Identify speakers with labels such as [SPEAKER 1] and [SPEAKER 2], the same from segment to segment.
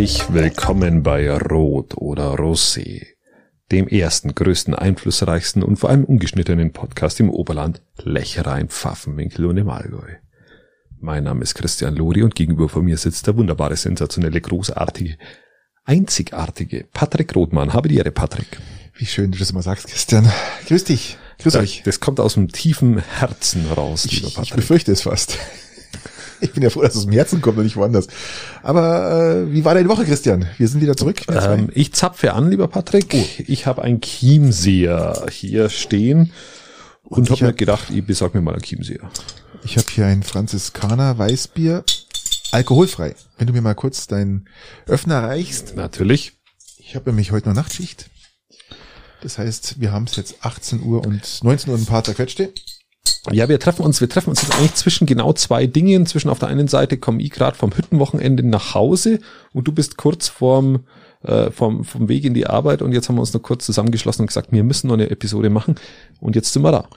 [SPEAKER 1] Herzlich willkommen bei Rot oder Rosé, dem ersten, größten, einflussreichsten und vor allem ungeschnittenen Podcast im Oberland, Lechrein, Pfaffenwinkel und im Allgäu. Mein Name ist Christian Lori und gegenüber von mir sitzt der wunderbare, sensationelle, großartige, einzigartige Patrick Rothmann. Habe die Ehre, Patrick.
[SPEAKER 2] Wie schön du das immer sagst, Christian. Grüß dich. Grüß euch.
[SPEAKER 1] Das kommt aus dem tiefen Herzen raus,
[SPEAKER 2] ich, lieber Patrick. Ich befürchte es fast. Ich bin ja froh, dass es aus dem Herzen kommt und nicht woanders. Aber äh, wie war deine Woche, Christian? Wir sind wieder zurück.
[SPEAKER 1] Ähm, ich zapfe an, lieber Patrick. Oh. Ich habe ein Chiemseer hier stehen und, und habe mir gedacht, ich besorge mir mal ein Chiemseer.
[SPEAKER 2] Ich habe hier ein Franziskaner Weißbier, alkoholfrei. Wenn du mir mal kurz deinen Öffner reichst.
[SPEAKER 1] Natürlich.
[SPEAKER 2] Ich habe nämlich heute noch Nachtschicht. Das heißt, wir haben es jetzt 18 Uhr und 19 Uhr ein paar zerquetschte.
[SPEAKER 1] Ja, wir treffen uns, wir treffen uns jetzt eigentlich zwischen genau zwei Dingen. Zwischen auf der einen Seite komme ich gerade vom Hüttenwochenende nach Hause und du bist kurz vorm, äh, vom, vom Weg in die Arbeit und jetzt haben wir uns noch kurz zusammengeschlossen und gesagt, wir müssen noch eine Episode machen und jetzt sind wir da.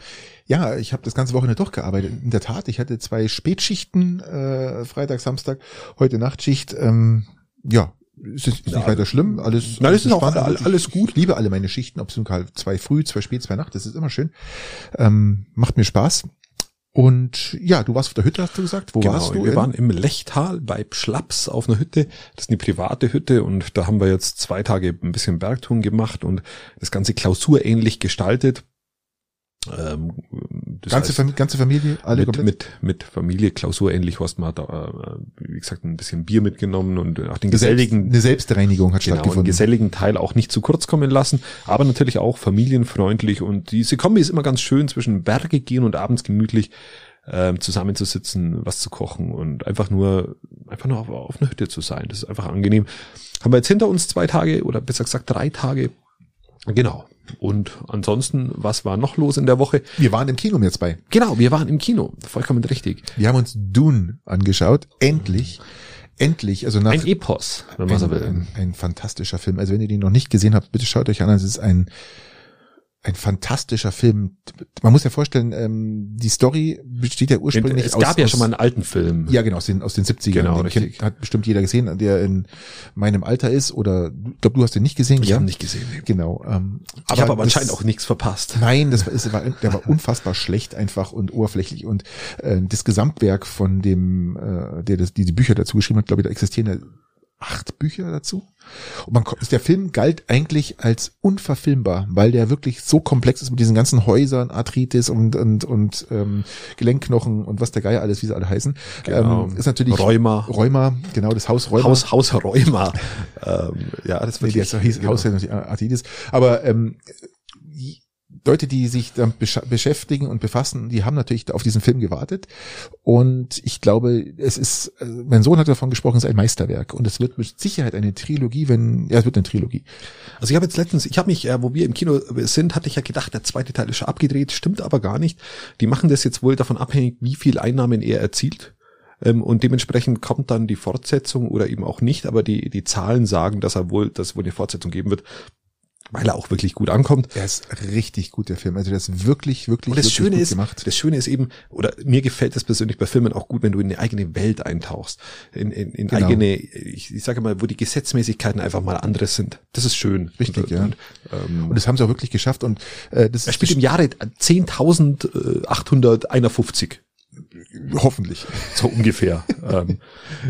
[SPEAKER 2] Ja, ich habe das ganze Wochenende durchgearbeitet. In der Tat, ich hatte zwei Spätschichten, äh, Freitag, Samstag, heute Nachtschicht. Ähm, ja, es ist nicht ja, weiter schlimm, alles.
[SPEAKER 1] Nein, es ist auch alles, alles gut.
[SPEAKER 2] Ich liebe alle meine Schichten, ob es nun zwei früh, zwei spät, zwei Nacht, das ist immer schön. Ähm, macht mir Spaß. Und ja, du warst auf der Hütte, hast du gesagt.
[SPEAKER 1] Wo genau, warst du? Wir waren im Lechtal bei Schlaps auf einer Hütte. Das ist eine private Hütte und da haben wir jetzt zwei Tage ein bisschen Bergtouren gemacht und das Ganze klausurähnlich gestaltet.
[SPEAKER 2] Ähm, ganze, heißt, ganze Familie,
[SPEAKER 1] alle mit, mit, mit Familie, Klausur ähnlich, Horstmann hat da, äh, wie gesagt, ein bisschen Bier mitgenommen und auch den geselligen.
[SPEAKER 2] Eine Selbstreinigung hat
[SPEAKER 1] genau, stattgefunden. Den geselligen Teil auch nicht zu kurz kommen lassen, aber natürlich auch familienfreundlich und diese Kombi ist immer ganz schön zwischen Berge gehen und abends gemütlich ähm, zusammenzusitzen, was zu kochen und einfach nur, einfach nur auf, auf einer Hütte zu sein. Das ist einfach angenehm. Haben wir jetzt hinter uns zwei Tage oder besser gesagt drei Tage. Genau. Und ansonsten, was war noch los in der Woche?
[SPEAKER 2] Wir waren im Kino jetzt bei.
[SPEAKER 1] Genau, wir waren im Kino. Vollkommen richtig.
[SPEAKER 2] Wir haben uns Dune angeschaut. Endlich. Endlich. Also nach,
[SPEAKER 1] ein Epos,
[SPEAKER 2] wenn man so will. Ein, ein fantastischer Film. Also wenn ihr den noch nicht gesehen habt, bitte schaut euch an. Es ist ein ein fantastischer Film. Man muss ja vorstellen, ähm, die Story besteht ja ursprünglich
[SPEAKER 1] aus... Es gab ja schon mal einen alten Film.
[SPEAKER 2] Ja, genau, aus den, aus den 70ern.
[SPEAKER 1] Genau, den richtig.
[SPEAKER 2] Hat bestimmt jeder gesehen, der in meinem Alter ist. Oder ich glaube, du hast den nicht gesehen.
[SPEAKER 1] Ich habe nicht gesehen.
[SPEAKER 2] Genau. Ähm,
[SPEAKER 1] ich habe aber anscheinend auch nichts verpasst.
[SPEAKER 2] Nein, das war, ist, war, der war unfassbar schlecht einfach und oberflächlich. Und äh, das Gesamtwerk von dem, äh, der das, die, die Bücher dazu geschrieben hat, glaube ich, da existieren ja acht Bücher dazu. Und man, der Film galt eigentlich als unverfilmbar, weil der wirklich so komplex ist mit diesen ganzen Häusern, Arthritis und und und ähm, Gelenkknochen und was der Geier alles, wie sie alle heißen.
[SPEAKER 1] Genau.
[SPEAKER 2] Ähm, ist natürlich
[SPEAKER 1] Rheuma.
[SPEAKER 2] Rheuma, genau das Haus Rheuma.
[SPEAKER 1] Haus Haus Rheuma. ähm, ja, das
[SPEAKER 2] wird nee, genau. Haus Arthritis. Aber ähm, Leute, die sich damit beschäftigen und befassen, die haben natürlich auf diesen Film gewartet. Und ich glaube, es ist, äh, mein Sohn hat davon gesprochen, es ist ein Meisterwerk. Und es wird mit Sicherheit eine Trilogie, wenn, ja, es wird eine Trilogie.
[SPEAKER 1] Also ich habe jetzt letztens, ich habe mich, äh, wo wir im Kino sind, hatte ich ja gedacht, der zweite Teil ist schon abgedreht, stimmt aber gar nicht. Die machen das jetzt wohl davon abhängig, wie viel Einnahmen er erzielt ähm, und dementsprechend kommt dann die Fortsetzung oder eben auch nicht, aber die, die Zahlen sagen, dass er wohl, dass es wohl eine Fortsetzung geben wird weil er auch wirklich gut ankommt.
[SPEAKER 2] Er ist richtig gut, der Film. Also der ist wirklich, wirklich,
[SPEAKER 1] und das
[SPEAKER 2] wirklich
[SPEAKER 1] Schöne
[SPEAKER 2] gut
[SPEAKER 1] ist,
[SPEAKER 2] gemacht.
[SPEAKER 1] Das Schöne ist eben, oder mir gefällt das persönlich bei Filmen auch gut, wenn du in eine eigene Welt eintauchst. In, in, in genau. eigene, ich, ich sage mal, wo die Gesetzmäßigkeiten einfach mal andere sind. Das ist schön.
[SPEAKER 2] Richtig, und, ja. Und, ähm, und das haben sie auch wirklich geschafft. Und
[SPEAKER 1] äh, das er spielt im Jahre 10.851.
[SPEAKER 2] Hoffentlich.
[SPEAKER 1] So ungefähr. ähm,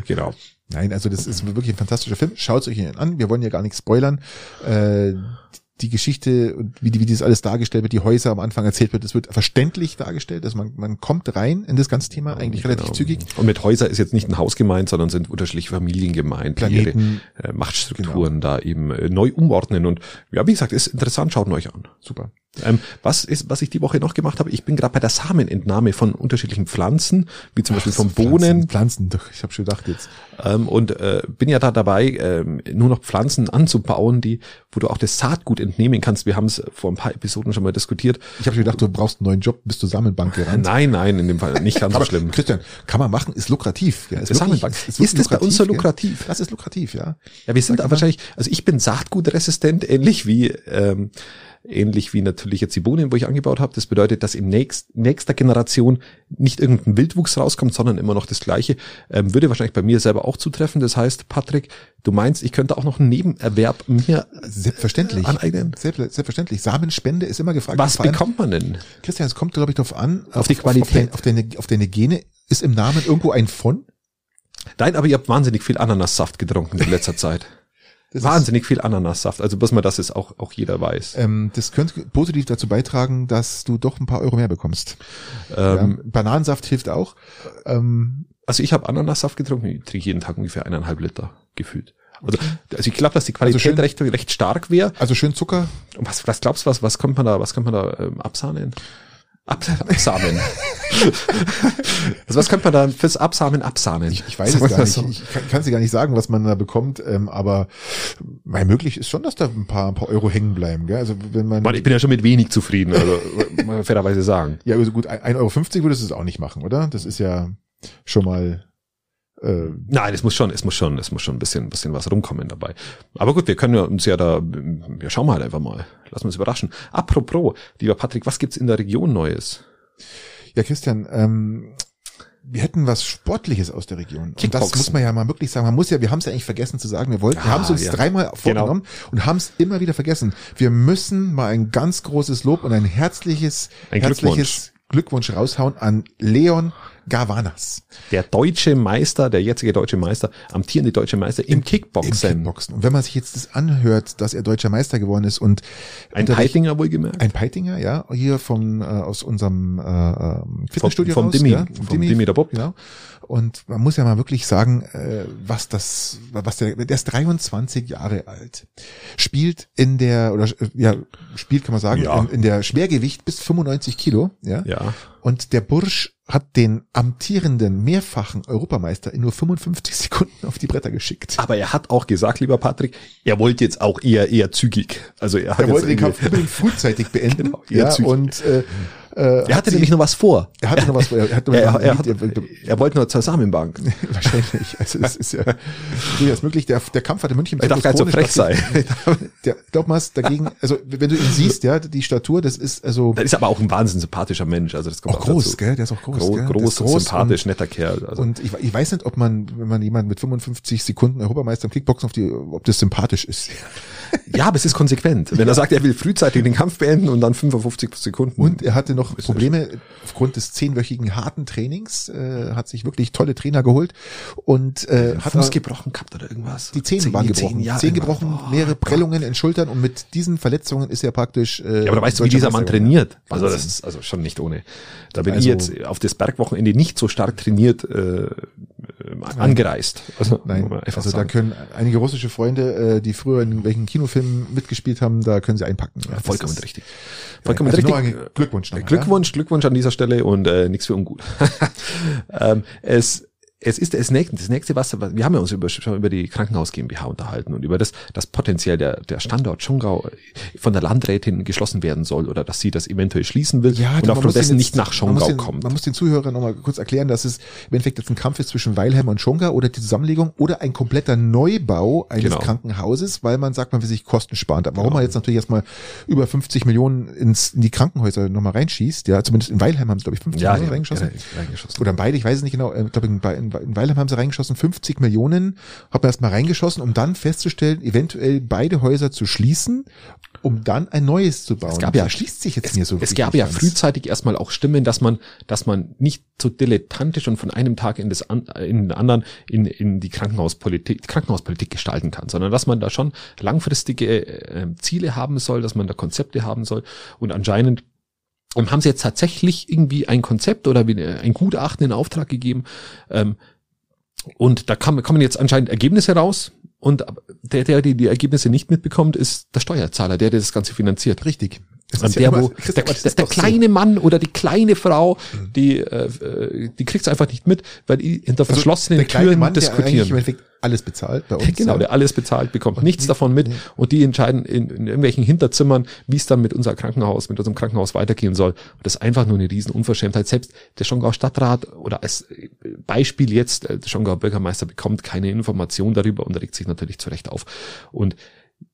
[SPEAKER 1] genau.
[SPEAKER 2] Nein, also das ist wirklich ein fantastischer Film. Schaut euch ihn an. Wir wollen ja gar nichts spoilern. Äh, die Geschichte und wie, wie das alles dargestellt wird, die Häuser am Anfang erzählt wird, das wird verständlich dargestellt, dass man, man kommt rein in das ganze Thema eigentlich relativ genau. zügig.
[SPEAKER 1] Und mit Häuser ist jetzt nicht ein Haus gemeint, sondern sind unterschiedliche Familien gemeint,
[SPEAKER 2] Planeten,
[SPEAKER 1] die ihre äh, Machtstrukturen genau. da eben äh, neu umordnen. Und ja, wie gesagt, ist interessant, schaut euch an.
[SPEAKER 2] Super.
[SPEAKER 1] Ähm, was ist, was ich die Woche noch gemacht habe, ich bin gerade bei der Samenentnahme von unterschiedlichen Pflanzen, wie zum Ach, Beispiel von Bohnen.
[SPEAKER 2] Pflanzen, Pflanzen, doch, ich habe schon gedacht jetzt.
[SPEAKER 1] Ähm, und äh, bin ja da dabei, ähm, nur noch Pflanzen anzubauen, die, wo du auch das Saatgut entnehmen kannst. Wir haben es vor ein paar Episoden schon mal diskutiert.
[SPEAKER 2] Ich habe schon gedacht, du brauchst einen neuen Job, bist du Samenbank gerannt.
[SPEAKER 1] Nein, nein, in dem Fall nicht ganz so schlimm.
[SPEAKER 2] Christian, kann man machen, ist lukrativ.
[SPEAKER 1] Ja, ist, wirklich, Samenbank. ist, ist das bei uns so lukrativ?
[SPEAKER 2] Ja? Das ist lukrativ, ja.
[SPEAKER 1] Ja, wir sind da wahrscheinlich, also ich bin saatgutresistent, ähnlich wie ähm, ähnlich wie, natürlich jetzt die Bohnen, wo ich angebaut habe. Das bedeutet, dass im nächst, nächster Generation nicht irgendein Wildwuchs rauskommt, sondern immer noch das Gleiche. Ähm, würde wahrscheinlich bei mir selber auch zutreffen. Das heißt, Patrick, du meinst, ich könnte auch noch einen Nebenerwerb mir
[SPEAKER 2] Selbstverständlich.
[SPEAKER 1] aneignen?
[SPEAKER 2] Selbst, selbstverständlich. Samenspende ist immer gefragt.
[SPEAKER 1] Was bekommt man denn?
[SPEAKER 2] Christian, es kommt, glaube ich, darauf an.
[SPEAKER 1] Auf die Qualität.
[SPEAKER 2] Auf, deine, auf deine Gene. Ist im Namen irgendwo ein von?
[SPEAKER 1] Nein, aber ihr habt wahnsinnig viel Ananassaft getrunken in letzter Zeit.
[SPEAKER 2] Das ist-
[SPEAKER 1] wahnsinnig viel Ananassaft. Also, bis man das ist auch, auch jeder weiß.
[SPEAKER 2] Ähm, das könnte positiv dazu beitragen, dass du doch ein paar Euro mehr bekommst.
[SPEAKER 1] Ähm,
[SPEAKER 2] ja, Bananensaft hilft auch. Ähm,
[SPEAKER 1] Also ich habe Ananassaft getrunken, ich trinke jeden Tag ungefähr eineinhalb Liter gefühlt. Also, also ich glaube, dass die Qualität
[SPEAKER 2] Also schön-
[SPEAKER 1] recht, recht stark wäre.
[SPEAKER 2] also schön Zucker.
[SPEAKER 1] Und was, was glaubst du, was, was kommt man da, was kommt man da ähm, absahnen? Ab, absamen. also was könnte man da fürs Absamen absahnen?
[SPEAKER 2] Ich, ich weiß
[SPEAKER 1] Sagen
[SPEAKER 2] es gar nicht.
[SPEAKER 1] so.
[SPEAKER 2] Ich kann kann's dir gar nicht sagen, was man da bekommt. Ähm, aber weil möglich ist schon, dass da ein paar, ein paar Euro hängen bleiben. Gell? Also wenn man,
[SPEAKER 1] Mann, ich bin ja schon mit wenig zufrieden, also muss man fairerweise sagen.
[SPEAKER 2] ja also gut, 1,50 Euro würdest du es auch nicht machen, oder? Das ist ja schon mal. Äh,
[SPEAKER 1] Nein, es muss schon, es muss schon, es muss schon ein bisschen, ein bisschen was rumkommen dabei. Aber gut, wir können ja uns ja da, wir schauen mal halt einfach mal. Lassen wir uns überraschen. Apropos, lieber Patrick, was gibt's in der Region Neues?
[SPEAKER 2] ja, Christian, ähm, wir hätten was Sportliches aus der Region. Und das
[SPEAKER 1] Kickboxen.
[SPEAKER 2] muss man ja mal wirklich sagen. Man muss ja, wir haben es ja eigentlich vergessen zu sagen. Wir wollten, wir
[SPEAKER 1] Ah,
[SPEAKER 2] haben es uns
[SPEAKER 1] ja. Genau.
[SPEAKER 2] dreimal vorgenommen und haben es immer wieder vergessen. Wir müssen mal ein ganz großes Lob und ein herzliches,
[SPEAKER 1] Ein
[SPEAKER 2] herzliches Glückwunsch raushauen an Leon Gavanas.
[SPEAKER 1] Der deutsche Meister, der jetzige deutsche Meister, amtierende deutsche Meister im, Kickboxen.
[SPEAKER 2] Im Kickboxen. Und wenn man sich jetzt das anhört, dass er deutscher Meister geworden ist und
[SPEAKER 1] Ein Peitinger wohlgemerkt.
[SPEAKER 2] ein Peitinger, ja, hier vom äh, aus unserem äh, ähm, Fitnessstudio
[SPEAKER 1] vom
[SPEAKER 2] raus,
[SPEAKER 1] Dimi,
[SPEAKER 2] ja,
[SPEAKER 1] vom Dimi der Bob.
[SPEAKER 2] genau. Und man muss ja mal wirklich sagen, äh, was das, was der, der ist 23 Jahre alt, spielt in der oder äh, ja spielt kann man sagen
[SPEAKER 1] Ja.
[SPEAKER 2] in, in der Schwergewicht bis 95 Kilo, ja.
[SPEAKER 1] Ja.
[SPEAKER 2] Und der Bursch hat den amtierenden mehrfachen Europameister in nur 55 Sekunden auf die Bretter geschickt.
[SPEAKER 1] Aber er hat auch gesagt, lieber Patrick, er wollte jetzt auch eher, eher zügig. Also er hat
[SPEAKER 2] Er wollte den Kampf unbedingt frühzeitig beenden.
[SPEAKER 1] Genau, eher
[SPEAKER 2] ja,
[SPEAKER 1] zügig.
[SPEAKER 2] und äh, äh,
[SPEAKER 1] Er hatte
[SPEAKER 2] sie-
[SPEAKER 1] nämlich noch was vor.
[SPEAKER 2] Er hatte noch was vor. Er, hat
[SPEAKER 1] Er, er, hat,
[SPEAKER 2] er,
[SPEAKER 1] wollte nur zur Samenbank.
[SPEAKER 2] wahrscheinlich. Also das ist ja durchaus möglich. Der, der Kampf hat in München
[SPEAKER 1] Er darf gar nicht so frech sein.
[SPEAKER 2] Der, glaub mal, dagegen, also wenn du ihn siehst, ja, die Statur, das ist also
[SPEAKER 1] Das ist aber auch ein wahnsinnig sympathischer Mensch. Also das kommt
[SPEAKER 2] auch
[SPEAKER 1] auch
[SPEAKER 2] groß,
[SPEAKER 1] dazu.
[SPEAKER 2] gell? Der ist auch groß,
[SPEAKER 1] Groß,
[SPEAKER 2] gell? Der
[SPEAKER 1] groß,
[SPEAKER 2] groß
[SPEAKER 1] sympathisch, netter Kerl. Also.
[SPEAKER 2] Und, und ich, ich weiß nicht, ob man, wenn man jemanden mit 55 Sekunden Europameister im Kickboxen auf die, ob das sympathisch ist.
[SPEAKER 1] ja, aber es ist konsequent. Wenn er sagt, er will frühzeitig den Kampf beenden und dann 55 Sekunden.
[SPEAKER 2] Und er hatte noch
[SPEAKER 1] Ist
[SPEAKER 2] Probleme aufgrund des zehnwöchigen harten Trainings, äh, hat sich wirklich tolle Trainer geholt und äh, hat
[SPEAKER 1] Fuß gebrochen gehabt oder irgendwas.
[SPEAKER 2] Die Zähne waren
[SPEAKER 1] Die
[SPEAKER 2] gebrochen. Zähne
[SPEAKER 1] irgendwas.
[SPEAKER 2] gebrochen,
[SPEAKER 1] Oh,
[SPEAKER 2] mehrere
[SPEAKER 1] Gott.
[SPEAKER 2] Prellungen in Schultern und mit diesen Verletzungen ist er praktisch. Äh,
[SPEAKER 1] Ja, aber da weißt du, wie dieser Mann trainiert. Also das ist also schon nicht ohne. Da bin
[SPEAKER 2] Also-
[SPEAKER 1] ich jetzt auf das Bergwochenende nicht so stark trainiert äh, angereist. Also,
[SPEAKER 2] Nein, also da können einige russische Freunde, äh, die früher in welchen Kinofilmen mitgespielt haben, da können sie einpacken. Ja,
[SPEAKER 1] Vollkommen
[SPEAKER 2] ist-
[SPEAKER 1] richtig. Vollkommen
[SPEAKER 2] also
[SPEAKER 1] richtig.
[SPEAKER 2] Glückwunsch nochmal,
[SPEAKER 1] Glückwunsch, Glückwunsch an dieser Stelle und äh, nichts für ungut. ähm, es es ist das nächste, das nächste was, wir haben ja uns über, schon über die Krankenhaus GmbH unterhalten und über das, dass potenziell der, der Standort Schongau von der Landrätin geschlossen werden soll oder dass sie das eventuell schließen will
[SPEAKER 2] Ja,
[SPEAKER 1] und aufgrund dessen
[SPEAKER 2] jetzt-
[SPEAKER 1] nicht nach Schongau
[SPEAKER 2] den,
[SPEAKER 1] kommt.
[SPEAKER 2] Man muss den Zuhörern nochmal kurz erklären, dass es im Endeffekt jetzt ein Kampf ist zwischen Weilheim und Schonga oder die Zusammenlegung oder ein kompletter Neubau eines
[SPEAKER 1] Genau.
[SPEAKER 2] Krankenhauses, weil man sagt, man will sich Kosten sparen. Warum
[SPEAKER 1] Genau.
[SPEAKER 2] man jetzt natürlich erstmal über 50 Millionen ins, in die Krankenhäuser nochmal reinschießt, ja, zumindest in Weilheim haben sie, glaube ich, 50
[SPEAKER 1] ja,
[SPEAKER 2] Millionen
[SPEAKER 1] ja,
[SPEAKER 2] reingeschossen.
[SPEAKER 1] ja, reingeschossen.
[SPEAKER 2] Oder in beide, ich weiß es nicht genau, äh, ich glaube in, in, in Weilheim haben sie reingeschossen, 50 Millionen, hat man erstmal reingeschossen, um dann festzustellen, eventuell beide Häuser zu schließen, um dann ein neues zu bauen.
[SPEAKER 1] Es gab ja-
[SPEAKER 2] schließt sich jetzt
[SPEAKER 1] es,
[SPEAKER 2] mir so
[SPEAKER 1] es gab ja frühzeitig erstmal auch Stimmen, dass man, dass man nicht so dilettantisch und von einem Tag in das an, in den anderen in, in die Krankenhauspolitik, Krankenhauspolitik gestalten kann, sondern dass man da schon langfristige äh, Ziele haben soll, dass man da Konzepte haben soll und anscheinend ähm, haben sie jetzt tatsächlich irgendwie ein Konzept oder ein Gutachten in Auftrag gegeben ähm, und da kam, kommen jetzt anscheinend Ergebnisse raus und der, der die, die Ergebnisse nicht mitbekommt, ist der Steuerzahler, der, der das Ganze finanziert.
[SPEAKER 2] Richtig. Das
[SPEAKER 1] Und
[SPEAKER 2] ist
[SPEAKER 1] der,
[SPEAKER 2] ja immer-
[SPEAKER 1] wo, der, der, der
[SPEAKER 2] doch so.
[SPEAKER 1] kleine Mann oder die kleine Frau, die, äh, äh, die kriegt's einfach nicht mit, weil die hinter
[SPEAKER 2] Also
[SPEAKER 1] verschlossenen
[SPEAKER 2] kleine
[SPEAKER 1] Türen
[SPEAKER 2] Mann,
[SPEAKER 1] diskutieren.
[SPEAKER 2] Alles bezahlt bei uns.
[SPEAKER 1] Genau, der alles bezahlt, bekommt nichts
[SPEAKER 2] die-
[SPEAKER 1] davon mit und die entscheiden in, in irgendwelchen Hinterzimmern, wie es dann mit unser Krankenhaus, mit unserem Krankenhaus weitergehen soll. Und das ist einfach nur eine riesen Unverschämtheit. Selbst der Schongauer Stadtrat oder als Beispiel jetzt, äh, der Schongauer Bürgermeister bekommt keine Information darüber und regt sich natürlich zu Recht auf. Und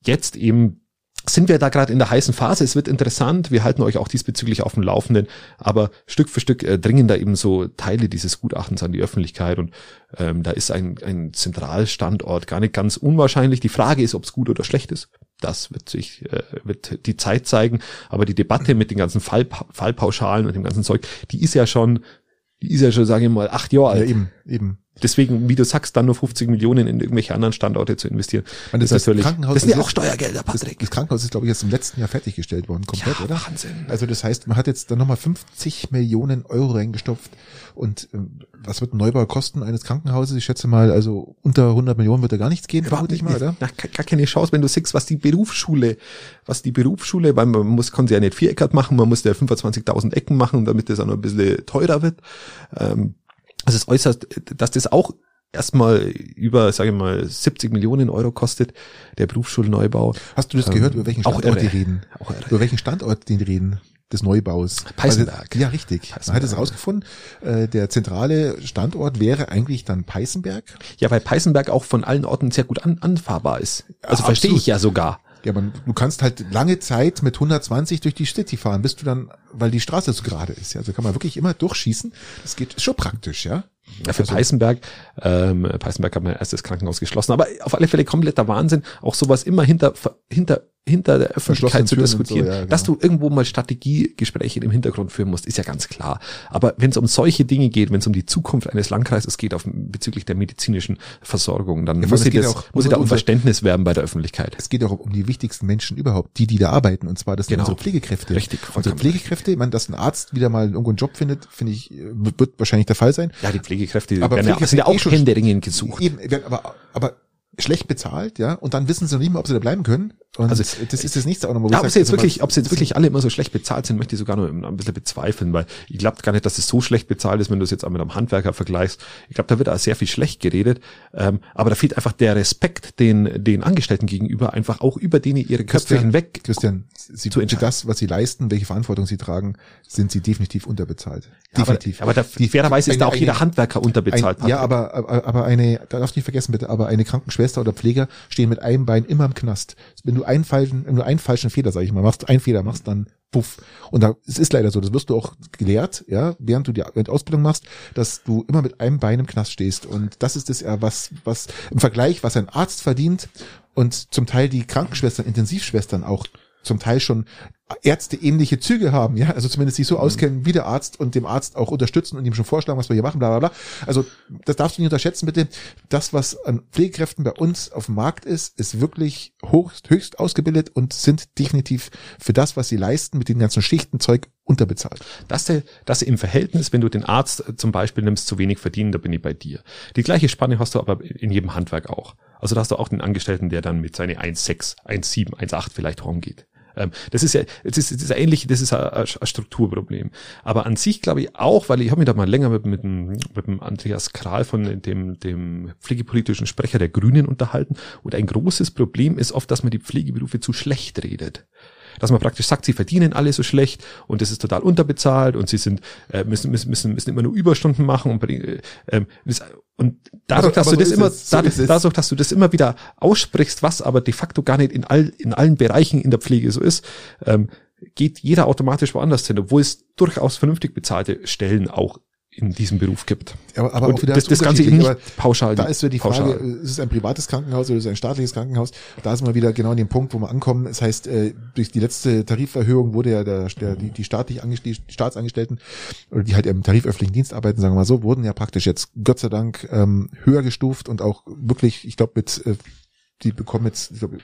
[SPEAKER 1] jetzt eben sind wir da gerade in der heißen Phase. Es wird interessant. Wir halten euch auch diesbezüglich auf dem Laufenden. Aber Stück für Stück äh, dringen da eben so Teile dieses Gutachtens an die Öffentlichkeit. Und ähm, da ist ein, ein Zentralstandort gar nicht ganz unwahrscheinlich. Die Frage ist, ob es gut oder schlecht ist. Das wird sich, äh, wird die Zeit zeigen. Aber die Debatte mit den ganzen Fall, Fallpauschalen und dem ganzen Zeug, die ist ja schon, die ist ja schon, sage ich mal, acht Jahre alt.
[SPEAKER 2] Ja, eben, eben.
[SPEAKER 1] Deswegen, wie du sagst, dann nur 50 Millionen in irgendwelche anderen Standorte zu investieren.
[SPEAKER 2] Und das,
[SPEAKER 1] ist natürlich,
[SPEAKER 2] Krankenhaus
[SPEAKER 1] das sind ja auch Steuergelder, Patrick.
[SPEAKER 2] Das, das Krankenhaus ist, glaube ich, jetzt im letzten Jahr fertiggestellt worden, komplett,
[SPEAKER 1] Ja,
[SPEAKER 2] oder?
[SPEAKER 1] Wahnsinn.
[SPEAKER 2] Also das heißt, man hat jetzt dann nochmal 50 Millionen Euro reingestopft. Und ähm, was wird ein Neubau kosten eines Krankenhauses? Ich schätze mal, also unter 100 Millionen wird da gar nichts gehen, vermute ich mal, oder?
[SPEAKER 1] Na, gar keine Chance, wenn du siehst, was die Berufsschule, was die Berufsschule, weil man muss, kann sie ja nicht viereckert machen, man muss ja 25.000 Ecken machen, damit das auch noch ein bisschen teurer wird. Ähm, es ist äußerst, dass das auch erstmal über, sage ich mal, 70 Millionen Euro kostet, der Berufsschulneubau.
[SPEAKER 2] Hast du das
[SPEAKER 1] Ähm,
[SPEAKER 2] gehört, über welchen
[SPEAKER 1] auch
[SPEAKER 2] Standort die
[SPEAKER 1] irre.
[SPEAKER 2] reden?
[SPEAKER 1] Auch irre.
[SPEAKER 2] Über welchen Standort die reden? Des Neubaus.
[SPEAKER 1] Peißenberg.
[SPEAKER 2] Also, ja, richtig. Man hat es
[SPEAKER 1] Peißenberg.
[SPEAKER 2] herausgefunden, äh, der zentrale Standort wäre eigentlich dann Peißenberg.
[SPEAKER 1] Ja, weil Peißenberg auch von allen Orten sehr gut an, anfahrbar ist. Also
[SPEAKER 2] Ja,
[SPEAKER 1] verstehe ich ja sogar.
[SPEAKER 2] Ja, man, du kannst halt lange Zeit mit 120 durch die City fahren, bis du dann, weil die Straße so gerade ist. Ja, also kann man wirklich immer durchschießen. Das geht ist schon praktisch, ja.
[SPEAKER 1] Ja, für
[SPEAKER 2] Also-
[SPEAKER 1] Peißenberg, ähm, Peißenberg hat mein erstes Krankenhaus geschlossen, aber auf alle Fälle kompletter Wahnsinn, auch sowas immer hinter, hinter, hinter der Öffentlichkeit zu
[SPEAKER 2] und so,
[SPEAKER 1] diskutieren.
[SPEAKER 2] ja, genau.
[SPEAKER 1] Dass du irgendwo mal Strategiegespräche im Hintergrund führen musst, ist ja ganz klar. Aber wenn es um solche Dinge geht, wenn es um die Zukunft eines Landkreises geht, auf, bezüglich der medizinischen Versorgung, dann
[SPEAKER 2] Ja,
[SPEAKER 1] muss ich, das,
[SPEAKER 2] auch
[SPEAKER 1] muss ich da um Verständnis werben bei der Öffentlichkeit.
[SPEAKER 2] Es geht auch um die wichtigsten Menschen überhaupt, die, die da arbeiten. Und zwar, das sind
[SPEAKER 1] Genau.
[SPEAKER 2] unsere Pflegekräfte.
[SPEAKER 1] Richtig,
[SPEAKER 2] Unsere Pflegekräfte, man, dass ein Arzt wieder mal irgendwo einen Job findet, finde ich, wird wahrscheinlich der Fall sein.
[SPEAKER 1] Ja, die Pflegekräfte die
[SPEAKER 2] Aber
[SPEAKER 1] werden ja,
[SPEAKER 2] Pflegekräfte
[SPEAKER 1] sind ja
[SPEAKER 2] eh
[SPEAKER 1] auch
[SPEAKER 2] schon-
[SPEAKER 1] händeringend gesucht.
[SPEAKER 2] Eben, werden aber, aber schlecht bezahlt, ja, und dann wissen sie noch nicht mal, ob sie da bleiben können. Und
[SPEAKER 1] Also,
[SPEAKER 2] das ist das nächste auch nochmal.
[SPEAKER 1] Ja, ob sie jetzt
[SPEAKER 2] also
[SPEAKER 1] wirklich, ob sie jetzt wirklich alle immer so schlecht bezahlt sind, möchte ich sogar noch ein bisschen bezweifeln, weil ich glaube gar nicht, dass es so schlecht bezahlt ist, wenn du es jetzt auch mit einem Handwerker vergleichst. Ich glaube, da wird auch sehr viel schlecht geredet, ähm, aber da fehlt einfach der Respekt den den Angestellten gegenüber, einfach auch über denen ihre Köpfe
[SPEAKER 2] Christian,
[SPEAKER 1] hinweg.
[SPEAKER 2] Christian, sie,
[SPEAKER 1] zu
[SPEAKER 2] das, was sie leisten, welche Verantwortung sie tragen, sind sie definitiv unterbezahlt. Definitiv.
[SPEAKER 1] Aber, aber da,
[SPEAKER 2] Die-
[SPEAKER 1] fairerweise ist da auch
[SPEAKER 2] eine-
[SPEAKER 1] jeder Handwerker unterbezahlt.
[SPEAKER 2] Ein, ja, aber, aber, aber eine, da darfst du nicht vergessen bitte, aber eine Krankenschwester oder Pfleger stehen mit einem Bein immer im Knast. Wenn du einen falschen, wenn du einen falschen Fehler, sag ich mal, machst, einen Fehler machst, dann puff. Und da, es ist leider so, das wirst du auch gelehrt, ja, während du die Ausbildung machst, dass du immer mit einem Bein im Knast stehst. Und das ist das ja, was, was im Vergleich, was ein Arzt verdient und zum Teil die Krankenschwestern, Intensivschwestern auch zum Teil schon ärzteähnliche Züge haben, ja, also zumindest sich so
[SPEAKER 1] Mhm.
[SPEAKER 2] auskennen wie der Arzt und dem Arzt auch unterstützen und ihm schon vorschlagen, was wir hier machen, bla bla bla. Also das darfst du nicht unterschätzen, bitte. Das, was an Pflegekräften bei uns auf dem Markt ist, ist wirklich hochst, höchst ausgebildet und sind definitiv für das, was sie leisten, mit dem ganzen Schichtenzeug unterbezahlt.
[SPEAKER 1] dass sie, dass sie im Verhältnis, wenn du den Arzt äh, zum Beispiel nimmst, zu wenig verdienen, da bin ich bei dir. Die gleiche Spanne hast du aber in jedem Handwerk auch. Also da hast du auch den Angestellten, der dann mit seine 1,6, 1,7, 1,8 vielleicht rumgeht. Ähm, Das ist ja, das ist, das ist ähnlich, das ist ein Strukturproblem. Aber an sich glaube ich auch, weil ich habe mich da mal länger mit, mit, dem, mit dem Andreas Kral von dem, dem pflegepolitischen Sprecher der Grünen unterhalten. Und ein großes Problem ist oft, dass man die Pflegeberufe zu schlecht redet dass man praktisch sagt, sie verdienen alle so schlecht und das ist total unterbezahlt und sie sind äh, müssen müssen müssen müssen immer nur Überstunden machen und äh, ähm, und dadurch, dass
[SPEAKER 2] aber
[SPEAKER 1] du
[SPEAKER 2] so
[SPEAKER 1] das immer
[SPEAKER 2] es, so
[SPEAKER 1] dadurch, dadurch, dass du das immer wieder aussprichst, was aber de facto gar nicht in all in allen Bereichen in der Pflege so ist, ähm, geht jeder automatisch woanders hin, obwohl es durchaus vernünftig bezahlte Stellen auch in diesem Beruf gibt.
[SPEAKER 2] Aber, aber auch wieder
[SPEAKER 1] das, das Ganze eben nicht pauschal.
[SPEAKER 2] Da ist so die
[SPEAKER 1] pauschal.
[SPEAKER 2] Frage, ist es ein privates Krankenhaus oder ist es ein staatliches Krankenhaus? Da sind wir wieder genau an dem Punkt, wo wir ankommen. Das heißt, äh, durch die letzte Tariferhöhung wurde ja der, der, die, die, staatlich die Staatsangestellten oder die halt im tariföffentlichen Dienst arbeiten, sagen wir mal so, wurden ja praktisch jetzt Gott sei Dank ähm, höher gestuft und auch wirklich, ich glaube, mit äh, die bekommen jetzt, ich glaube,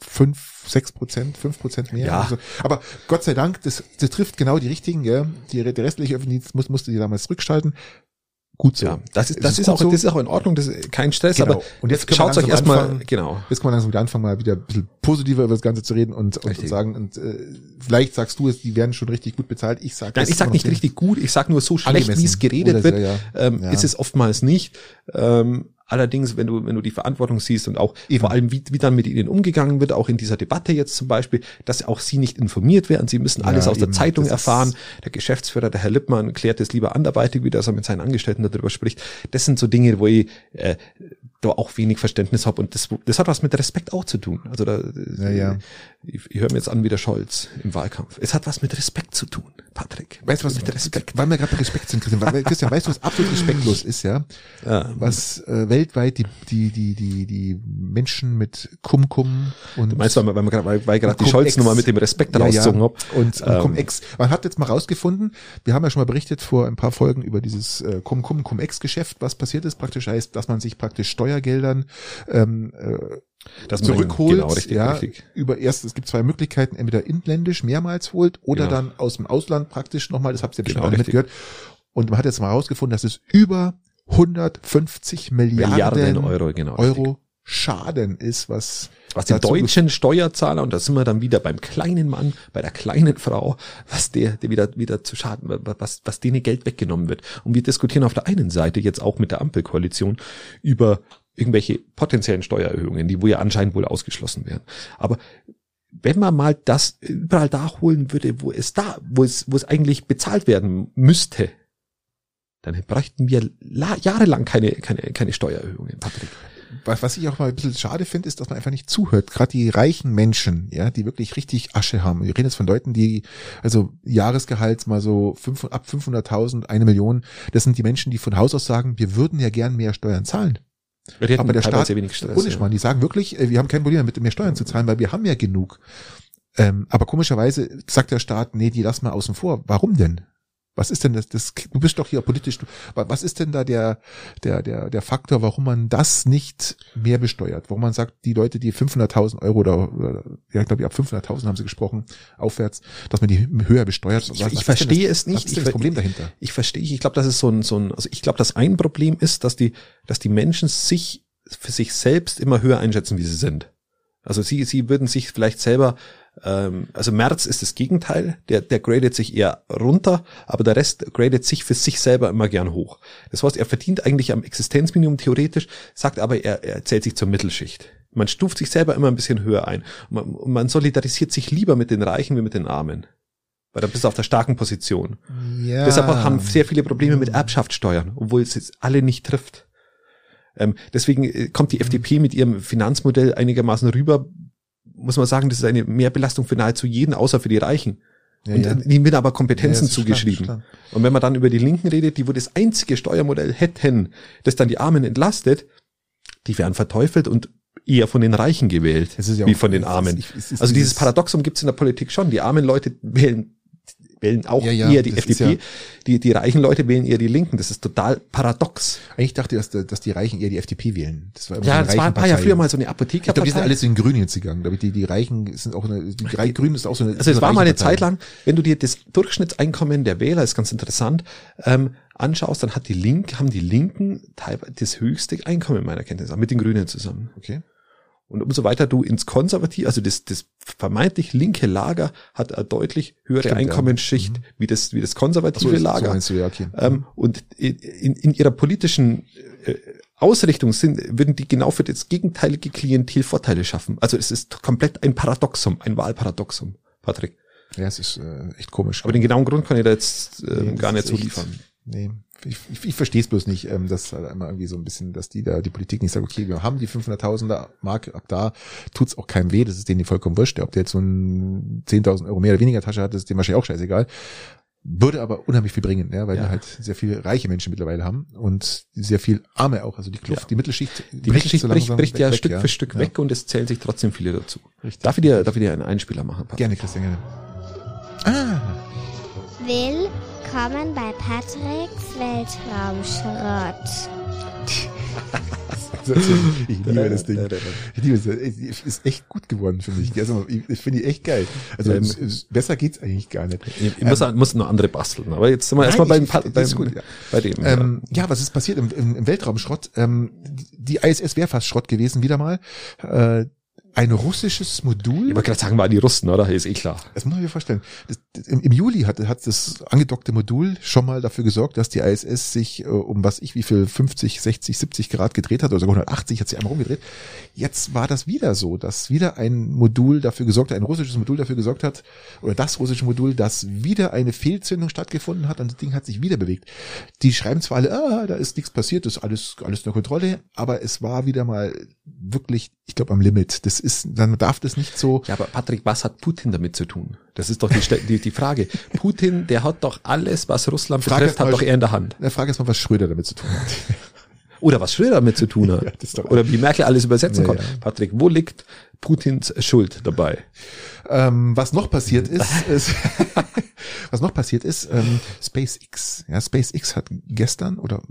[SPEAKER 2] fünf, sechs Prozent, fünf Prozent mehr.
[SPEAKER 1] Ja.
[SPEAKER 2] Also, aber Gott sei Dank, das, das trifft genau die richtigen, ja. Die, der restliche öffentliche Dienst muss, musste die damals zurückschalten. Gut so.
[SPEAKER 1] ja, das ist, das ist,
[SPEAKER 2] gut
[SPEAKER 1] auch,
[SPEAKER 2] so.
[SPEAKER 1] das ist auch in Ordnung, das ist kein Stress,
[SPEAKER 2] Genau.
[SPEAKER 1] aber
[SPEAKER 2] Und jetzt
[SPEAKER 1] schaut euch erstmal, genau.
[SPEAKER 2] Jetzt kann man langsam wieder anfangen, mal wieder ein bisschen positiver über das Ganze zu reden und, und, und sagen, und äh, vielleicht sagst du es, die werden schon richtig gut bezahlt. Ich sag
[SPEAKER 1] Nein, ich sag nicht richtig gut, ich sag nur so schlecht, wie es geredet
[SPEAKER 2] Oder
[SPEAKER 1] wird,
[SPEAKER 2] so, ja.
[SPEAKER 1] Ähm,
[SPEAKER 2] Ja.
[SPEAKER 1] ist es oftmals nicht. Ähm, allerdings, wenn du, wenn du die Verantwortung siehst und auch
[SPEAKER 2] Eben.
[SPEAKER 1] vor allem, wie, wie dann mit ihnen umgegangen wird, auch in dieser Debatte jetzt zum Beispiel, dass auch sie nicht informiert werden, sie müssen alles
[SPEAKER 2] Ja,
[SPEAKER 1] aus der
[SPEAKER 2] eben.
[SPEAKER 1] Zeitung
[SPEAKER 2] Das
[SPEAKER 1] erfahren. Der Geschäftsführer, der Herr Lippmann, klärt es lieber anderweitig, wie dass er mit seinen Angestellten darüber spricht. Das sind so Dinge, wo ich äh, da auch wenig Verständnis habe und das, das hat was mit Respekt auch zu tun. Also da,
[SPEAKER 2] Ja, ja.
[SPEAKER 1] Ich, ich höre mir jetzt an wie der Scholz im Wahlkampf. Es hat was mit Respekt zu tun, Patrick.
[SPEAKER 2] Weißt du was, mit Respekt. weil wir gerade Respekt sind, Christian, weil, Christian, weißt du, was absolut respektlos ist, ja?
[SPEAKER 1] Ja.
[SPEAKER 2] Was äh, weltweit die, die, die, die, die Menschen mit Cum-Cum und
[SPEAKER 1] Du meinst, weil, weil, weil, weil gerade die Scholz-Nummer mit dem Respekt
[SPEAKER 2] ja, ja.
[SPEAKER 1] rausgezogen hat.
[SPEAKER 2] Und, und
[SPEAKER 1] Ähm,
[SPEAKER 2] Cum-Ex. Man hat jetzt mal rausgefunden, wir haben ja schon mal berichtet vor ein paar Folgen über dieses äh, Cum-Cum, Cum-Ex-Geschäft, was passiert ist praktisch, heißt, dass man sich praktisch Steuergeldern ähm, äh,
[SPEAKER 1] Dass man-
[SPEAKER 2] zurückholt,
[SPEAKER 1] Genau, richtig,
[SPEAKER 2] ja,
[SPEAKER 1] richtig.
[SPEAKER 2] über erst, es gibt zwei Möglichkeiten, entweder inländisch mehrmals holt oder
[SPEAKER 1] Genau.
[SPEAKER 2] dann aus dem Ausland praktisch nochmal, das habt ihr bestimmt
[SPEAKER 1] Genau, richtig.
[SPEAKER 2] mitgehört. Und man hat jetzt mal herausgefunden, dass es über 150 Milliarden,
[SPEAKER 1] Milliarden Euro, genau.
[SPEAKER 2] Euro Schaden ist, was,
[SPEAKER 1] Was den deutschen Steuerzahler, und da sind wir dann wieder beim kleinen Mann, bei der kleinen Frau, was der, der wieder, wieder zu Schaden, was, was denen Geld weggenommen wird. Und wir diskutieren auf der einen Seite jetzt auch mit der Ampelkoalition über irgendwelche potenziellen Steuererhöhungen, die wo ja anscheinend wohl ausgeschlossen werden. Aber wenn man mal das überall da holen würde, wo es da, wo es, wo es eigentlich bezahlt werden müsste, dann bräuchten wir la- jahrelang keine, keine, keine Steuererhöhungen, Patrick.
[SPEAKER 2] was, was ich auch mal ein bisschen schade finde, ist, dass man einfach nicht zuhört. Gerade die reichen Menschen, ja, die wirklich richtig Asche haben. Wir reden jetzt von Leuten, die, also Jahresgehalt mal so fünf, ab 500.000, eine Million. Das sind die Menschen, die von Haus aus sagen, wir würden ja gern mehr Steuern zahlen.
[SPEAKER 1] Hätten
[SPEAKER 2] Aber der Staat,
[SPEAKER 1] sehr wenig Stress,
[SPEAKER 2] ohne
[SPEAKER 1] ja.
[SPEAKER 2] Die sagen wirklich, äh, wir haben kein Problem damit, mehr Steuern zu zahlen, weil wir haben ja genug. Ähm, aber komischerweise sagt der Staat, nee, die lassen wir außen vor. Warum denn? Was ist denn das, das, du bist doch hier politisch, was ist denn da der, der, der, der Faktor, warum man das nicht mehr besteuert? Warum man sagt, die Leute, die 500.000 Euro oder, oder ja, ich glaube, ab 500.000 haben sie gesprochen, aufwärts, dass man die höher besteuert.
[SPEAKER 1] Ich- ich verstehe
[SPEAKER 2] das,
[SPEAKER 1] es nicht.
[SPEAKER 2] Was ist
[SPEAKER 1] Ich
[SPEAKER 2] denn das Problem dahinter?
[SPEAKER 1] Ich verstehe, ich glaube, das ist so ein, so ein, also ich glaube, dass ein Problem ist, dass die, dass die Menschen sich für sich selbst immer höher einschätzen, wie sie sind. Also sie, sie würden sich vielleicht selber, ähm, also Merz ist das Gegenteil, der, der gradet sich eher runter, aber der Rest gradet sich für sich selber immer gern hoch. Das heißt, er verdient eigentlich am Existenzminimum theoretisch, sagt aber, er, er zählt sich zur Mittelschicht. Man stuft sich selber immer ein bisschen höher ein. Und man, und man solidarisiert sich lieber mit den Reichen wie mit den Armen. Weil dann bist du auf der starken Position.
[SPEAKER 2] Ja.
[SPEAKER 1] Deshalb haben sehr viele Probleme mit Erbschaftssteuern, obwohl es jetzt alle nicht trifft. Ähm, deswegen äh, kommt die FDP mit ihrem Finanzmodell einigermaßen rüber. Muss man sagen, das ist eine Mehrbelastung für nahezu jeden, außer für die Reichen.
[SPEAKER 2] Ja,
[SPEAKER 1] und
[SPEAKER 2] ja.
[SPEAKER 1] ihnen wird aber Kompetenzen
[SPEAKER 2] Ja, ist
[SPEAKER 1] zugeschrieben.
[SPEAKER 2] klar,
[SPEAKER 1] Und wenn man dann über die Linken redet, die wo das einzige Steuermodell hätten, das dann die Armen entlastet, die werden verteufelt und eher von den Reichen gewählt,
[SPEAKER 2] ist ja
[SPEAKER 1] wie
[SPEAKER 2] auch-
[SPEAKER 1] von den
[SPEAKER 2] ist-
[SPEAKER 1] Armen.
[SPEAKER 2] ich- es ist
[SPEAKER 1] also dieses
[SPEAKER 2] dieses-
[SPEAKER 1] Paradoxum gibt es in der Politik schon. Die armen Leute wählen, wählen auch
[SPEAKER 2] Ja, ja,
[SPEAKER 1] eher die FDP.
[SPEAKER 2] ja-
[SPEAKER 1] die, die reichen Leute wählen eher die Linken. Das ist total paradox.
[SPEAKER 2] Eigentlich dachte ich, dass, dass die Reichen eher die FDP wählen. Das war immer
[SPEAKER 1] Ja,
[SPEAKER 2] so
[SPEAKER 1] das war, war ja
[SPEAKER 2] Reichenpartei.
[SPEAKER 1] früher mal so eine
[SPEAKER 2] Ich glaube, die sind alles in Grün jetzt gegangen. Die, die Reichen sind auch eine, die drei Grünen ist auch so eine.
[SPEAKER 1] Also es war mal eine
[SPEAKER 2] Reichenpartei.
[SPEAKER 1] Zeit lang, wenn du dir das Durchschnittseinkommen der Wähler, ist ganz interessant, ähm, anschaust, dann hat die Link, haben die Linken teilweise das höchste Einkommen meiner Kenntnis, mit den Grünen zusammen.
[SPEAKER 2] Okay.
[SPEAKER 1] Und umso weiter du ins Konservativ, also das, das vermeintlich linke Lager hat eine deutlich höhere
[SPEAKER 2] Stimmt, ja.
[SPEAKER 1] Einkommensschicht wie das, wie das konservative
[SPEAKER 2] so,
[SPEAKER 1] Lager.
[SPEAKER 2] So du, ja, okay.
[SPEAKER 1] Ähm, und in, in ihrer politischen äh, Ausrichtung sind, würden die genau für das gegenteilige Klientel Vorteile schaffen. Also es ist komplett ein Paradoxum, ein Wahlparadoxum, Patrick.
[SPEAKER 2] Ja, es ist äh, echt komisch.
[SPEAKER 1] Aber den genauen Grund kann ich da jetzt äh,
[SPEAKER 2] Nee,
[SPEAKER 1] gar nicht so liefern.
[SPEAKER 2] Nee, ich, ich, ich verstehe es bloß nicht, ähm, dass halt immer irgendwie so ein bisschen, dass die da die Politik nicht sagt, okay, wir haben die 500.000er Mark, ab da tut's auch keinem weh, das ist denen vollkommen wurscht. Ob der jetzt so ein 10.000 Euro mehr oder weniger Tasche hat, das ist dem wahrscheinlich auch scheißegal. Würde aber unheimlich viel bringen, ja, weil
[SPEAKER 1] Ja.
[SPEAKER 2] wir halt sehr viele reiche Menschen mittlerweile haben und sehr viel Arme auch. Also die Kluft,
[SPEAKER 1] Ja.
[SPEAKER 2] die Mittelschicht,
[SPEAKER 1] Die Mittelschicht
[SPEAKER 2] so
[SPEAKER 1] bricht, bricht ja
[SPEAKER 2] weg,
[SPEAKER 1] Stück für Stück
[SPEAKER 2] Ja.
[SPEAKER 1] weg und es zählen sich trotzdem viele dazu.
[SPEAKER 2] Richtig.
[SPEAKER 1] Darf ich dir, darf ich dir einen Einspieler machen? Patrick?
[SPEAKER 2] Gerne, Christian, gerne. Ah,
[SPEAKER 3] Willkommen bei Patricks Weltraumschrott.
[SPEAKER 2] ich liebe das Ding. Ich liebe es. Es Ist echt gut geworden, finde ich. Also, ich finde die echt geil. Also
[SPEAKER 1] Ähm,
[SPEAKER 2] es- es- besser geht's eigentlich gar nicht.
[SPEAKER 1] Ich, ich muss, muss noch andere basteln, aber jetzt sind wir erstmal beim,
[SPEAKER 2] gut, ja.
[SPEAKER 1] bei dem.
[SPEAKER 2] Ähm, ja, was ist passiert im, im, im Weltraumschrott? Ähm, die ISS wäre fast Schrott gewesen, wieder mal. Äh, ein russisches Modul.
[SPEAKER 1] ich wollte gerade sagen, waren die Russen, oder? Ist eh klar.
[SPEAKER 2] Das muss man sich vorstellen. Das, das, im, Im Juli hat, hat das angedockte Modul schon mal dafür gesorgt, dass die ISS sich äh, um was ich wie viel 50, 60, 70 Grad gedreht hat, oder sogar 180 hat sie einmal rumgedreht. Jetzt war das wieder so, dass wieder ein Modul dafür gesorgt hat, ein russisches Modul dafür gesorgt hat, oder das russische Modul, dass wieder eine Fehlzündung stattgefunden hat und das Ding hat sich wieder bewegt. Die schreiben zwar alle, ah, da ist nichts passiert, das ist alles, alles unter Kontrolle, aber es war wieder mal wirklich ich glaube, am Limit. Das ist, dann darf das nicht so.
[SPEAKER 1] Ja, aber Patrick, was hat Putin damit zu tun? Das ist doch die, die, die Frage. Putin, der hat doch alles, was Russland
[SPEAKER 2] Frage
[SPEAKER 1] betrifft, hat
[SPEAKER 2] mal-
[SPEAKER 1] doch er in der Hand.
[SPEAKER 2] Der Frage ist mal, was Schröder damit zu tun hat.
[SPEAKER 1] Oder was Schröder damit zu tun hat.
[SPEAKER 2] Ja,
[SPEAKER 1] Oder wie Merkel alles übersetzen
[SPEAKER 2] Ja,
[SPEAKER 1] kann.
[SPEAKER 2] ja.
[SPEAKER 1] Patrick, wo liegt Putins Schuld dabei?
[SPEAKER 2] Ähm, was noch passiert ist, ist was noch passiert ist, ähm, SpaceX. Ja, SpaceX hat gestern oder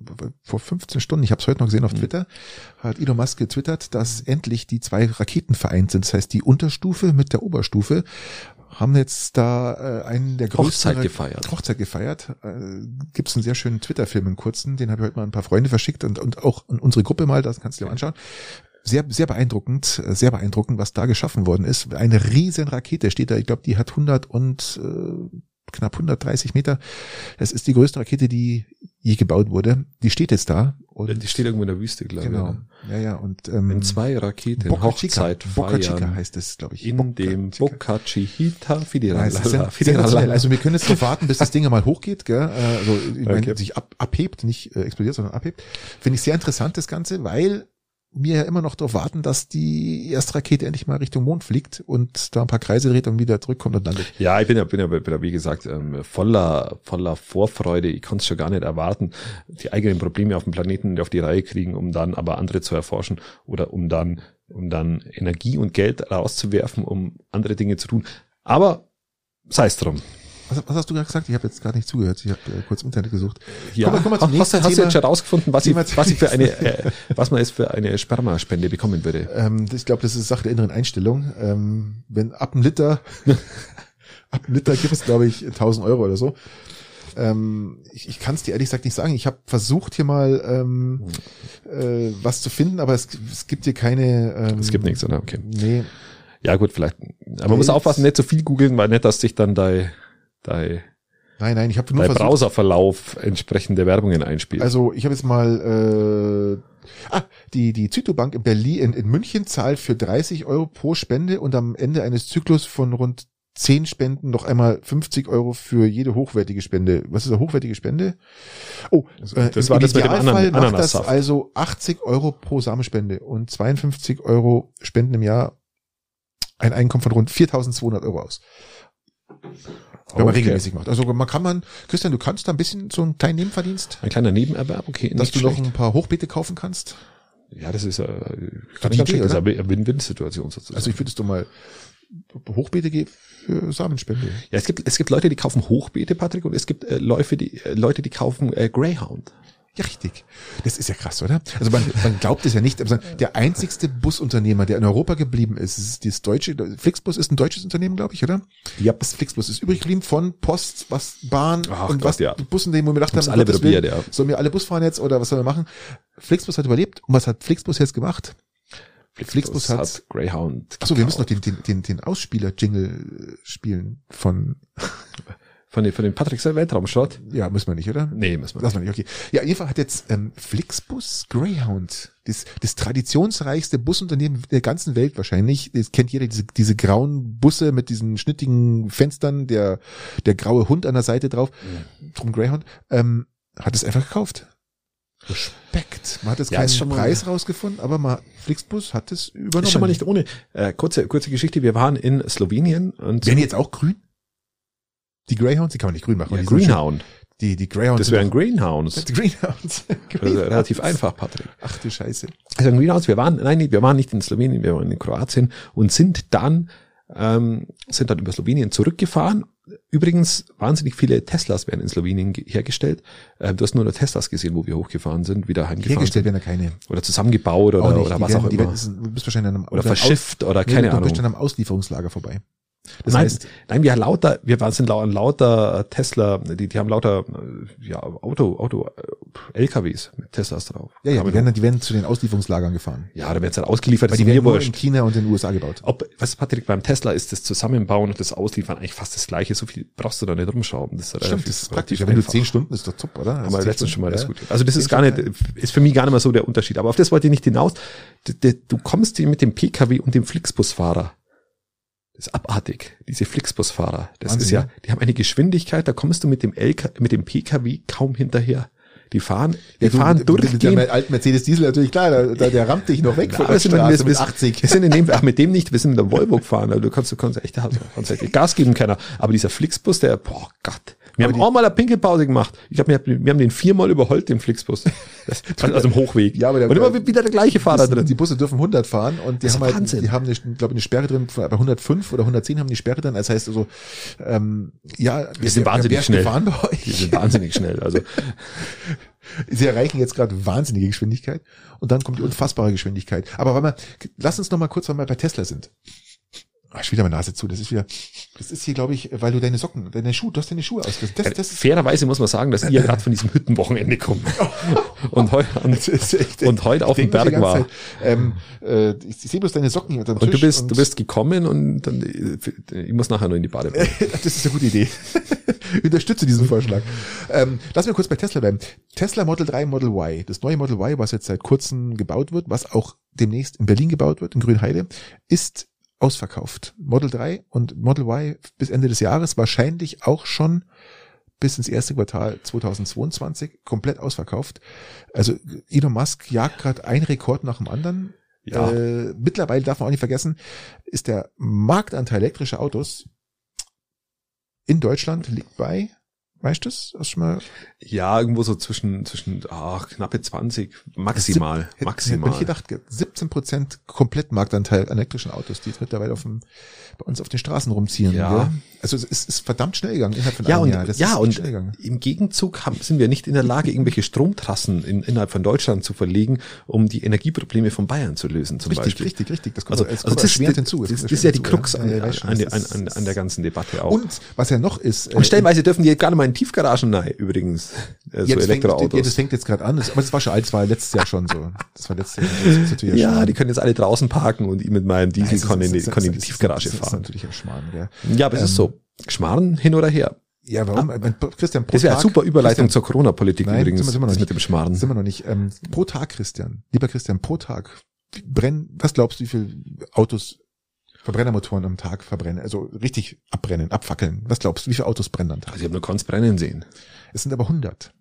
[SPEAKER 2] vor 15 Stunden, ich habe es heute noch gesehen
[SPEAKER 1] Mhm.
[SPEAKER 2] auf Twitter, hat Elon Musk getwittert, dass endlich die zwei Raketen vereint sind. Das heißt, die Unterstufe mit der Oberstufe haben jetzt da äh, einen der größten
[SPEAKER 1] Hochzeit gefeiert.
[SPEAKER 2] Hochzeit gefeiert. Äh, Gibt es einen sehr schönen Twitter-Film, einen kurzen, den habe ich heute mal ein paar Freunde verschickt und, und auch in unsere Gruppe mal, das kannst du dir mal anschauen. Sehr, sehr beeindruckend, äh, sehr beeindruckend, was da geschaffen worden ist. Eine riesen Rakete steht da, ich glaube, die hat 100 und äh, knapp 130 Meter. Das ist die größte Rakete, die je gebaut wurde. Die steht jetzt da. Und
[SPEAKER 1] Die steht irgendwo in der Wüste, glaube
[SPEAKER 2] genau.
[SPEAKER 1] ich.
[SPEAKER 2] Ja, ja. Und ähm,
[SPEAKER 1] Wenn zwei Raketen
[SPEAKER 2] Boca Chica, Boca Chica heißt es, glaube ich.
[SPEAKER 1] in
[SPEAKER 2] Boca
[SPEAKER 1] dem. Boca Chihita
[SPEAKER 2] sensationell. Also wir können jetzt noch warten, bis das Ding mal hochgeht, gell? Äh, Also ich meine,
[SPEAKER 1] Okay.
[SPEAKER 2] sich ab, abhebt, nicht äh, explodiert, sondern abhebt. Finde ich sehr interessant das Ganze, weil wir ja immer noch darauf warten, dass die erste Rakete endlich mal Richtung Mond fliegt und da ein paar Kreise dreht und wieder zurückkommt und landet.
[SPEAKER 1] Ja, ich bin ja, bin ja, bin ja wie gesagt, ähm, voller, voller Vorfreude. Ich konnte es schon gar nicht erwarten, die eigenen Probleme auf dem Planeten auf die Reihe kriegen, um dann aber andere zu erforschen oder um dann, um dann Energie und Geld rauszuwerfen, um andere Dinge zu tun. Aber sei es drum.
[SPEAKER 2] Was, was hast du gerade gesagt? Ich habe jetzt gerade nicht zugehört. Ich habe äh, kurz im Internet gesucht.
[SPEAKER 1] Ja,
[SPEAKER 2] wir- kommen wir zum
[SPEAKER 1] hast, hast, du-
[SPEAKER 2] nächsten
[SPEAKER 1] hast du
[SPEAKER 2] Thema.
[SPEAKER 1] jetzt schon rausgefunden, was ich, was ich für eine, äh, was man jetzt für eine Spermaspende bekommen würde?
[SPEAKER 2] Ähm, ich glaube, das ist Sache der inneren Einstellung. Ähm, wenn ab einem Liter, ab einem Liter gibt es, glaube ich, 1000 Euro oder so. Ähm, ich ich kann es dir ehrlich gesagt nicht sagen. Ich habe versucht hier mal ähm, äh, was zu finden, aber es, es gibt hier keine. Ähm,
[SPEAKER 1] Es gibt nichts, oder? Okay.
[SPEAKER 2] Nee,
[SPEAKER 1] Ja, gut, vielleicht. Aber man muss aufpassen, nicht zu viel googeln, weil nicht, dass sich dann dein, dein,
[SPEAKER 2] nein, nein. Ich habe nur
[SPEAKER 1] dein
[SPEAKER 2] versucht.
[SPEAKER 1] Browserverlauf entsprechende Werbungen einspielt.
[SPEAKER 2] Also ich habe jetzt mal äh, ah, die die Zytobank in Berlin in, in München zahlt für 30 Euro pro Spende und am Ende eines Zyklus von rund 10 Spenden noch einmal 50 Euro für jede hochwertige Spende. Was ist eine hochwertige Spende? Oh, äh,
[SPEAKER 1] das
[SPEAKER 2] im
[SPEAKER 1] war das mit dem
[SPEAKER 2] Idealfall
[SPEAKER 1] Anan-
[SPEAKER 2] macht das also 80 Euro pro Samenspende und 52 Euro Spenden im Jahr ein Einkommen von rund 4.200 Euro aus. Wenn man
[SPEAKER 1] Okay.
[SPEAKER 2] regelmäßig macht. Also man kann man, Christian, du kannst da ein bisschen so einen kleinen Nebenverdienst
[SPEAKER 1] Ein kleiner Nebenerwerb, okay.
[SPEAKER 2] dass du noch
[SPEAKER 1] schlecht.
[SPEAKER 2] ein paar Hochbeete kaufen kannst.
[SPEAKER 1] Ja, das ist äh,
[SPEAKER 2] Idee.
[SPEAKER 1] Das ist
[SPEAKER 2] oder?
[SPEAKER 1] eine Win-Win-Situation sozusagen.
[SPEAKER 2] Also ich würde es doch mal Hochbeete geben für Samenspende.
[SPEAKER 1] ja, es gibt, es gibt Leute, die kaufen Hochbeete, Patrick, und es gibt äh, Läufe, die, äh, Leute, die kaufen äh, Greyhound.
[SPEAKER 2] Ja, richtig. Das ist ja krass, oder? Also man, man glaubt es ja nicht, aber der einzigste Busunternehmer, der in Europa geblieben ist, ist das deutsche, Flixbus ist ein deutsches Unternehmen, glaube ich, oder?
[SPEAKER 1] Ja.
[SPEAKER 2] Das Flixbus ist übrig geblieben von Post, was Bahn
[SPEAKER 1] Ach
[SPEAKER 2] und
[SPEAKER 1] Gott,
[SPEAKER 2] was
[SPEAKER 1] ja.
[SPEAKER 2] Busunternehmen, wo wir gedacht haben,
[SPEAKER 1] alle probiert,
[SPEAKER 2] Willen,
[SPEAKER 1] ja.
[SPEAKER 2] sollen wir alle Bus fahren jetzt oder was sollen wir machen? Flixbus hat überlebt. Und was hat Flixbus jetzt gemacht? Flixbus hat
[SPEAKER 1] Greyhound.
[SPEAKER 2] Achso, wir müssen noch den, den, den, den Ausspieler-Jingle spielen von,
[SPEAKER 1] Von den, von den Patrick Weltraumschrott?
[SPEAKER 2] ja, müssen wir nicht, oder?
[SPEAKER 1] Nee, müssen wir
[SPEAKER 2] Lass mal nicht, okay. Ja, Fall hat jetzt ähm, Flixbus Greyhound, das, das traditionsreichste Busunternehmen der ganzen Welt wahrscheinlich. Das kennt jeder, diese, diese grauen Busse mit diesen schnittigen Fenstern, der, der graue Hund an der Seite drauf, drum Greyhound, ähm, hat es einfach gekauft. Respekt. Man hat jetzt
[SPEAKER 1] Ja,
[SPEAKER 2] keinen
[SPEAKER 1] schon mal-
[SPEAKER 2] Preis rausgefunden, aber mal, Flixbus hat es übernommen.
[SPEAKER 1] Ist schon mal nicht ohne. Äh, kurze, kurze Geschichte. Wir waren in Slowenien und
[SPEAKER 2] Wären die jetzt auch grün? Die Greyhounds, die kann man nicht grün machen.
[SPEAKER 1] ja,
[SPEAKER 2] die
[SPEAKER 1] Greenhound.
[SPEAKER 2] Die, die Greyhounds.
[SPEAKER 1] Das wären Greenhounds.
[SPEAKER 2] Die Greenhounds.
[SPEAKER 1] Also relativ einfach, Patrick.
[SPEAKER 2] Ach du Scheiße.
[SPEAKER 1] Also in Greenhouse, wir waren, nein, wir waren nicht in Slowenien, wir waren in Kroatien und sind dann, ähm, sind dann über Slowenien zurückgefahren. Übrigens, wahnsinnig viele Teslas werden in Slowenien ge- hergestellt. Ähm, du hast nur noch Teslas gesehen, wo wir hochgefahren sind, wieder heimgefahren
[SPEAKER 2] Hergestellt
[SPEAKER 1] sind.
[SPEAKER 2] werden da keine.
[SPEAKER 1] Oder zusammengebaut oder,
[SPEAKER 2] nicht.
[SPEAKER 1] oder was
[SPEAKER 2] werden,
[SPEAKER 1] auch immer.
[SPEAKER 2] werden, du bist wahrscheinlich an einem,
[SPEAKER 1] oder verschifft oder
[SPEAKER 2] Aus, nee,
[SPEAKER 1] keine
[SPEAKER 2] du
[SPEAKER 1] Ahnung.
[SPEAKER 2] bist an einem Auslieferungslager vorbei. Das
[SPEAKER 1] nein,
[SPEAKER 2] heißt,
[SPEAKER 1] nein, wir lauter, wir waren sind lau- lauter Tesla, die, die haben lauter, ja, Auto, Auto, äh, LKWs mit Teslas drauf.
[SPEAKER 2] ja, ja, die werden, die werden zu den Auslieferungslagern gefahren.
[SPEAKER 1] ja, da werden es dann ausgeliefert,
[SPEAKER 2] Weil
[SPEAKER 1] das
[SPEAKER 2] die werden nur in. China und in den USA gebaut.
[SPEAKER 1] Ob, was Patrick, beim Tesla ist das Zusammenbauen und das Ausliefern eigentlich fast das gleiche. So viel brauchst du da nicht rumschrauben. Das ist
[SPEAKER 2] Stimmt, das ist praktisch. Wenn du zehn Stunden, ist doch top, oder?
[SPEAKER 1] haben
[SPEAKER 2] Also
[SPEAKER 1] wir letztens schon mal
[SPEAKER 2] ja.
[SPEAKER 1] diskutiert. Also das ist gar nicht, ist für mich gar nicht mal so der Unterschied. Aber auf das wollte ich nicht hinaus. Du kommst hier mit dem PKW und dem Flixbusfahrer. Das ist abartig. Diese Flixbusfahrer. Das
[SPEAKER 2] Wahnsinn,
[SPEAKER 1] ist ja,
[SPEAKER 2] ja.
[SPEAKER 1] die haben eine Geschwindigkeit, da kommst du mit dem LK, mit dem PKW kaum hinterher. Die fahren, die
[SPEAKER 2] Ja, du,
[SPEAKER 1] fahren
[SPEAKER 2] mit, mit, dem alten Mercedes Diesel natürlich klar, da, da, der rammt dich noch weg
[SPEAKER 1] Ja,
[SPEAKER 2] von der
[SPEAKER 1] wir wir,
[SPEAKER 2] Straße
[SPEAKER 1] wir,
[SPEAKER 2] mit
[SPEAKER 1] wir
[SPEAKER 2] 80.
[SPEAKER 1] sind in dem, ach, mit dem nicht, wir sind mit dem Volvo gefahren, also du kannst, du kannst echt, kannst echt Gas geben keiner. Aber dieser Flixbus, der, boah Gott. Wir haben auch mal eine Pinkelpause gemacht. Ich glaube, wir, haben- wir haben den viermal überholt, den Flixbus. Das, also im Hochweg.
[SPEAKER 2] Ja, aber der-
[SPEAKER 1] und immer wieder der gleiche Fahrer drin.
[SPEAKER 2] Die Busse dürfen 100 fahren und die
[SPEAKER 1] Das
[SPEAKER 2] haben halt,
[SPEAKER 1] Wahnsinn.
[SPEAKER 2] die haben eine, glaube ich, eine Sperre drin, bei 105 oder 110 haben die Sperre drin. Das heißt also, ähm, ja,
[SPEAKER 1] Wir sind wahnsinnig
[SPEAKER 2] ist
[SPEAKER 1] schnell.
[SPEAKER 2] gefahren bei euch?
[SPEAKER 1] sind wahnsinnig schnell. Also,
[SPEAKER 2] Sie erreichen jetzt gerade wahnsinnige Geschwindigkeit und dann kommt die unfassbare Geschwindigkeit. Aber warte mal, lass uns noch mal kurz, weil wir bei Tesla sind. Ach, wieder meine Nase zu. Das ist wieder, das ist hier, glaube ich, weil du deine Socken, deine Schuhe, du hast deine Schuhe ausgerissen. Das, das,
[SPEAKER 1] fairerweise muss man sagen, dass ihr gerade von diesem Hüttenwochenende kommt. Und, heu, und,
[SPEAKER 2] echt,
[SPEAKER 1] und heute auf
[SPEAKER 2] ich
[SPEAKER 1] dem Berg war.
[SPEAKER 2] Zeit, Ähm, äh, ich, ich sehe bloß deine Socken hier unter dem
[SPEAKER 1] Und du
[SPEAKER 2] Tisch
[SPEAKER 1] bist, du bist gekommen und dann, äh, ich muss nachher noch in die Badewanne.
[SPEAKER 2] Das ist eine gute Idee. Ich Unterstütze diesen Vorschlag. Ähm, lass mir kurz bei Tesla bleiben. Tesla Model 3, Model Y. Das neue Model Y, was jetzt seit kurzem gebaut wird, was auch demnächst in Berlin gebaut wird, in Grünheide, ist ausverkauft. Model 3 und Model Y bis Ende des Jahres wahrscheinlich auch schon bis ins erste Quartal 2022 komplett ausverkauft. Also Elon Musk jagt gerade einen Rekord nach dem anderen.
[SPEAKER 1] Ja.
[SPEAKER 2] Äh, mittlerweile darf man auch nicht vergessen, ist der Marktanteil elektrischer Autos in Deutschland liegt bei, weißt du das? Hast du mal
[SPEAKER 1] Ja, irgendwo so zwischen, zwischen, ach, knappe 20, maximal,
[SPEAKER 2] Hätte-
[SPEAKER 1] maximal.
[SPEAKER 2] Hätte ich gedacht, 17 Prozent Komplettmarktanteil an elektrischen Autos, die jetzt mittlerweile auf dem, bei uns auf den Straßen rumziehen.
[SPEAKER 1] Ja.
[SPEAKER 2] Gell? Also es ist, ist verdammt schnell gegangen innerhalb von
[SPEAKER 1] ja,
[SPEAKER 2] einem
[SPEAKER 1] und,
[SPEAKER 2] Jahr. Das
[SPEAKER 1] ja, und im Gegenzug haben, sind wir nicht in der Lage, irgendwelche Stromtrassen in, innerhalb von Deutschland zu verlegen, um die Energieprobleme von Bayern zu lösen, zum
[SPEAKER 2] Richtig,
[SPEAKER 1] Beispiel.
[SPEAKER 2] richtig, richtig. Das kommt,
[SPEAKER 1] Also, also das,
[SPEAKER 2] erschwerend
[SPEAKER 1] das,
[SPEAKER 2] hinzu.
[SPEAKER 1] das,
[SPEAKER 2] Es
[SPEAKER 1] das
[SPEAKER 2] kommt
[SPEAKER 1] ist ja die Krux
[SPEAKER 2] hinzu,
[SPEAKER 1] an,
[SPEAKER 2] ja.
[SPEAKER 1] An, an,
[SPEAKER 2] das
[SPEAKER 1] an, an, der ganzen Debatte auch.
[SPEAKER 2] Und was ja noch ist, äh,
[SPEAKER 1] Und stellenweise dürfen die gar nicht mal in Tiefgaragen rein, übrigens, äh, so
[SPEAKER 2] jetzt fängt, ja,
[SPEAKER 1] Elektroautos.
[SPEAKER 2] das fängt jetzt gerade an, das, aber das war schon alt, war letztes Jahr schon so. Das war letztes Jahr. Das natürlich
[SPEAKER 1] ja,
[SPEAKER 2] Schmarrn.
[SPEAKER 1] die können jetzt alle draußen parken und ich mit meinem Diesel kann in die, in die
[SPEAKER 2] das ist-
[SPEAKER 1] Tiefgarage fahren.
[SPEAKER 2] natürlich ein Schmarrn, gell.
[SPEAKER 1] Ja, aber es ist so. Schmarrn hin oder her.
[SPEAKER 2] Ja, warum? Wenn- Christian, pro
[SPEAKER 1] Ah. Das wäre super Überleitung
[SPEAKER 2] Christian,
[SPEAKER 1] zur Corona-Politik
[SPEAKER 2] Nein,
[SPEAKER 1] übrigens.
[SPEAKER 2] sind wir- sind wir noch nicht.
[SPEAKER 1] mit dem Schmarrn.
[SPEAKER 2] Sind wir noch nicht. Ähm, pro Tag, Christian, lieber Christian, pro Tag brennen, was glaubst du, wie viel Autos, Verbrennermotoren am Tag verbrennen? Also richtig abbrennen, abfackeln. Was glaubst du, wie viele Autos brennen am Tag?
[SPEAKER 1] Also ich habe nur Konz brennen sehen.
[SPEAKER 2] Es sind aber 100.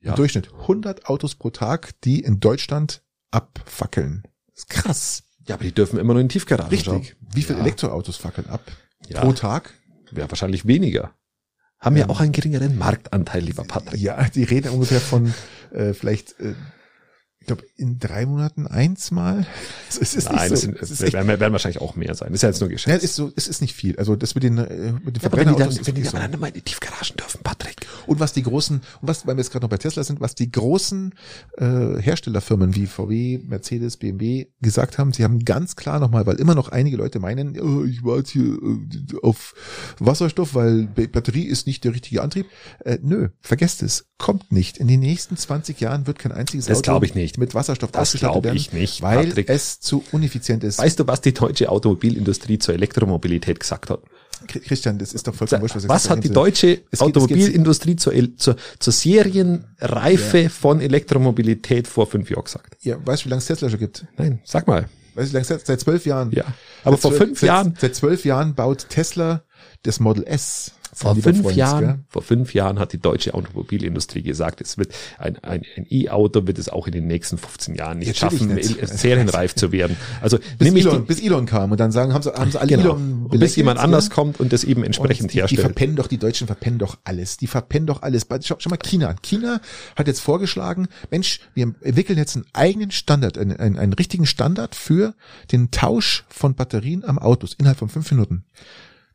[SPEAKER 1] Ja.
[SPEAKER 2] Im Durchschnitt 100 Autos pro Tag, die in Deutschland abfackeln. Das ist krass.
[SPEAKER 1] Ja, aber die dürfen immer nur in Tiefgaragen.
[SPEAKER 2] Richtig. Wie viele
[SPEAKER 1] Ja.
[SPEAKER 2] Elektroautos fackeln ab?
[SPEAKER 1] Ja.
[SPEAKER 2] Pro Tag?
[SPEAKER 1] Ja, wahrscheinlich weniger. Haben ja
[SPEAKER 2] Ähm,
[SPEAKER 1] auch einen geringeren Marktanteil, lieber Patrick.
[SPEAKER 2] Ja, die reden ungefähr von äh, vielleicht, äh, ich glaube, in drei Monaten eins mal. Es ist,
[SPEAKER 1] Nein,
[SPEAKER 2] nicht
[SPEAKER 1] das
[SPEAKER 2] so. es ist
[SPEAKER 1] werden, werden wahrscheinlich auch mehr sein. Das ist ja jetzt nur
[SPEAKER 2] ja,
[SPEAKER 1] geschätzt.
[SPEAKER 2] es ist so, es ist nicht viel. Also das mit den, äh, mit den
[SPEAKER 1] Ja, aber wenn die dann,
[SPEAKER 2] Verbrennerautos
[SPEAKER 1] wenn die
[SPEAKER 2] wirklich so.
[SPEAKER 1] dann mal in die Tiefgaragen dürfen, Patrick.
[SPEAKER 2] Und was die großen, und was, weil wir jetzt gerade noch bei Tesla sind, was die großen äh, Herstellerfirmen wie VW, Mercedes, BMW gesagt haben, sie haben ganz klar nochmal, weil immer noch einige Leute meinen, oh, ich warte hier äh, auf Wasserstoff, weil Batterie ist nicht der richtige Antrieb. Äh, nö, vergesst es, kommt nicht. In den nächsten 20 Jahren wird kein einziges
[SPEAKER 1] Das
[SPEAKER 2] Auto
[SPEAKER 1] glaub ich nicht.
[SPEAKER 2] Mit Wasserstoff
[SPEAKER 1] Das
[SPEAKER 2] ausgestattet werden,
[SPEAKER 1] ich nicht,
[SPEAKER 2] weil
[SPEAKER 1] Patrick.
[SPEAKER 2] es zu uneffizient ist.
[SPEAKER 1] Weißt du, was die deutsche Automobilindustrie zur Elektromobilität gesagt hat?
[SPEAKER 2] Chri- Christian, das ist doch vollkommen wurscht,
[SPEAKER 1] Was,
[SPEAKER 2] was,
[SPEAKER 1] hat die deutsche
[SPEAKER 2] Es geht- es geht-
[SPEAKER 1] Automobilindustrie zur, zur, zur Serienreife von Elektromobilität vor fünf Jahren gesagt?
[SPEAKER 2] Ja, weißt du, wie lange es Tesla schon gibt?
[SPEAKER 1] Nein, sag mal.
[SPEAKER 2] Weißt du, wie lange es seit seit zwölf Jahren?
[SPEAKER 1] Ja. Aber
[SPEAKER 2] Seit
[SPEAKER 1] vor
[SPEAKER 2] zwölf-
[SPEAKER 1] fünf
[SPEAKER 2] seit,
[SPEAKER 1] Jahren,
[SPEAKER 2] Seit zwölf Jahren baut Tesla das Model S.
[SPEAKER 1] vor fünf
[SPEAKER 2] Freund,
[SPEAKER 1] Jahren,
[SPEAKER 2] gell?
[SPEAKER 1] vor fünf Jahren hat die deutsche Automobilindustrie gesagt, es wird ein, ein, ein E-Auto wird es auch in den nächsten 15 Jahren nicht schaffen,
[SPEAKER 2] nicht.
[SPEAKER 1] serienreif zu werden. Also
[SPEAKER 2] Bis Elon,
[SPEAKER 1] die,
[SPEAKER 2] bis Elon kam und dann sagen, haben sie, haben sie alle
[SPEAKER 1] genau.
[SPEAKER 2] Elon
[SPEAKER 1] Und bis
[SPEAKER 2] belächelt,
[SPEAKER 1] jemand
[SPEAKER 2] ja?
[SPEAKER 1] anders kommt und das eben entsprechend
[SPEAKER 2] die, die
[SPEAKER 1] herstellt.
[SPEAKER 2] verpennen doch, die Deutschen verpennen doch alles. Die verpennen doch alles. Schau, schau mal China an. China hat jetzt vorgeschlagen, Mensch, wir entwickeln jetzt einen eigenen Standard, einen, einen, einen richtigen Standard für den Tausch von Batterien am Autos innerhalb von fünf Minuten.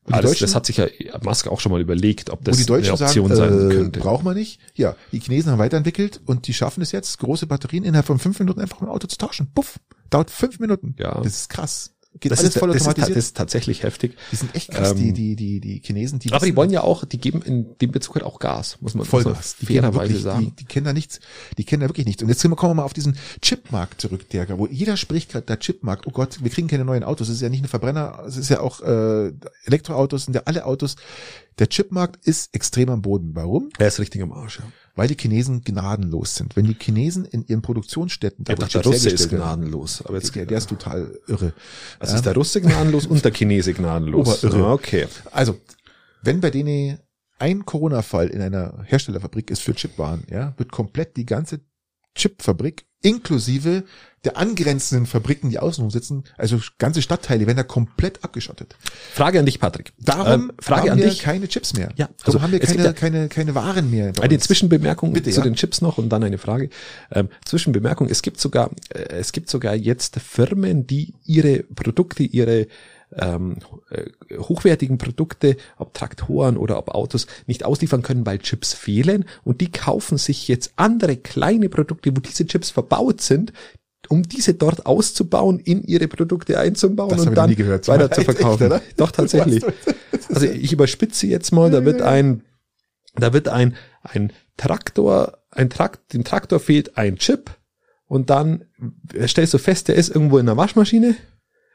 [SPEAKER 2] Und die
[SPEAKER 1] Ah, das, hat sich ja Musk auch schon mal überlegt, ob das
[SPEAKER 2] die Deutschen
[SPEAKER 1] eine Option
[SPEAKER 2] sagen,
[SPEAKER 1] sein
[SPEAKER 2] äh,
[SPEAKER 1] könnte.
[SPEAKER 2] braucht man nicht. Ja, die Chinesen haben weiterentwickelt und die schaffen es jetzt, große Batterien innerhalb von fünf Minuten einfach im Auto zu tauschen. Puff, dauert fünf Minuten.
[SPEAKER 1] Ja.
[SPEAKER 2] Das ist krass. Geht
[SPEAKER 1] Das
[SPEAKER 2] alles
[SPEAKER 1] ist,
[SPEAKER 2] voll
[SPEAKER 1] das, ist, das
[SPEAKER 2] automatisiert.
[SPEAKER 1] ist tatsächlich heftig.
[SPEAKER 2] die sind echt krass, die,
[SPEAKER 1] ähm,
[SPEAKER 2] die, die, die Chinesen. Die
[SPEAKER 1] Aber die wollen ja auch, die geben in dem Bezug halt auch Gas, muss man, muss man
[SPEAKER 2] Vollgas. Die
[SPEAKER 1] fairerweise
[SPEAKER 2] wirklich,
[SPEAKER 1] sagen.
[SPEAKER 2] Die, die kennen da nichts. Die kennen da wirklich nichts. Und jetzt kommen wir mal auf diesen Chipmarkt zurück, der, wo jeder spricht gerade, der Chipmarkt, oh Gott, wir kriegen keine neuen Autos. Es ist ja nicht ein Verbrenner, es ist ja auch äh, Elektroautos, sind ja alle Autos. Der Chipmarkt ist extrem am Boden. Warum?
[SPEAKER 1] Er ist richtig am Arsch, ja.
[SPEAKER 2] Weil die Chinesen gnadenlos sind. Wenn die Chinesen in ihren Produktionsstätten,
[SPEAKER 1] Der,
[SPEAKER 2] wo
[SPEAKER 1] der Russe ist gnadenlos. Aber jetzt,
[SPEAKER 2] der, der ist total irre.
[SPEAKER 1] also ist der Russe gnadenlos und der Chinese gnadenlos.
[SPEAKER 2] Oberirre.
[SPEAKER 1] Ah, Okay.
[SPEAKER 2] Also, wenn bei denen ein Corona-Fall in einer Herstellerfabrik ist für Chipwaren, ja, wird komplett die ganze Chipfabrik inklusive der angrenzenden Fabriken, die außenrum sitzen, also ganze Stadtteile werden da komplett abgeschottet.
[SPEAKER 1] Frage an dich, Patrick.
[SPEAKER 2] Darum
[SPEAKER 1] Ähm, Frage
[SPEAKER 2] haben
[SPEAKER 1] an
[SPEAKER 2] wir
[SPEAKER 1] dich.
[SPEAKER 2] keine Chips mehr.
[SPEAKER 1] Ja,
[SPEAKER 2] Darum
[SPEAKER 1] also
[SPEAKER 2] haben wir keine,
[SPEAKER 1] ja-
[SPEAKER 2] keine, keine Waren mehr.
[SPEAKER 1] Eine. Zwischenbemerkung
[SPEAKER 2] Bitte,
[SPEAKER 1] zu
[SPEAKER 2] ja.
[SPEAKER 1] den Chips noch und dann eine Frage. Ähm, Zwischenbemerkung, es gibt sogar, äh, es gibt sogar jetzt Firmen, die ihre Produkte, ihre ähm, äh, hochwertigen Produkte, ob Traktoren oder ob Autos, nicht ausliefern können, weil Chips fehlen. Und die kaufen sich jetzt andere kleine Produkte, wo diese Chips verbaut sind, um diese dort auszubauen, in ihre Produkte einzubauen
[SPEAKER 2] Das
[SPEAKER 1] und dann
[SPEAKER 2] gehört.
[SPEAKER 1] weiter
[SPEAKER 2] Echt,
[SPEAKER 1] zu verkaufen.
[SPEAKER 2] oder?
[SPEAKER 1] Doch, tatsächlich. Also ich überspitze jetzt mal, da wird ein, da wird ein, ein Traktor, ein Trakt, dem Traktor fehlt ein Chip und dann stellst du fest, der ist irgendwo in der Waschmaschine.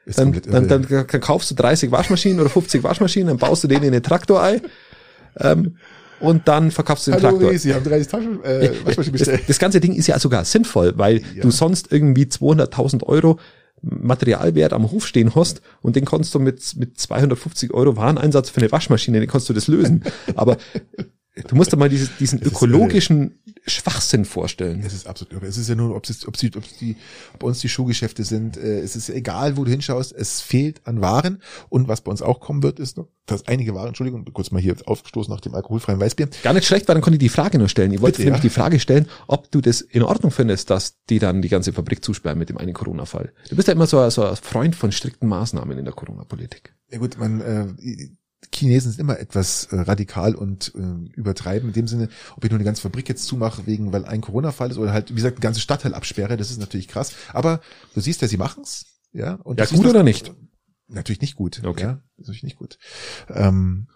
[SPEAKER 2] Ist
[SPEAKER 1] Dann, dann, dann, dann kaufst du 30 Waschmaschinen oder 50 Waschmaschinen, dann baust du den in den Traktor ein ähm, und dann verkaufst du den
[SPEAKER 2] Hallo,
[SPEAKER 1] Traktor.
[SPEAKER 2] Sie haben 30 Taschen, äh, Waschmaschinen
[SPEAKER 1] Das,
[SPEAKER 2] bestellt.
[SPEAKER 1] das ganze Ding ist ja sogar sinnvoll, weil
[SPEAKER 2] Ja.
[SPEAKER 1] du sonst irgendwie 200.000 Euro Materialwert am Hof stehen hast und den kannst du mit, mit 250 Euro Wareneinsatz für eine Waschmaschine, den kannst du das lösen. Aber du musst dir mal dieses, diesen
[SPEAKER 2] Das ist
[SPEAKER 1] ökologischen Schwachsinn vorstellen.
[SPEAKER 2] Es ist absolut irre. Es ist ja nur, ob es, ob sie, ob es die, ob bei uns die Schuhgeschäfte sind. Äh, es ist egal, wo du hinschaust. Es fehlt an Waren. Und was bei uns auch kommen wird, ist noch, dass einige Waren, Entschuldigung, kurz mal hier aufgestoßen nach dem alkoholfreien Weißbier.
[SPEAKER 1] Gar nicht schlecht, weil dann konnte ich die Frage nur stellen. Ich wollte
[SPEAKER 2] Bitte,
[SPEAKER 1] nämlich
[SPEAKER 2] ja.
[SPEAKER 1] die Frage stellen, ob du das in Ordnung findest, dass die dann die ganze Fabrik zusperren mit dem einen Corona-Fall. Du bist ja immer so, ein- so ein Freund von strikten Maßnahmen in der Corona-Politik.
[SPEAKER 2] Ja gut, man, äh, Chinesen sind immer etwas äh, radikal und äh, übertreiben. In dem Sinne, ob ich nur eine ganze Fabrik jetzt zumache, wegen, weil ein Corona-Fall ist oder halt, wie gesagt, ein ganzes Stadtteil absperre, das ist natürlich krass. Aber du siehst ja, sie machen's. Ja, und
[SPEAKER 1] Ja, gut oder nicht?
[SPEAKER 2] Natürlich nicht gut.
[SPEAKER 1] Okay.
[SPEAKER 2] Ja, natürlich nicht gut. Ähm,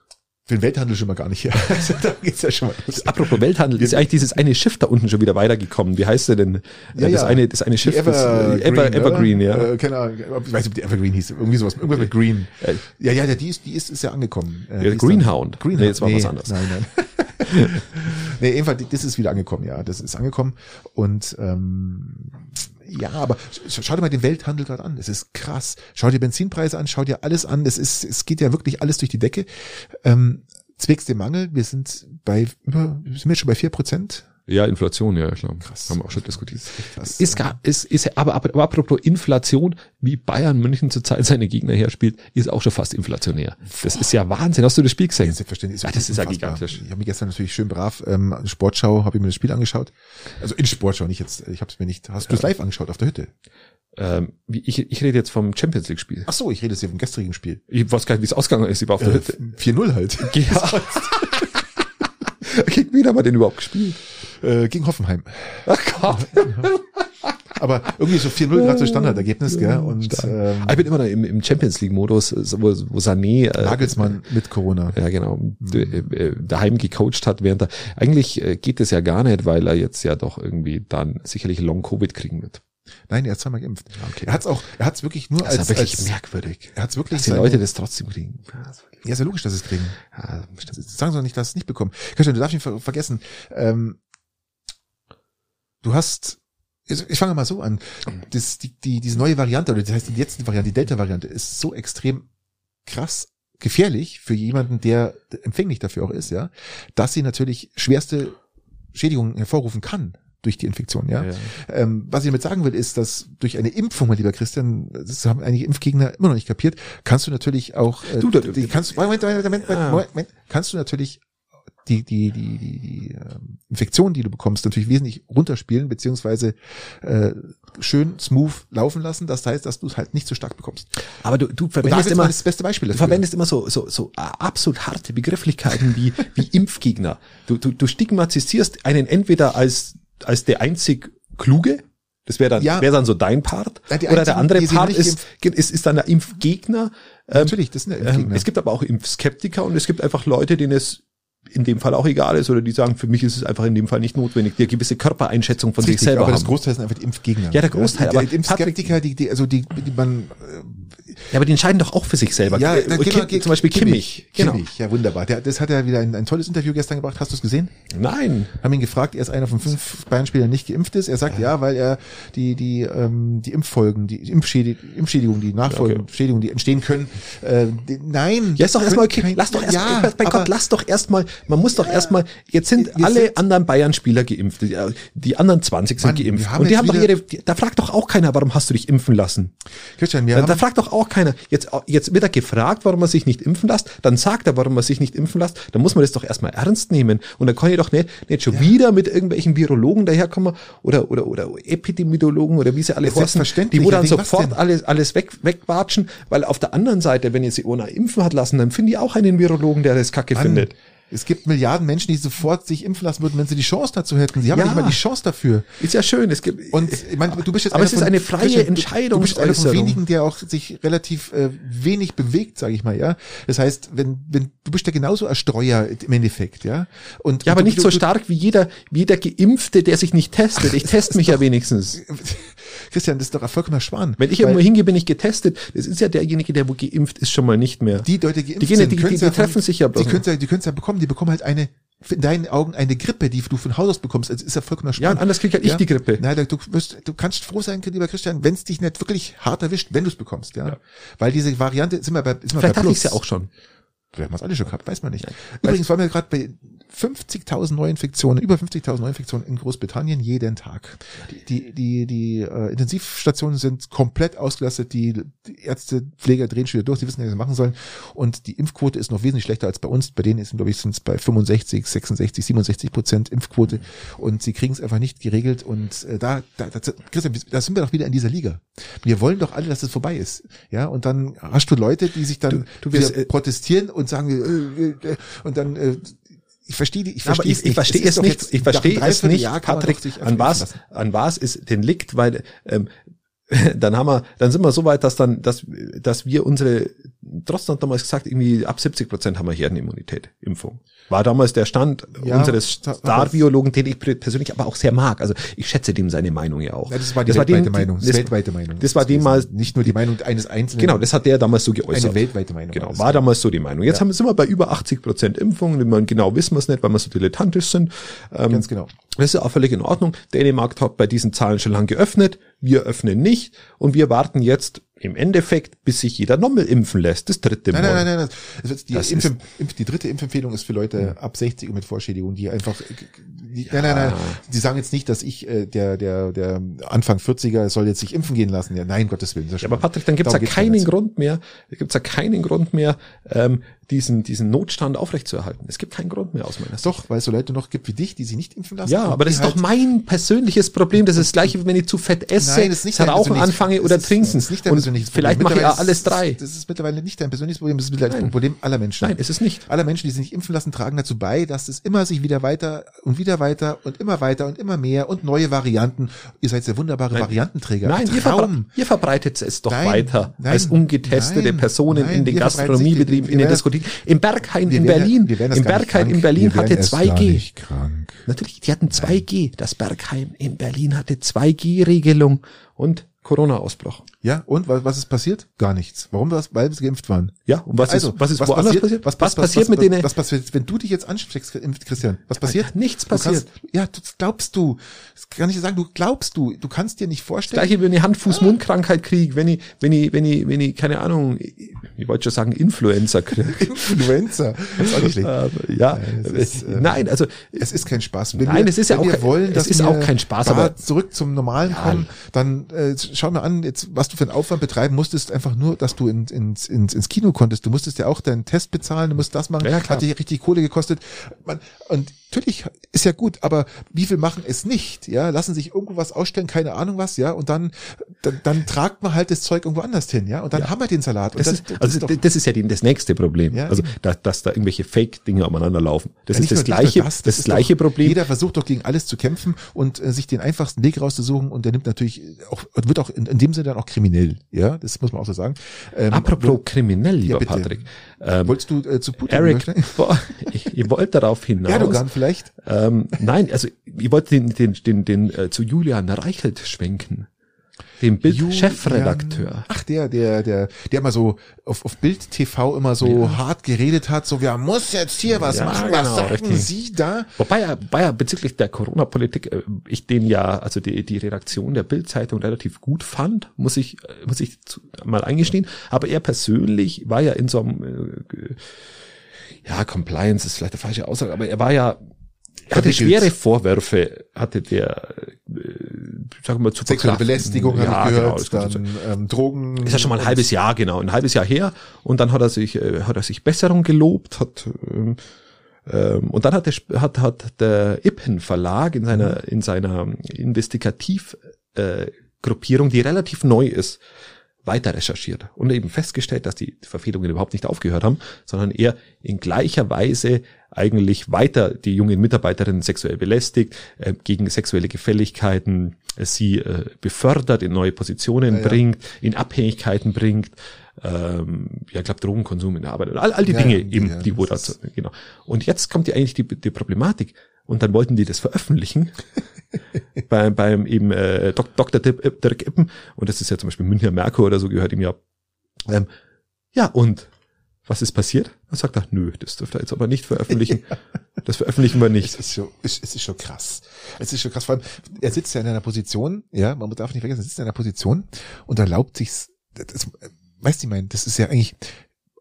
[SPEAKER 2] für den Welthandel schon mal gar nicht. Ja. Also, da geht's ja schon mal los.
[SPEAKER 1] Apropos Welthandel, ist eigentlich dieses eine Schiff da unten schon wieder weitergekommen. Wie heißt der denn?
[SPEAKER 2] Ja,
[SPEAKER 1] das
[SPEAKER 2] ja.
[SPEAKER 1] eine, das eine Schiff, das, äh, Ever,
[SPEAKER 2] oder?
[SPEAKER 1] Evergreen, ja.
[SPEAKER 2] Äh, keine Ahnung, ich weiß nicht, ob die Evergreen hieß. Irgendwie sowas. Irgendwas mit Green.
[SPEAKER 1] Äh,
[SPEAKER 2] Ja, ja, ja, die ist, die ist, ist ja angekommen. Äh,
[SPEAKER 1] Ja, Greenhound.
[SPEAKER 2] Greenhound.
[SPEAKER 1] Nee, jetzt war was anderes.
[SPEAKER 2] Nein, nein. nee, jedenfalls, das ist wieder angekommen, ja. Das ist angekommen. Und ähm, ja, aber sch- schau dir mal den Welthandel gerade an. Es ist krass. Schau dir Benzinpreise an, schau dir alles an. Es ist, es geht ja wirklich alles durch die Decke. Ähm, zwecks dem Mangel, wir sind bei über, sind wir jetzt schon bei vier Prozent?
[SPEAKER 1] Ja, Inflation, ja, klar.
[SPEAKER 2] Krass.
[SPEAKER 1] Haben wir auch schon diskutiert.
[SPEAKER 2] Krass.
[SPEAKER 1] Ist gar, ist, ist, aber, aber, aber apropos Inflation, wie Bayern München zurzeit seine Gegner herspielt, ist auch schon fast inflationär. Das ist ja Wahnsinn. Hast du das Spiel gesehen?
[SPEAKER 2] Ja, selbstverständlich.
[SPEAKER 1] Ja, das ist ja gigantisch.
[SPEAKER 2] Ich habe mich gestern natürlich schön brav ähm, Sportschau, habe ich mir das Spiel angeschaut. Also in Sportschau, nicht jetzt. Ich habe es mir nicht. Hast du es live angeschaut auf der Hütte?
[SPEAKER 1] Ähm, ich, ich rede jetzt vom Champions League Spiel.
[SPEAKER 2] Ach so, ich rede jetzt hier vom gestrigen Spiel.
[SPEAKER 1] Ich weiß gar nicht, wie es ausgegangen ist. Ich war auf der
[SPEAKER 2] Äh,
[SPEAKER 1] Hütte.
[SPEAKER 2] 4-0 halt.
[SPEAKER 1] Ja. Gegen wen haben wir denn überhaupt gespielt?
[SPEAKER 2] Äh, gegen Hoffenheim.
[SPEAKER 1] Ach Gott.
[SPEAKER 2] Aber irgendwie so 4-0 gerade so Standardergebnis, gell? Und ähm,
[SPEAKER 1] ich bin immer noch im, im Champions League Modus, wo, wo Sané, äh,
[SPEAKER 2] Nagelsmann mit Corona.
[SPEAKER 1] ja genau, d- äh, daheim gecoacht hat, während er, eigentlich äh, geht es ja gar nicht, weil er jetzt ja doch irgendwie dann sicherlich Long Covid kriegen wird.
[SPEAKER 2] Nein, er hat zweimal geimpft.
[SPEAKER 1] Okay.
[SPEAKER 2] Er hat's auch, er hat's wirklich nur
[SPEAKER 1] Das ist
[SPEAKER 2] als,
[SPEAKER 1] ja wirklich
[SPEAKER 2] als
[SPEAKER 1] merkwürdig.
[SPEAKER 2] er hat's wirklich
[SPEAKER 1] Dass die Leute das trotzdem kriegen. Ja, das ist
[SPEAKER 2] Ja, ist logisch, dass sie es kriegen.
[SPEAKER 1] ja.
[SPEAKER 2] Sagen sie doch nicht, dass sie es nicht bekommen. Christian, du darfst nicht ver vergessen. Ähm, du hast, ich fange mal so an. Das, die, die, diese neue Variante, oder das heißt die letzte Variante, die Delta-Variante, ist so extrem krass gefährlich für jemanden, der empfänglich dafür auch ist, ja, dass sie natürlich schwerste Schädigungen hervorrufen kann durch die Infektion, ja.
[SPEAKER 1] Ja.
[SPEAKER 2] Ähm, was ich damit sagen will, ist, dass durch eine Impfung, mein lieber Christian, das haben einige Impfgegner immer noch nicht kapiert, kannst du natürlich auch, äh,
[SPEAKER 1] Du, da-
[SPEAKER 2] die, kannst, Moment, Moment, Moment, Moment. Moment, Moment, kannst du natürlich die, die, die, die, die ähm, Infektion, die du bekommst, natürlich wesentlich runterspielen, beziehungsweise äh, schön smooth laufen lassen. Das heißt, dass du es halt nicht so stark bekommst.
[SPEAKER 1] Aber du, du verwendest immer,
[SPEAKER 2] das beste Beispiel
[SPEAKER 1] Du
[SPEAKER 2] dafür.
[SPEAKER 1] verwendest immer so, so, so absolut harte Begrifflichkeiten wie, wie Impfgegner. Du, du, du stigmatisierst einen entweder als, als der einzig Kluge, das wäre dann,
[SPEAKER 2] Ja.
[SPEAKER 1] wäre dann so dein Part,
[SPEAKER 2] Ja, die
[SPEAKER 1] oder der andere
[SPEAKER 2] die
[SPEAKER 1] Part ist, ist, ist dann der Impfgegner. Ähm,
[SPEAKER 2] Natürlich, das sind ja
[SPEAKER 1] ähm,
[SPEAKER 2] Impfgegner.
[SPEAKER 1] es gibt aber auch Impfskeptiker und es gibt einfach Leute, denen es in dem Fall auch egal ist oder die sagen, für mich ist es einfach in dem Fall nicht notwendig, die eine gewisse Körpereinschätzung von sich
[SPEAKER 2] Richtig,
[SPEAKER 1] selber
[SPEAKER 2] aber das
[SPEAKER 1] haben.
[SPEAKER 2] Großteil sind einfach die Impfgegner.
[SPEAKER 1] Ja, der Großteil,
[SPEAKER 2] Die,
[SPEAKER 1] aber
[SPEAKER 2] die Impfskeptiker, die, die, also die, die man, äh,
[SPEAKER 1] Ja, aber die entscheiden doch auch für sich selber.
[SPEAKER 2] Ja,
[SPEAKER 1] Äh,
[SPEAKER 2] da-
[SPEAKER 1] Kim,
[SPEAKER 2] genau,
[SPEAKER 1] zum Beispiel Kimmich. Genau.
[SPEAKER 2] Kimmich, ja wunderbar. Der, das hat er wieder ein, ein tolles Interview gestern gebracht. Hast du es gesehen?
[SPEAKER 1] Nein.
[SPEAKER 2] Haben ihn gefragt, er ist einer von fünf Bayern-Spielern, der nicht geimpft ist. Er sagt ja, weil er die die ähm, die Impffolgen, die Impfschädi Impfschädigung, die Nachfolgen,
[SPEAKER 1] Okay.
[SPEAKER 2] Schädigungen, die entstehen können. Äh, die, nein,
[SPEAKER 1] Ja, ist doch erstmal okay. Lass doch erstmal,
[SPEAKER 2] ja, aber-
[SPEAKER 1] Gott, lass doch erstmal, man muss doch erstmal, jetzt sind
[SPEAKER 2] Wir
[SPEAKER 1] alle
[SPEAKER 2] sind-
[SPEAKER 1] anderen Bayern-Spieler geimpft. Die, die anderen 20 sind
[SPEAKER 2] Mann,
[SPEAKER 1] geimpft. Und die
[SPEAKER 2] jetzt
[SPEAKER 1] haben doch ihre, da fragt doch auch keiner, warum hast du dich impfen lassen?
[SPEAKER 2] Christian, wir
[SPEAKER 1] Da, da
[SPEAKER 2] haben,
[SPEAKER 1] fragt doch auch keiner. Jetzt, jetzt wird er gefragt, warum er sich nicht impfen lässt. Dann sagt er, warum er sich nicht impfen lässt. Dann muss man das doch erstmal ernst nehmen. Und dann kann ich doch nicht, nicht schon wieder mit irgendwelchen Virologen daherkommen oder, oder, oder Epidemiologen oder wie sie alle
[SPEAKER 2] Ja,
[SPEAKER 1] heißen, die wo dann
[SPEAKER 2] Ja,
[SPEAKER 1] sofort alles, alles weg, wegwatschen. Weil auf der anderen Seite, wenn ihr sie ohne impfen hat lassen, dann finde ich auch einen Virologen, der das kacke
[SPEAKER 2] Mann,
[SPEAKER 1] findet.
[SPEAKER 2] Es gibt Milliarden Menschen, die sofort sich impfen lassen würden, wenn sie die Chance dazu hätten. Sie haben
[SPEAKER 1] Ja.
[SPEAKER 2] nicht mal die Chance dafür.
[SPEAKER 1] Ist ja schön. Es gibt,
[SPEAKER 2] Und ich meine, du bist jetzt
[SPEAKER 1] Aber es ist eine freie
[SPEAKER 2] Christian, du- Du bist einer von wenigen, der auch sich relativ äh, wenig bewegt, sage ich mal, ja. Das heißt, wenn wenn du bist ja genauso ein Streuer im Endeffekt, ja. Und
[SPEAKER 1] ja, aber
[SPEAKER 2] du,
[SPEAKER 1] nicht
[SPEAKER 2] du,
[SPEAKER 1] so stark wie jeder, wie jeder Geimpfte, der sich nicht testet. Ich teste mich ja wenigstens.
[SPEAKER 2] Christian, das ist doch ein vollkommener Schwan.
[SPEAKER 1] Wenn ich irgendwo hingehe, bin ich getestet. Das ist ja derjenige, der wo geimpft ist, schon mal nicht mehr.
[SPEAKER 2] die Leute geimpft
[SPEAKER 1] Die
[SPEAKER 2] sind,
[SPEAKER 1] die- die- die
[SPEAKER 2] ja
[SPEAKER 1] treffen sich ja bloß
[SPEAKER 2] Die können ja, die ja bekommen. Die bekommen halt eine in deinen Augen eine Grippe, die du von Haus aus bekommst. Das ist ja vollkommener Schwan.
[SPEAKER 1] Ja, anders krieg halt ich die Grippe.
[SPEAKER 2] Nein, du, wirst, du kannst froh sein, lieber Christian, wenn es dich nicht wirklich hart erwischt, wenn du es bekommst, ja. Weil diese Variante sind wir bei, sind wir
[SPEAKER 1] Vielleicht
[SPEAKER 2] bei
[SPEAKER 1] hatte
[SPEAKER 2] Plus.
[SPEAKER 1] ich ja auch schon.
[SPEAKER 2] Vielleicht haben wir es alle schon gehabt, weiß man nicht. Übrigens waren wir gerade bei 50.000 Neuinfektionen, über 50.000 Neuinfektionen in Großbritannien jeden Tag. Die, die, die, die äh, Intensivstationen sind komplett ausgelastet, die, die Ärzte, Pfleger drehen schon wieder durch, die wissen nicht, was sie machen sollen. Und die Impfquote ist noch wesentlich schlechter als bei uns. Bei denen ist, glaube ich, sind es bei 65, 66, 67 Prozent Impfquote. Und sie kriegen es einfach nicht geregelt. Und äh, da, da, da, Christian, da sind wir doch wieder in dieser Liga. Wir wollen doch alle, dass es vorbei ist. Ja, und dann hast du Leute, die sich dann
[SPEAKER 1] Du- du wirst, äh,
[SPEAKER 2] protestieren und sagen, äh, äh, und dann, äh, ich verstehe ich verstehe
[SPEAKER 1] ich, ich verstehe es nicht, ich verstehe es nicht, Patrick, an was, an was es denn liegt, weil, ähm, dann haben wir, dann sind wir so weit, dass dann, dass, dass wir unsere, trotzdem hat damals gesagt, irgendwie ab 70 Prozent haben wir Herdenimmunität, Impfung. War damals der Stand
[SPEAKER 2] Ja,
[SPEAKER 1] unseres Star-Biologen, den ich persönlich aber auch sehr mag. Also ich schätze dem seine Meinung ja auch.
[SPEAKER 2] Ja, das war die weltweite
[SPEAKER 1] dem-
[SPEAKER 2] Meinung, das,
[SPEAKER 1] Das,
[SPEAKER 2] weltweite Meinung.
[SPEAKER 1] das war mal,
[SPEAKER 2] nicht nur die Meinung eines Einzelnen.
[SPEAKER 1] genau, das hat der damals so geäußert.
[SPEAKER 2] eine weltweite Meinung.
[SPEAKER 1] Genau,
[SPEAKER 2] das.
[SPEAKER 1] war damals so die Meinung. Jetzt haben, sind wir bei über 80 Prozent Impfungen. Man genau wissen wir es nicht, weil wir so dilettantisch sind. Ähm,
[SPEAKER 2] Ganz genau.
[SPEAKER 1] Das ist ja auch völlig in Ordnung. Dänemark hat bei diesen Zahlen schon lang geöffnet. Wir öffnen nicht. Und wir warten jetzt im Endeffekt, bis sich jeder nochmal impfen lässt. Das dritte
[SPEAKER 2] Nein,
[SPEAKER 1] Mal.
[SPEAKER 2] nein, nein, nein. Das ist die,
[SPEAKER 1] Das
[SPEAKER 2] Impf Impf die dritte Impfempfehlung ist für Leute ab 60 und mit Vorschädigung, die einfach, die, nein, nein, nein. Die sagen jetzt nicht, dass ich, äh, der, der, der Anfang 40er soll jetzt sich impfen gehen lassen. Ja, nein, Gottes Willen.
[SPEAKER 1] Ja, aber Patrick, dann gibt's ja
[SPEAKER 2] darum geht's
[SPEAKER 1] keinen. Grund mehr, da gibt's ja keinen Grund mehr, ähm, diesen, diesen Notstand aufrechtzuerhalten. Es gibt keinen Grund mehr aus meiner Sicht.
[SPEAKER 2] Doch, weil es so Leute noch gibt wie dich, die sich nicht impfen lassen.
[SPEAKER 1] Ja, aber das ist doch
[SPEAKER 2] halt-
[SPEAKER 1] mein persönliches Problem. Das ist das gleiche, wenn ich zu fett esse,
[SPEAKER 2] Nein, das ist nicht
[SPEAKER 1] rauchen anfange oder
[SPEAKER 2] ist-
[SPEAKER 1] trinken.
[SPEAKER 2] Das ist nicht dein persönliches Problem.
[SPEAKER 1] vielleicht mache ich ja alles
[SPEAKER 2] ist-
[SPEAKER 1] drei.
[SPEAKER 2] Das ist mittlerweile nicht dein persönliches Problem, das ist mittlerweile ein Problem aller Menschen.
[SPEAKER 1] Nein, ist es nicht.
[SPEAKER 2] Alle Menschen, die sich nicht impfen lassen, tragen dazu bei, dass es immer sich wieder weiter und wieder weiter und immer weiter und immer mehr und neue Varianten. Ihr seid der wunderbare Variantenträger.
[SPEAKER 1] Nein,
[SPEAKER 2] Ein
[SPEAKER 1] ihr, verbre ihr verbreitet es doch
[SPEAKER 2] Nein,
[SPEAKER 1] weiter
[SPEAKER 2] nein,
[SPEAKER 1] als ungetestete
[SPEAKER 2] nein,
[SPEAKER 1] Personen
[SPEAKER 2] nein,
[SPEAKER 1] in den Gastronomiebetrieben, in den
[SPEAKER 2] wir
[SPEAKER 1] Diskotheken. Im Berghain
[SPEAKER 2] Wir
[SPEAKER 1] in
[SPEAKER 2] werden-
[SPEAKER 1] Berlin,
[SPEAKER 2] wir werden
[SPEAKER 1] im Berghain in. Berlin hatte
[SPEAKER 2] erst gar
[SPEAKER 1] 2G.
[SPEAKER 2] nicht krank.
[SPEAKER 1] Natürlich, die hatten 2G. Das Bergheim in Berlin hatte 2G-Regelung und Corona-Ausbruch.
[SPEAKER 2] Ja, und was, was ist passiert? Gar nichts. Warum? Was? Weil sie geimpft waren.
[SPEAKER 1] Ja, und was
[SPEAKER 2] also,
[SPEAKER 1] ist, was ist woanders passiert?
[SPEAKER 2] Was,
[SPEAKER 1] was passiert mit denen?
[SPEAKER 2] Was passiert, wenn du dich jetzt ansteckst, Christian? Was passiert?
[SPEAKER 1] nichts
[SPEAKER 2] Du kannst-
[SPEAKER 1] passiert.
[SPEAKER 2] ja, das glaubst du. Das kann ich dir sagen, du glaubst du. Du kannst dir nicht vorstellen.
[SPEAKER 1] Gleiche, wenn ich Hand-Fuß-Mund-Krankheit kriege, wenn ich, wenn ich, wenn ich, wenn ich, keine Ahnung, ich wollte schon sagen, Influencer kriege.
[SPEAKER 2] Influencer. Das ist auch nicht schlecht.
[SPEAKER 1] Aber, ja,
[SPEAKER 2] ist, ähm,
[SPEAKER 1] nein, also
[SPEAKER 2] Es ist kein Spaß. Wenn
[SPEAKER 1] Nein, es ist ja auch
[SPEAKER 2] wir
[SPEAKER 1] kein-
[SPEAKER 2] wollen,
[SPEAKER 1] es ist
[SPEAKER 2] wir
[SPEAKER 1] auch kein Spaß, aber-
[SPEAKER 2] zurück zum Normalen kommen, dann äh, schau mir an, jetzt was du für einen Aufwand betreiben musstest, einfach nur, dass du in, ins, ins, ins Kino konntest. Du musstest ja auch deinen Test bezahlen, du musst das machen,
[SPEAKER 1] Ja, klar.
[SPEAKER 2] hat dich richtig Kohle gekostet. Man, und natürlich ist ja gut, aber wie viel machen es nicht? Ja, lassen sich irgendwo was ausstellen, keine Ahnung was, ja, und dann, dann, dann tragt man halt das Zeug irgendwo anders hin, ja, und dann haben wir den Salat. Und
[SPEAKER 1] das, ist, also
[SPEAKER 2] doch-
[SPEAKER 1] das ist ja die, das nächste Problem.
[SPEAKER 2] Ja,
[SPEAKER 1] also,
[SPEAKER 2] eben.
[SPEAKER 1] dass, da irgendwelche Fake-Dinge umeinander laufen. Das
[SPEAKER 2] Ja,
[SPEAKER 1] ist das gleiche,
[SPEAKER 2] das,
[SPEAKER 1] das,
[SPEAKER 2] ist
[SPEAKER 1] gleiche
[SPEAKER 2] doch,
[SPEAKER 1] Problem.
[SPEAKER 2] Jeder versucht doch gegen alles zu kämpfen und äh, sich den einfachsten Weg rauszusuchen und der nimmt natürlich auch, wird auch in, in dem Sinne dann auch kriminell. Ja, das muss man auch so sagen. Ähm,
[SPEAKER 1] Apropos kriminell, lieber. Patrick. Ähm,
[SPEAKER 2] wolltest du äh, zu Putin?
[SPEAKER 1] Eric, ich, ihr wollt darauf hinaus.
[SPEAKER 2] Erdogan vielleicht?
[SPEAKER 1] Ähm, nein, also ich wollte den, den, den, den äh, zu Julian Reichelt schwenken. Dem Bild-Chefredakteur.
[SPEAKER 2] Ach, der, der, der, der immer so auf, auf Bild TV immer so hart geredet hat, so, wer muss jetzt hier was
[SPEAKER 1] Ja,
[SPEAKER 2] machen, was
[SPEAKER 1] genau,
[SPEAKER 2] sagen
[SPEAKER 1] richtig.
[SPEAKER 2] Sie da?
[SPEAKER 1] Wobei er, wobei er bezüglich der Corona-Politik, äh, ich den ja, also die, die Redaktion der Bild-Zeitung relativ gut fand, muss ich, äh, muss ich mal eingestehen. Aber er persönlich war ja in so einem, äh, ja, Compliance ist vielleicht eine falsche Aussage, aber er war ja, er hatte schwere Vorwürfe, hatte der, sagen wir zu
[SPEAKER 2] Sexuelle. Belästigung
[SPEAKER 1] ja,
[SPEAKER 2] ich
[SPEAKER 1] genau,
[SPEAKER 2] gehört,
[SPEAKER 1] sein.
[SPEAKER 2] dann ähm, Drogen.
[SPEAKER 1] ist ja schon mal ein halbes Jahr, genau, ein halbes Jahr her. Und dann hat er sich, äh, hat er sich Besserung gelobt, hat, ähm, ähm, und dann hat der, hat, hat der Ippen Verlag in seiner, in seiner Investigativ, äh, Gruppierung, die relativ neu ist, weiter recherchiert und eben festgestellt, dass die Verfehlungen überhaupt nicht aufgehört haben, sondern er in gleicher Weise eigentlich weiter die jungen Mitarbeiterinnen sexuell belästigt, äh, gegen sexuelle Gefälligkeiten äh, sie äh, befördert, in neue Positionen
[SPEAKER 2] Ja, ja.
[SPEAKER 1] bringt, in Abhängigkeiten bringt, ähm, ja, ich glaube Drogenkonsum in der Arbeit, all, all die
[SPEAKER 2] Ja,
[SPEAKER 1] Dinge eben, die wo dazu, genau. Und jetzt kommt ja eigentlich die, die Problematik. Und dann wollten die das veröffentlichen beim, beim eben äh, Dok Dr. Ip- Dirk Ippen. Und das ist ja zum Beispiel Münchner Merkur oder so, gehört ihm ja. Ähm, ja, und was ist passiert? Dann sagt er, nö, das dürft ihr jetzt aber nicht veröffentlichen. Das veröffentlichen wir
[SPEAKER 2] Es
[SPEAKER 1] nicht.
[SPEAKER 2] ist schon, es, es ist schon krass. Es ist schon krass. Vor allem, er sitzt ja in einer Position, ja, man darf nicht vergessen, er sitzt in einer Position und erlaubt sich's, das, weißt du, ich meine, das ist ja eigentlich,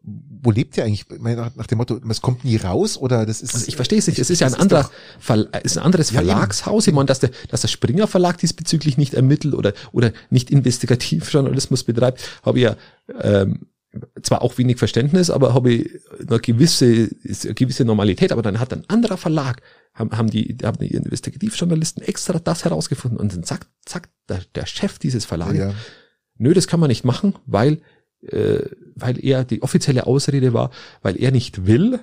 [SPEAKER 2] wo lebt ihr eigentlich? Nach, dem Motto, es kommt nie raus oder das ist.
[SPEAKER 1] Also ich verstehe es nicht. Es ist ja ein anderer, Verla ist ein anderes
[SPEAKER 2] Ja, eben.
[SPEAKER 1] Verlagshaus. Ich meine, dass der, dass der Springer Verlag diesbezüglich nicht ermittelt oder, oder nicht Investigativjournalismus betreibt, habe ich ja, ähm, zwar auch wenig Verständnis, aber habe ich eine gewisse, ist eine gewisse Normalität, aber dann hat ein anderer Verlag, haben, haben die, haben die Investigativjournalisten extra das herausgefunden und dann sagt, sagt der, der Chef dieses Verlages,
[SPEAKER 2] ja,
[SPEAKER 1] nö, das kann man nicht machen, weil, äh, weil er die offizielle Ausrede war, weil er nicht will,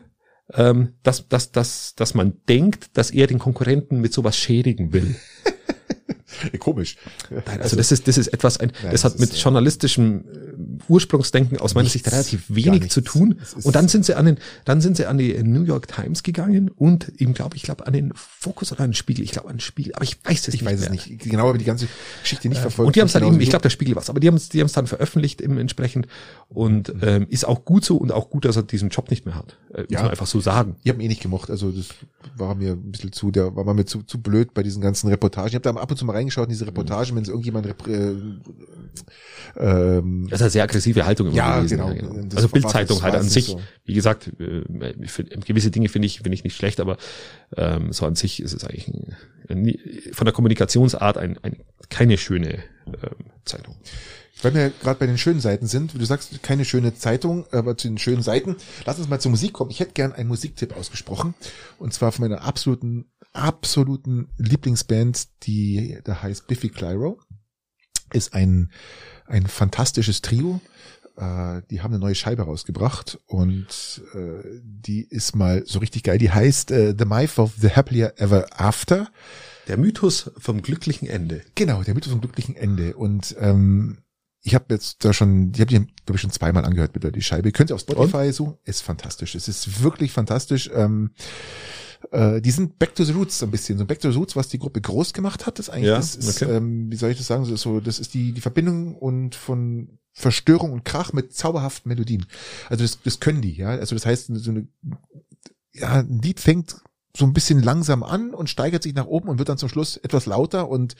[SPEAKER 1] ähm, dass, dass, dass, dass man denkt, dass er den Konkurrenten mit sowas schädigen will.
[SPEAKER 2] komisch.
[SPEAKER 1] Nein, also, das ist, das ist etwas, ein,
[SPEAKER 2] Nein,
[SPEAKER 1] das hat
[SPEAKER 2] ist,
[SPEAKER 1] mit
[SPEAKER 2] äh,
[SPEAKER 1] journalistischem äh, Ursprungsdenken aus meiner Sicht relativ wenig zu tun.
[SPEAKER 2] Es ist-
[SPEAKER 1] Und dann sind sie an den, dann sind sie an die New York Times gegangen und eben, glaube ich, glaube an den Fokus oder an den Spiegel. Ich glaube an den Spiegel, aber ich weiß es
[SPEAKER 2] Ich
[SPEAKER 1] nicht.
[SPEAKER 2] weiß es
[SPEAKER 1] mehr.
[SPEAKER 2] nicht. Genau, aber die ganze Geschichte nicht verfolgt.
[SPEAKER 1] Und die haben es dann
[SPEAKER 2] Genauso
[SPEAKER 1] eben,
[SPEAKER 2] wie
[SPEAKER 1] ich glaube, der Spiegel war's, aber die haben es die haben's dann veröffentlicht eben entsprechend und
[SPEAKER 2] Mhm.
[SPEAKER 1] ähm, ist auch gut so und auch gut, dass er diesen Job nicht mehr hat. Äh, muss
[SPEAKER 2] Ja.
[SPEAKER 1] man einfach so sagen.
[SPEAKER 2] Ich habe ihn eh nicht gemocht, also das war mir ein bisschen zu, der war mir zu, zu blöd bei diesen ganzen Reportagen. Ich habe da ab und zu mal reingeschaut in diese Reportagen, wenn es irgendjemand äh, ähm,
[SPEAKER 1] Das ist eine sehr aggressive Haltung immer
[SPEAKER 2] Ja,
[SPEAKER 1] gewesen.
[SPEAKER 2] genau.
[SPEAKER 1] Ja,
[SPEAKER 2] Das
[SPEAKER 1] Also Bildzeitung halt an sich,
[SPEAKER 2] so.
[SPEAKER 1] wie gesagt, äh, find, gewisse Dinge finde ich, finde ich nicht schlecht, aber ähm, so an sich ist es eigentlich ein, ein, von der Kommunikationsart ein, ein, keine schöne ähm, Zeitung.
[SPEAKER 2] Weil wir gerade bei den schönen Seiten sind, wie du sagst, keine schöne Zeitung, aber zu den schönen Seiten. Lass uns mal zur Musik kommen. Ich hätte gern einen Musiktipp ausgesprochen. Und zwar von meiner absoluten, absoluten Lieblingsband, die da heißt Biffy Clyro. Ist ein, ein fantastisches Trio. Äh, die haben eine neue Scheibe rausgebracht und äh, die ist mal so richtig geil. Die heißt äh, The Myth of the Happier Ever After.
[SPEAKER 1] Der Mythos vom glücklichen Ende.
[SPEAKER 2] Genau, der Mythos vom glücklichen Ende. Und ähm, ich habe jetzt da schon, die habe ich glaube ich schon zweimal angehört mit die Scheibe. Könnt ihr auf Spotify suchen? Ist fantastisch. Es ist wirklich fantastisch. Ähm, äh, die sind Back to the Roots ein bisschen. So Back to the Roots, was die Gruppe groß gemacht hat, ist eigentlich,
[SPEAKER 1] Ja,
[SPEAKER 2] das ist,
[SPEAKER 1] okay.
[SPEAKER 2] ähm, wie soll ich das sagen, so, so, das ist die, die Verbindung und von Verstörung und Krach mit zauberhaften Melodien. Also das, das können die, ja. Also das heißt, so eine, ja, ein Lied fängt so ein bisschen langsam an und steigert sich nach oben und wird dann zum Schluss etwas lauter und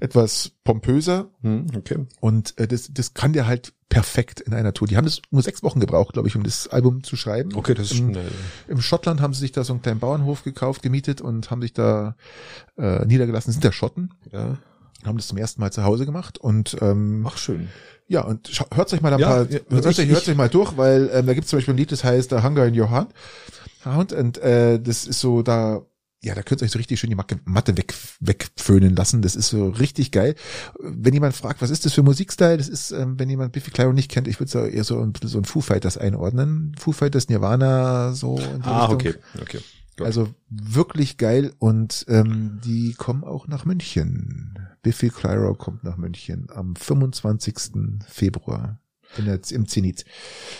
[SPEAKER 2] etwas pompöser.
[SPEAKER 1] Hm, okay.
[SPEAKER 2] Und äh, das, das kann der halt perfekt in einer Tour. Die haben das nur sechs Wochen gebraucht, glaube ich, um das Album zu schreiben.
[SPEAKER 1] Okay, das ist
[SPEAKER 2] Im,
[SPEAKER 1] äh,
[SPEAKER 2] Im Schottland haben sie sich da so einen kleinen Bauernhof gekauft, gemietet und haben sich da äh, niedergelassen. Das sind ja Schotten,
[SPEAKER 1] ja.
[SPEAKER 2] haben das zum ersten Mal zu Hause gemacht und ähm,
[SPEAKER 1] Ach schön.
[SPEAKER 2] ja, und hört euch mal ein
[SPEAKER 1] Ja,
[SPEAKER 2] paar,
[SPEAKER 1] ja,
[SPEAKER 2] hört,
[SPEAKER 1] ich-
[SPEAKER 2] euch, hört euch mal durch, weil ähm, da gibt es zum Beispiel ein Lied, das heißt Hunger in Your Heart. Und, und äh, das ist so da, ja, da könnt ihr euch so richtig schön die Matte weg, wegföhnen lassen. Das ist so richtig geil. Wenn jemand fragt, was ist das für Musikstyle, das ist, ähm, wenn jemand Biffy Clyro nicht kennt, ich würde so eher so ein, bisschen so ein Foo Fighters einordnen. Foo Fighters, Nirvana, so in die
[SPEAKER 1] Ah,
[SPEAKER 2] Richtung.
[SPEAKER 1] okay, okay. Gut.
[SPEAKER 2] Also wirklich geil und ähm, die kommen auch nach München. Biffy Clyro kommt nach München am 25. Februar in der, im Zenit.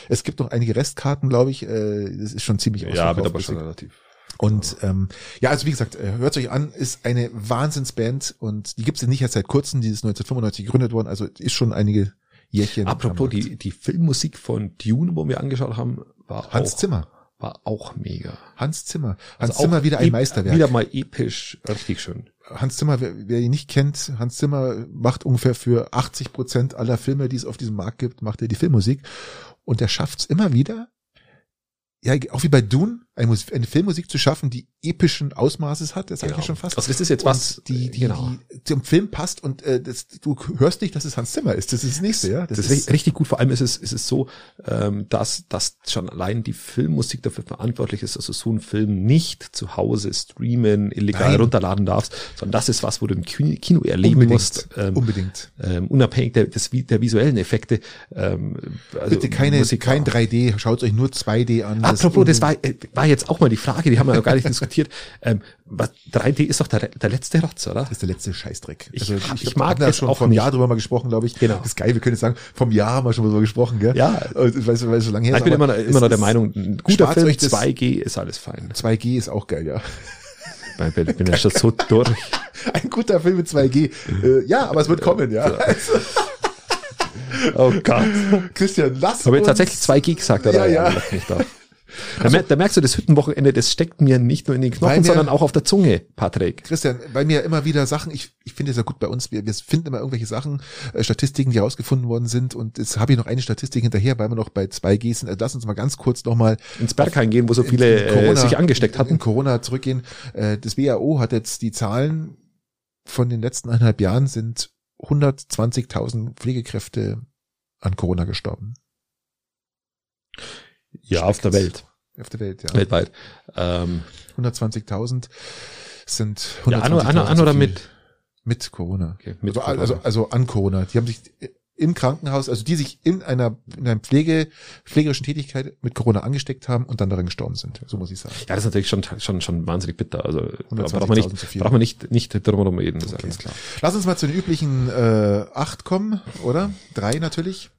[SPEAKER 2] Es gibt noch einige Restkarten, glaube ich. Äh, das ist schon ziemlich
[SPEAKER 1] ja, wird aber
[SPEAKER 2] deswegen-
[SPEAKER 1] schon relativ.
[SPEAKER 2] Und ähm, ja, also wie gesagt, äh, hört euch an, ist eine Wahnsinnsband und die gibt es ja nicht erst seit kurzem, die ist 1995 gegründet worden, also ist schon einige Jährchen.
[SPEAKER 1] Apropos, die, die Filmmusik von Dune, wo wir angeschaut haben, war
[SPEAKER 2] Hans
[SPEAKER 1] auch,
[SPEAKER 2] Zimmer.
[SPEAKER 1] War auch mega.
[SPEAKER 2] Hans Zimmer. Hans
[SPEAKER 1] Also
[SPEAKER 2] Zimmer wieder ein Meisterwerk.
[SPEAKER 1] Wieder mal episch, richtig schön.
[SPEAKER 2] Hans Zimmer, wer, wer ihn nicht kennt, Hans Zimmer macht ungefähr für 80 Prozent aller Filme, die es auf diesem Markt gibt, macht er die Filmmusik. Und er schafft es immer wieder, ja, auch wie bei Dune, eine, Mus- eine Filmmusik zu schaffen, die epischen Ausmaßes hat, das sage ich ja schon fast.
[SPEAKER 1] Also das ist jetzt
[SPEAKER 2] Und
[SPEAKER 1] was,
[SPEAKER 2] die, die,
[SPEAKER 1] genau.
[SPEAKER 2] die zum Film passt und äh, das, du hörst nicht, dass es Hans Zimmer ist. Das ist das nächste, ja.
[SPEAKER 1] Das, ist ri- richtig gut. Vor allem ist es, ist es so, ähm, dass, dass schon allein die Filmmusik dafür verantwortlich ist, dass du so einen Film nicht zu Hause streamen, illegal
[SPEAKER 2] Nein.
[SPEAKER 1] runterladen darfst, sondern das ist was, wo du im Kino erleben
[SPEAKER 2] unbedingt,
[SPEAKER 1] musst. Ähm,
[SPEAKER 2] unbedingt.
[SPEAKER 1] ähm, unabhängig der, des, der visuellen Effekte. Ähm, also
[SPEAKER 2] Bitte keine,
[SPEAKER 1] Musik-
[SPEAKER 2] kein 3D, schaut euch nur 2D an.
[SPEAKER 1] Apropos, das war, äh, war jetzt auch mal die Frage, die haben wir noch gar nicht diskutiert. Ähm, was, 3D ist doch der, der letzte Rotz, oder?
[SPEAKER 2] Das ist der letzte Scheißdreck. Also
[SPEAKER 1] Ich- ich
[SPEAKER 2] glaub,
[SPEAKER 1] mag
[SPEAKER 2] da
[SPEAKER 1] das
[SPEAKER 2] schon
[SPEAKER 1] auch
[SPEAKER 2] vom
[SPEAKER 1] nicht.
[SPEAKER 2] Jahr drüber mal gesprochen, glaube ich.
[SPEAKER 1] Genau.
[SPEAKER 2] Das ist geil, wir können jetzt sagen, vom Jahr haben wir schon mal drüber gesprochen, gell?
[SPEAKER 1] Ja.
[SPEAKER 2] Und, Weil, weil es so lange her
[SPEAKER 1] ich bin immer immer noch der Meinung, ein guter Film,
[SPEAKER 2] euch das-
[SPEAKER 1] 2G ist alles fein.
[SPEAKER 2] 2G ist auch geil, ja.
[SPEAKER 1] Ich bin, bin ja schon so durch.
[SPEAKER 2] Ein guter Film mit 2G. Äh, ja, aber es wird kommen, ja. Also,
[SPEAKER 1] Oh Gott.
[SPEAKER 2] Christian, lass
[SPEAKER 1] Habe jetzt
[SPEAKER 2] uns-
[SPEAKER 1] tatsächlich 2G gesagt,
[SPEAKER 2] Ja,
[SPEAKER 1] oder?
[SPEAKER 2] ja.
[SPEAKER 1] leck mich Da, mer da merkst du, das Hüttenwochenende, das steckt mir nicht nur in den Knochen,
[SPEAKER 2] wir-
[SPEAKER 1] sondern auch auf der Zunge, Patrick.
[SPEAKER 2] Christian, bei mir immer wieder Sachen, ich, ich finde es ja gut bei uns, wir, wir finden immer irgendwelche Sachen, äh, Statistiken, die herausgefunden worden sind und jetzt habe ich noch eine Statistik hinterher, weil wir noch bei 2G sind. Äh, lass uns mal ganz kurz nochmal
[SPEAKER 1] Ins Berghain gehen, wo so viele äh, sich angesteckt
[SPEAKER 2] in,
[SPEAKER 1] hatten.
[SPEAKER 2] in Corona zurückgehen. Äh, das WHO hat jetzt die Zahlen von den letzten eineinhalb Jahren sind 120.000 Pflegekräfte an Corona gestorben.
[SPEAKER 1] Ja, auf der Welt,
[SPEAKER 2] Auf der Welt, ja.
[SPEAKER 1] weltweit. Ähm,
[SPEAKER 2] 120.000 sind
[SPEAKER 1] ja, an, oder- an,
[SPEAKER 2] 120.000
[SPEAKER 1] an oder mit?
[SPEAKER 2] Mit Corona.
[SPEAKER 1] Okay, mit
[SPEAKER 2] also,
[SPEAKER 1] Corona.
[SPEAKER 2] also, also an Corona. Die haben sich im Krankenhaus, also die sich in einer, in einer Pflege, pflegerischen Tätigkeit mit Corona angesteckt haben und dann daran gestorben sind. So muss ich sagen.
[SPEAKER 1] Ja, das ist natürlich schon, schon, schon wahnsinnig bitter. Also
[SPEAKER 2] 120.000
[SPEAKER 1] braucht man nicht, braucht man nicht, nicht drum reden, ist
[SPEAKER 2] Okay.
[SPEAKER 1] ganz klar.
[SPEAKER 2] Lass uns mal zu den üblichen äh, acht kommen, oder? Drei natürlich.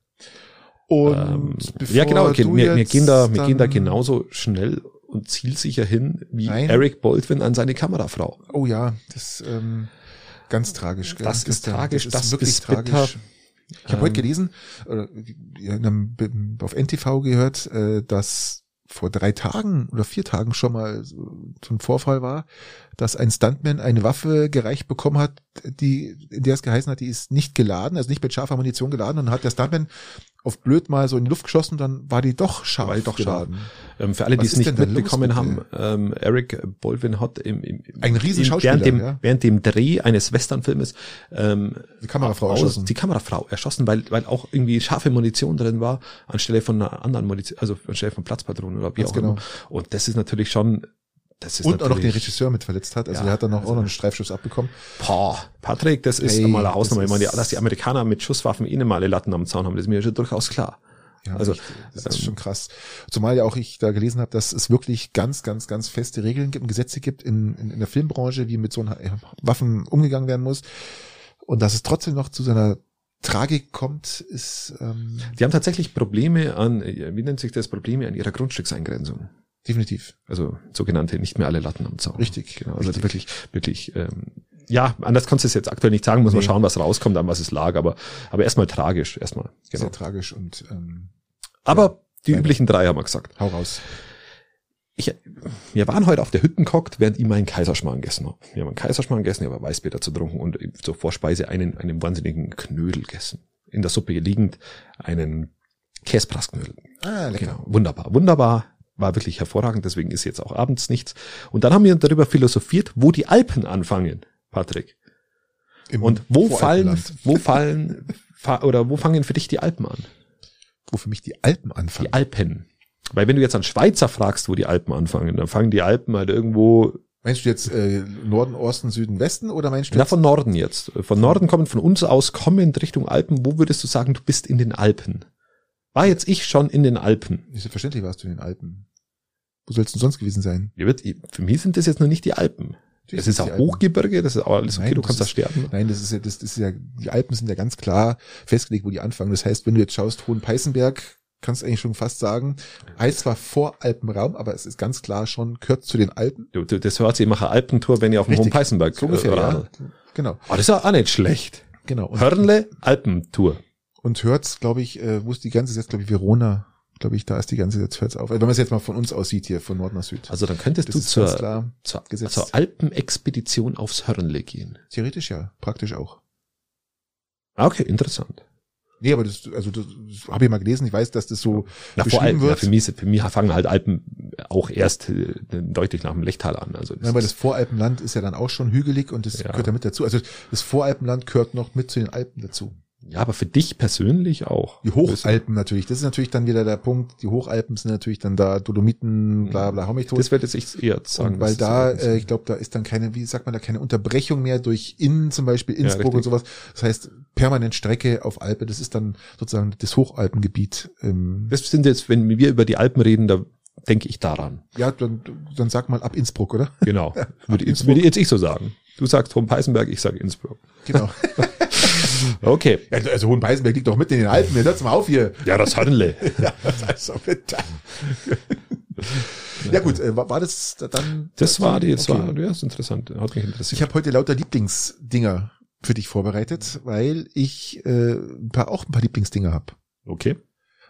[SPEAKER 2] Und
[SPEAKER 1] Ähm, ja, genau, okay, wir, wir gehen da, wir gehen da genauso schnell und zielsicher hin wie
[SPEAKER 2] Nein.
[SPEAKER 1] Eric Baldwin an seine Kamerafrau.
[SPEAKER 2] Oh ja, das ähm, ganz tragisch. gell?
[SPEAKER 1] Das ist tragisch, das
[SPEAKER 2] wirklich
[SPEAKER 1] ist bitter.
[SPEAKER 2] Ich habe
[SPEAKER 1] Ähm,
[SPEAKER 2] heute gelesen, oder auf NTV gehört, äh, dass vor drei Tagen oder vier Tagen schon mal so ein Vorfall war, dass ein Stuntman eine Waffe gereicht bekommen hat, die, in der es geheißen hat, die ist nicht geladen, also nicht mit scharfer Munition geladen, und hat der Stuntman auf blöd mal so in die Luft geschossen, dann war die doch scharf
[SPEAKER 1] War die doch scharf. Ähm, für alle, die es nicht
[SPEAKER 2] da los,
[SPEAKER 1] mitbekommen haben, ähm, Eric Baldwin hat im, im,
[SPEAKER 2] Ein riesen
[SPEAKER 1] im- während dem,
[SPEAKER 2] ja.
[SPEAKER 1] während dem Dreh eines Westernfilmes ähm,
[SPEAKER 2] Die Kamerafrau
[SPEAKER 1] aus-
[SPEAKER 2] erschossen.
[SPEAKER 1] Die Kamerafrau erschossen, weil, weil auch irgendwie scharfe Munition drin war, anstelle von einer anderen Munition, also anstelle von Platzpatronen oder wie
[SPEAKER 2] Ganz
[SPEAKER 1] auch
[SPEAKER 2] genau.
[SPEAKER 1] immer. Und das ist natürlich schon, das ist
[SPEAKER 2] Und auch noch den Regisseur mit verletzt hat. Also
[SPEAKER 1] Ja,
[SPEAKER 2] der hat dann noch
[SPEAKER 1] also-
[SPEAKER 2] auch noch einen Streifschuss abbekommen.
[SPEAKER 1] Boah, Patrick, das ist
[SPEAKER 2] Hey,
[SPEAKER 1] einmal eine Hausnummer.
[SPEAKER 2] das
[SPEAKER 1] Ich meine, dass die Amerikaner mit Schusswaffen eh mal alle Latten am Zaun haben, das ist mir schon durchaus klar.
[SPEAKER 2] Ja,
[SPEAKER 1] Also,
[SPEAKER 2] das ist
[SPEAKER 1] ähm,
[SPEAKER 2] schon krass. Zumal ja auch ich da gelesen habe, dass es wirklich ganz, ganz, ganz feste Regeln gibt und Gesetze gibt in, in, in der Filmbranche, wie mit so Waffen umgegangen werden muss. Und dass es trotzdem noch zu seiner Tragik kommt, ist ähm,
[SPEAKER 1] Die haben tatsächlich Probleme an, wie nennt sich das, Probleme an ihrer Grundstückseingrenzung.
[SPEAKER 2] Definitiv.
[SPEAKER 1] Also sogenannte nicht mehr alle Latten am Zaun.
[SPEAKER 2] Richtig,
[SPEAKER 1] Genau, also
[SPEAKER 2] richtig.
[SPEAKER 1] wirklich, wirklich, ähm, ja, anders kannst du es jetzt aktuell nicht sagen, muss man
[SPEAKER 2] Nee.
[SPEAKER 1] schauen, was rauskommt, an was es lag, aber, aber erstmal tragisch, erstmal. Genau.
[SPEAKER 2] Sehr tragisch und ähm,
[SPEAKER 1] Aber die
[SPEAKER 2] Leider.
[SPEAKER 1] üblichen drei haben wir gesagt.
[SPEAKER 2] hau raus.
[SPEAKER 1] Ich, wir waren heute auf der Hütten gehockt, während ich meinen Kaiserschmarrn gegessen habe. Wir haben einen Kaiserschmarrn gegessen, ich habe Weißbier dazu getrunken und zur Vorspeise einen, einen wahnsinnigen Knödel gegessen. In der Suppe liegend einen Käsebrassknödel.
[SPEAKER 2] Ah, lecker.
[SPEAKER 1] Genau, wunderbar, wunderbar. War wirklich hervorragend, deswegen ist jetzt auch abends nichts. Und dann haben wir darüber philosophiert, wo die Alpen anfangen, Patrick.
[SPEAKER 2] Im
[SPEAKER 1] Und wo fallen, wo fallen, fa oder wo fangen für dich die Alpen an?
[SPEAKER 2] Wo für mich die Alpen anfangen.
[SPEAKER 1] Die Alpen. Weil wenn du jetzt an Schweizer fragst, wo die Alpen anfangen, dann fangen die Alpen halt irgendwo,
[SPEAKER 2] Meinst du jetzt äh, Norden, Osten, Süden, Westen oder meinst du
[SPEAKER 1] na
[SPEAKER 2] jetzt
[SPEAKER 1] von Norden jetzt. Von Norden kommen, von uns aus kommend Richtung Alpen. Wo würdest du sagen, du bist in den Alpen? War jetzt ich schon in den Alpen?
[SPEAKER 2] Selbstverständlich warst du in den Alpen. Wo sollst du sonst gewesen sein?
[SPEAKER 1] Ja, Für mich sind das jetzt noch nicht die Alpen.
[SPEAKER 2] Natürlich
[SPEAKER 1] Es ist auch. Hochgebirge, das ist auch alles okay,
[SPEAKER 2] Nein,
[SPEAKER 1] du
[SPEAKER 2] das
[SPEAKER 1] kannst da
[SPEAKER 2] ist-
[SPEAKER 1] sterben.
[SPEAKER 2] Nein, das ist ja, das, ist ja, die Alpen sind ja ganz klar festgelegt, wo die anfangen. Das heißt, wenn du jetzt schaust, Hohenpeißenberg kannst eigentlich schon fast sagen. Heißt zwar Voralpenraum, aber es ist ganz klar schon, gehört zu den Alpen.
[SPEAKER 1] Du, du, das hört sich, ich mache Alpentour, wenn ich auf dem
[SPEAKER 2] Richtig.
[SPEAKER 1] Hohen Peißenberg
[SPEAKER 2] So ungefähr,
[SPEAKER 1] äh,
[SPEAKER 2] ja. Genau.
[SPEAKER 1] Oh, das ist ja auch nicht schlecht.
[SPEAKER 2] Genau. Und,
[SPEAKER 1] Hörnle, Alpentour.
[SPEAKER 2] Und hört's, glaube ich, äh, wo ist die ganze jetzt, glaube ich, Verona, glaube ich, da ist die ganze jetzt hört's auf. Also wenn man es jetzt mal von uns aus sieht hier, von Nord nach Süd.
[SPEAKER 1] Also dann könntest
[SPEAKER 2] das
[SPEAKER 1] du zur,
[SPEAKER 2] klar
[SPEAKER 1] zur,
[SPEAKER 2] gesetzt.
[SPEAKER 1] zur Alpenexpedition aufs Hörnle gehen.
[SPEAKER 2] Theoretisch ja, praktisch auch.
[SPEAKER 1] Ah, Okay, interessant.
[SPEAKER 2] Nee, aber das, also das, das habe ich mal gelesen. Ich weiß, dass das so
[SPEAKER 1] Na, allem,
[SPEAKER 2] beschrieben
[SPEAKER 1] ja,
[SPEAKER 2] wird.
[SPEAKER 1] für, mich, für mich fangen halt Alpen auch erst äh, deutlich nach dem Lechtal an. Also das
[SPEAKER 2] Ja, aber das Voralpenland ist ja dann auch schon hügelig und das
[SPEAKER 1] Ja.
[SPEAKER 2] gehört ja mit dazu. Also das Voralpenland gehört noch mit zu den Alpen dazu.
[SPEAKER 1] Ja, aber für dich persönlich auch.
[SPEAKER 2] Die Hochalpen natürlich. Das ist natürlich dann wieder der Punkt. Die Hochalpen sind natürlich dann da Dolomiten, bla bla, hau mich tot.
[SPEAKER 1] Das werde jetzt ich eher sagen.
[SPEAKER 2] und weil da, äh, ich glaube, da ist dann keine, wie sagt man da, keine Unterbrechung mehr durch Innen, zum Beispiel Innsbruck
[SPEAKER 1] richtig.
[SPEAKER 2] und sowas. Das heißt, permanent Strecke auf Alpe, das ist dann sozusagen das Hochalpengebiet. Ähm,
[SPEAKER 1] das sind jetzt, wenn wir über die Alpen reden, da denke ich daran.
[SPEAKER 2] ja, dann, dann sag mal ab Innsbruck, oder?
[SPEAKER 1] Genau. würde, jetzt, würde jetzt ich so sagen. Du sagst Hohen Peißenberg, ich sage Innsbruck.
[SPEAKER 2] Genau.
[SPEAKER 1] Okay.
[SPEAKER 2] Ja, also Hohenpeißenberg liegt doch mitten in den Alpen. Jetzt hört's mal auf hier.
[SPEAKER 1] Ja, das Hörnle.
[SPEAKER 2] Ja, also bitte. ja gut, äh, war, war das dann?
[SPEAKER 1] Das war die, das
[SPEAKER 2] Okay.
[SPEAKER 1] war, ja, das ist interessant. Hat mich interessiert.
[SPEAKER 2] Ich habe heute lauter Lieblingsdinger für dich vorbereitet, weil ich äh, ein paar, auch ein paar Lieblingsdinger habe.
[SPEAKER 1] okay.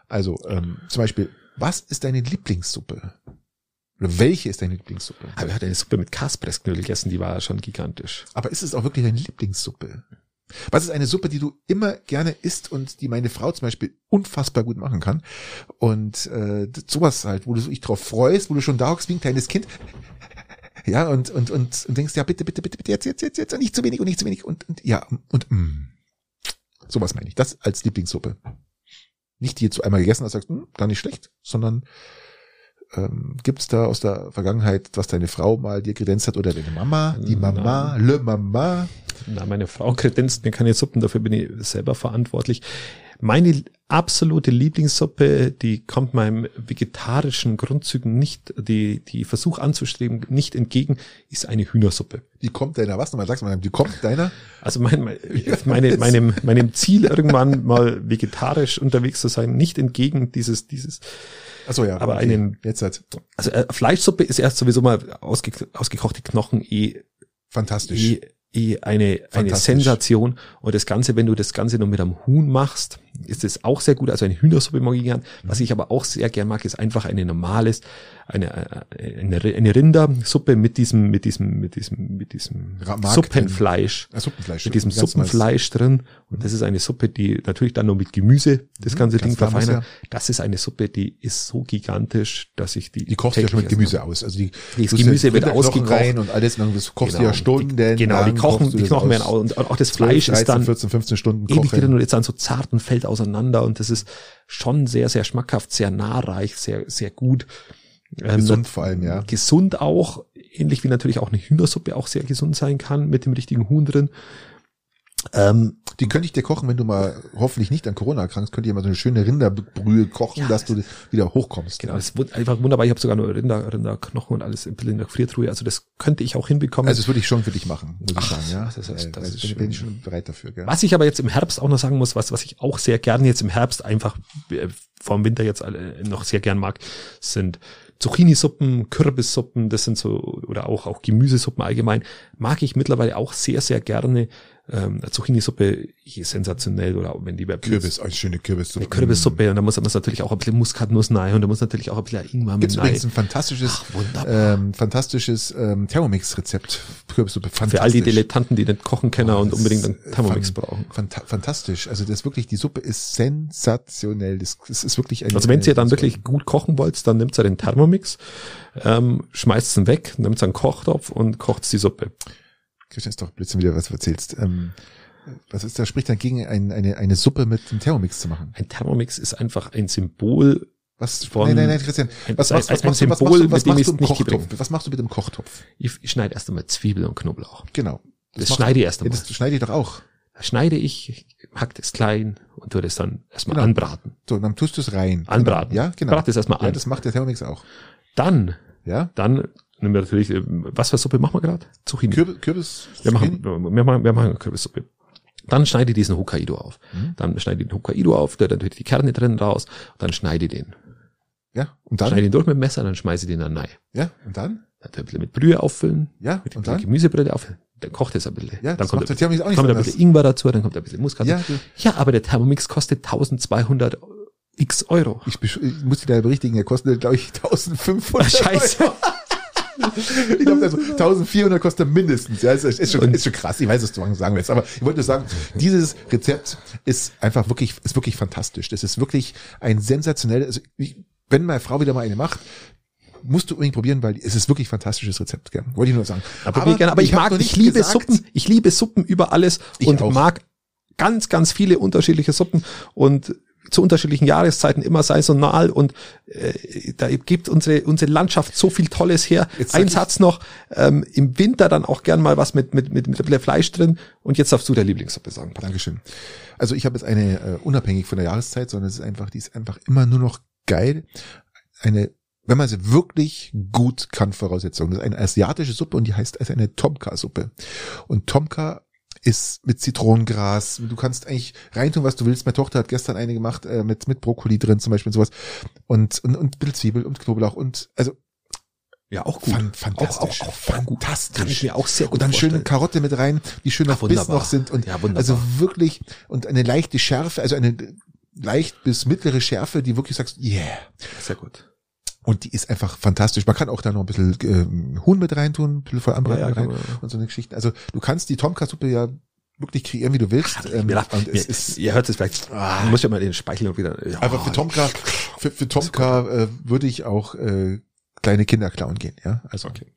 [SPEAKER 2] Also ähm, zum Beispiel, was ist deine Lieblingssuppe? Oder welche ist deine Lieblingssuppe?
[SPEAKER 1] Aber ich hatte eine Suppe mit Kaspressknödel gegessen, die war schon gigantisch.
[SPEAKER 2] Aber ist es auch wirklich deine Lieblingssuppe? Was ist eine Suppe, die du immer gerne isst und die meine Frau zum Beispiel unfassbar gut machen kann? Und äh, sowas halt, wo du dich drauf freust, wo du schon da hockst wie ein kleines Kind. Ja, und, und, und, und denkst, ja, bitte, bitte, bitte, bitte, jetzt, jetzt, jetzt, jetzt, nicht zu wenig und nicht zu wenig und, und ja, und mm. sowas meine ich. Das als Lieblingssuppe. Nicht die jetzt einmal gegessen hast, sagst, hm, gar nicht schlecht, sondern ähm, gibt's da aus der Vergangenheit, was deine Frau mal dir kredenzt hat oder deine Mama, die Mama, le Mama?
[SPEAKER 1] Na, meine Frau kredenzt mir keine Suppen, dafür bin ich selber verantwortlich. Meine absolute Lieblingssuppe, die kommt meinem vegetarischen Grundzügen nicht, die, die Versuch anzustreben, nicht entgegen, ist eine Hühnersuppe.
[SPEAKER 2] Die kommt deiner, was nochmal, sagst du mal, die kommt deiner?
[SPEAKER 1] Also mein, mein, meine, meinem, meinem Ziel irgendwann mal vegetarisch unterwegs zu sein, nicht entgegen dieses, dieses,
[SPEAKER 2] Achso, ja.
[SPEAKER 1] Aber einen-
[SPEAKER 2] Jetzt halt.
[SPEAKER 1] also äh, Fleischsuppe ist erst sowieso mal ausge, ausgekochte Knochen eh
[SPEAKER 2] Fantastisch.
[SPEAKER 1] eh, eh eine, eine. Sensation. Und das Ganze, wenn du das Ganze noch mit einem Huhn machst, ist es auch sehr gut. Also eine Hühnersuppe mag ich gern. Was ich aber auch sehr gern mag, ist einfach eine normales, eine, äh, eine, eine Rindersuppe mit diesem, mit diesem, mit diesem, mit diesem
[SPEAKER 2] Mark
[SPEAKER 1] Suppenfleisch.
[SPEAKER 2] Ah, Suppenfleisch.
[SPEAKER 1] Mit diesem Suppenfleisch drin. Und das ist eine Suppe, die natürlich dann noch mit Gemüse das ganze
[SPEAKER 2] Mhm. ganz
[SPEAKER 1] Ding verfeinert. Das ist eine Suppe, die ist so gigantisch, dass ich die.
[SPEAKER 2] Die kochst du ja schon mit Gemüse aus. Also die,
[SPEAKER 1] Das Gemüse
[SPEAKER 2] ja
[SPEAKER 1] wird ausgekocht.
[SPEAKER 2] rein und alles, dann das kochst du ja Stunden.
[SPEAKER 1] Die, genau, die kochen, die Knochen werden aus, und auch das
[SPEAKER 2] 12,
[SPEAKER 1] Fleisch
[SPEAKER 2] 13,
[SPEAKER 1] ist dann
[SPEAKER 2] 14, 15 Stunden
[SPEAKER 1] ewig
[SPEAKER 2] kochen.
[SPEAKER 1] drin und jetzt dann so zart und fällt auseinander und das ist schon sehr, sehr schmackhaft, sehr nahreich, sehr, sehr gut. Ähm,
[SPEAKER 2] Gesund vor allem, ja.
[SPEAKER 1] Gesund auch, ähnlich wie natürlich auch eine Hühnersuppe auch sehr gesund sein kann, mit dem richtigen Huhn drin. Ähm,
[SPEAKER 2] Die könnte ich dir kochen, wenn du mal hoffentlich nicht an Corona erkrankst, könnte ich mal so eine schöne Rinderbrühe kochen, dass du wieder hochkommst.
[SPEAKER 1] genau, das ist einfach wunderbar. Ich habe sogar nur Rinder, Rinderknochen und alles in der Gefriertruhe. Also das könnte ich auch hinbekommen.
[SPEAKER 2] Also das würde ich schon für dich machen, muss ich
[SPEAKER 1] Ach,
[SPEAKER 2] sagen, ja.
[SPEAKER 1] das ist- das
[SPEAKER 2] Äh,
[SPEAKER 1] ist
[SPEAKER 2] bin, bin ich schon bereit dafür, gell?
[SPEAKER 1] Was ich aber jetzt im Herbst auch noch sagen muss, was, was ich auch sehr gerne jetzt im Herbst einfach äh, vorm Winter jetzt alle noch sehr gern mag, sind Zucchini-Suppen, Kürbissuppen, das sind so, oder auch, auch Gemüsesuppen allgemein, mag ich mittlerweile auch sehr, sehr gerne. Ähm, Zucchini-Suppe, hier sensationell, oder wenn die bei
[SPEAKER 2] Kürbis, oh, schöne Kürbis.
[SPEAKER 1] Eine Kürbissuppe, und da muss man natürlich auch ein bisschen Muskatnuss rein, und da muss natürlich auch ein bisschen Ingwer mit
[SPEAKER 2] Gibt's
[SPEAKER 1] rein.
[SPEAKER 2] übrigens ein fantastisches,
[SPEAKER 1] Ach,
[SPEAKER 2] ähm, fantastisches ähm, Thermomix-Rezept. Kürbissuppe.
[SPEAKER 1] Für all die Dilettanten, die nicht kochen können
[SPEAKER 2] Oh,
[SPEAKER 1] und unbedingt
[SPEAKER 2] ist,
[SPEAKER 1] einen Thermomix
[SPEAKER 2] fan-
[SPEAKER 1] brauchen.
[SPEAKER 2] Fanta fantastisch. Also das wirklich, die Suppe ist sensationell. Das, das ist wirklich eine.
[SPEAKER 1] Also wenn
[SPEAKER 2] eine-
[SPEAKER 1] ihr dann wirklich gut kochen wollt, dann nehmt ihr den Thermomix, ähm, schmeißt ihn weg, nehmt einen Kochtopf und kocht die Suppe.
[SPEAKER 2] Christian ist doch Blödsinn wieder, was du erzählst. Ähm, was ist da spricht dagegen, ein, eine, eine Suppe mit dem Thermomix zu machen?
[SPEAKER 1] Ein Thermomix ist einfach ein Symbol.
[SPEAKER 2] Was?
[SPEAKER 1] Von-
[SPEAKER 2] nein, nein, nein, Christian. Was, was, was, machst du, was
[SPEAKER 1] Symbol,
[SPEAKER 2] machst du,
[SPEAKER 1] mit
[SPEAKER 2] was
[SPEAKER 1] dem
[SPEAKER 2] machst du im
[SPEAKER 1] nicht
[SPEAKER 2] Kochtopf?
[SPEAKER 1] gedrängt.
[SPEAKER 2] Was machst du mit dem Kochtopf?
[SPEAKER 1] Ich, ich schneide erst einmal Zwiebel und Knoblauch.
[SPEAKER 2] Genau.
[SPEAKER 1] Das
[SPEAKER 2] mach-
[SPEAKER 1] schneide ich erst
[SPEAKER 2] Ja,
[SPEAKER 1] einmal.
[SPEAKER 2] das schneide ich doch auch.
[SPEAKER 1] Da schneide ich, hack das klein und tue das dann erstmal
[SPEAKER 2] Genau.
[SPEAKER 1] anbraten.
[SPEAKER 2] So, dann tust du es rein.
[SPEAKER 1] Anbraten.
[SPEAKER 2] Ja, genau.
[SPEAKER 1] Brat es erstmal
[SPEAKER 2] Ja,
[SPEAKER 1] an.
[SPEAKER 2] das macht der Thermomix auch.
[SPEAKER 1] Dann,
[SPEAKER 2] Ja?
[SPEAKER 1] dann natürlich, äh, was für Suppe machen wir gerade? Zucchini.
[SPEAKER 2] Kürbis, Kürbis
[SPEAKER 1] wir machen, wir machen, wir machen Kürbissuppe. Dann schneide diesen Hokkaido auf.
[SPEAKER 2] Mhm.
[SPEAKER 1] Dann schneide den Hokkaido auf, da dann tue ich die Kerne drin raus, dann schneide den.
[SPEAKER 2] Ja, und dann?
[SPEAKER 1] Schneide den durch mit dem Messer, dann schmeiße ich den dann rein.
[SPEAKER 2] Ja, und dann?
[SPEAKER 1] Dann ich ein bisschen mit Brühe auffüllen,
[SPEAKER 2] Ja,
[SPEAKER 1] mit
[SPEAKER 2] und dann?
[SPEAKER 1] Gemüsebrille auffüllen. Dann kocht es ein bisschen.
[SPEAKER 2] Ja,
[SPEAKER 1] dann kommt, ein,
[SPEAKER 2] nicht
[SPEAKER 1] kommt ein bisschen Ingwer dazu, dann kommt ein bisschen Muskat.
[SPEAKER 2] Ja,
[SPEAKER 1] ja, aber der Thermomix kostet 1200 x Euro.
[SPEAKER 2] Ich, ich muss dich da berichtigen, der kostet, glaube ich, 1500
[SPEAKER 1] Scheiße.
[SPEAKER 2] Euro. Ich glaube, also 1400 kostet mindestens. Ja, ist, ist, schon, ist schon krass. Ich weiß, was du sagen willst. Aber ich wollte nur sagen, dieses Rezept ist einfach wirklich, ist wirklich fantastisch. Das ist wirklich ein sensationelles, also ich, wenn meine Frau wieder mal eine macht, musst du unbedingt probieren, weil es ist wirklich ein fantastisches Rezept. Gell? Wollte ich nur sagen.
[SPEAKER 1] Aber, aber, gerne, aber ich,
[SPEAKER 2] hab
[SPEAKER 1] mag, ich liebe
[SPEAKER 2] gesagt-
[SPEAKER 1] Suppen, ich liebe Suppen über alles
[SPEAKER 2] Ich
[SPEAKER 1] und
[SPEAKER 2] auch.
[SPEAKER 1] mag ganz, ganz viele unterschiedliche Suppen und zu unterschiedlichen Jahreszeiten immer saisonal und äh, da gibt unsere unsere Landschaft so viel Tolles her.
[SPEAKER 2] Jetzt
[SPEAKER 1] Ein Satz noch, ähm, im Winter dann auch gern mal was mit mit mit, mit Fleisch drin und jetzt darfst du der Lieblingssuppe sagen. Patrick.
[SPEAKER 2] Dankeschön. Also ich habe jetzt eine äh, unabhängig von der Jahreszeit, sondern es ist einfach, die ist einfach immer nur noch geil. Eine, wenn man sie wirklich gut kann, Voraussetzung. Das ist eine asiatische Suppe und die heißt also eine Tomka-Suppe. Und Tomka ist mit Zitronengras. Du kannst eigentlich reintun, was du willst. Meine Tochter hat gestern eine gemacht äh, mit mit Brokkoli drin zum Beispiel und sowas und und, und Zwiebel und Knoblauch und also
[SPEAKER 1] Ja, auch
[SPEAKER 2] fan fantastisch,
[SPEAKER 1] Auch, auch, auch, gut.
[SPEAKER 2] fantastisch.
[SPEAKER 1] Kann ich mir auch sehr gut
[SPEAKER 2] und dann
[SPEAKER 1] vorstellen.
[SPEAKER 2] Karotte mit rein, die schön
[SPEAKER 1] Ach,
[SPEAKER 2] auf Biss noch sind und
[SPEAKER 1] Ja, wunderbar.
[SPEAKER 2] also wirklich und eine leichte Schärfe, also eine leicht bis mittlere Schärfe, die wirklich sagst, yeah.
[SPEAKER 1] Sehr gut.
[SPEAKER 2] Und die ist einfach fantastisch. Man kann auch da noch ein bisschen ähm, Huhn mit reintun, ein bisschen voll anbraten
[SPEAKER 1] Ja, ja,
[SPEAKER 2] rein
[SPEAKER 1] man.
[SPEAKER 2] und so eine Geschichte. Also du kannst die Tomka-Suppe ja wirklich kreieren, wie du willst. Ähm,
[SPEAKER 1] Mir,
[SPEAKER 2] und
[SPEAKER 1] mir,
[SPEAKER 2] es ist
[SPEAKER 1] ihr hört es vielleicht,
[SPEAKER 2] Ah.
[SPEAKER 1] ich muss ja mal den Speichel und wieder. Ja,
[SPEAKER 2] einfach für Tomka, für, für Tomka äh, würde ich auch äh, kleine Kinder klauen gehen, ja. Also
[SPEAKER 1] Okay.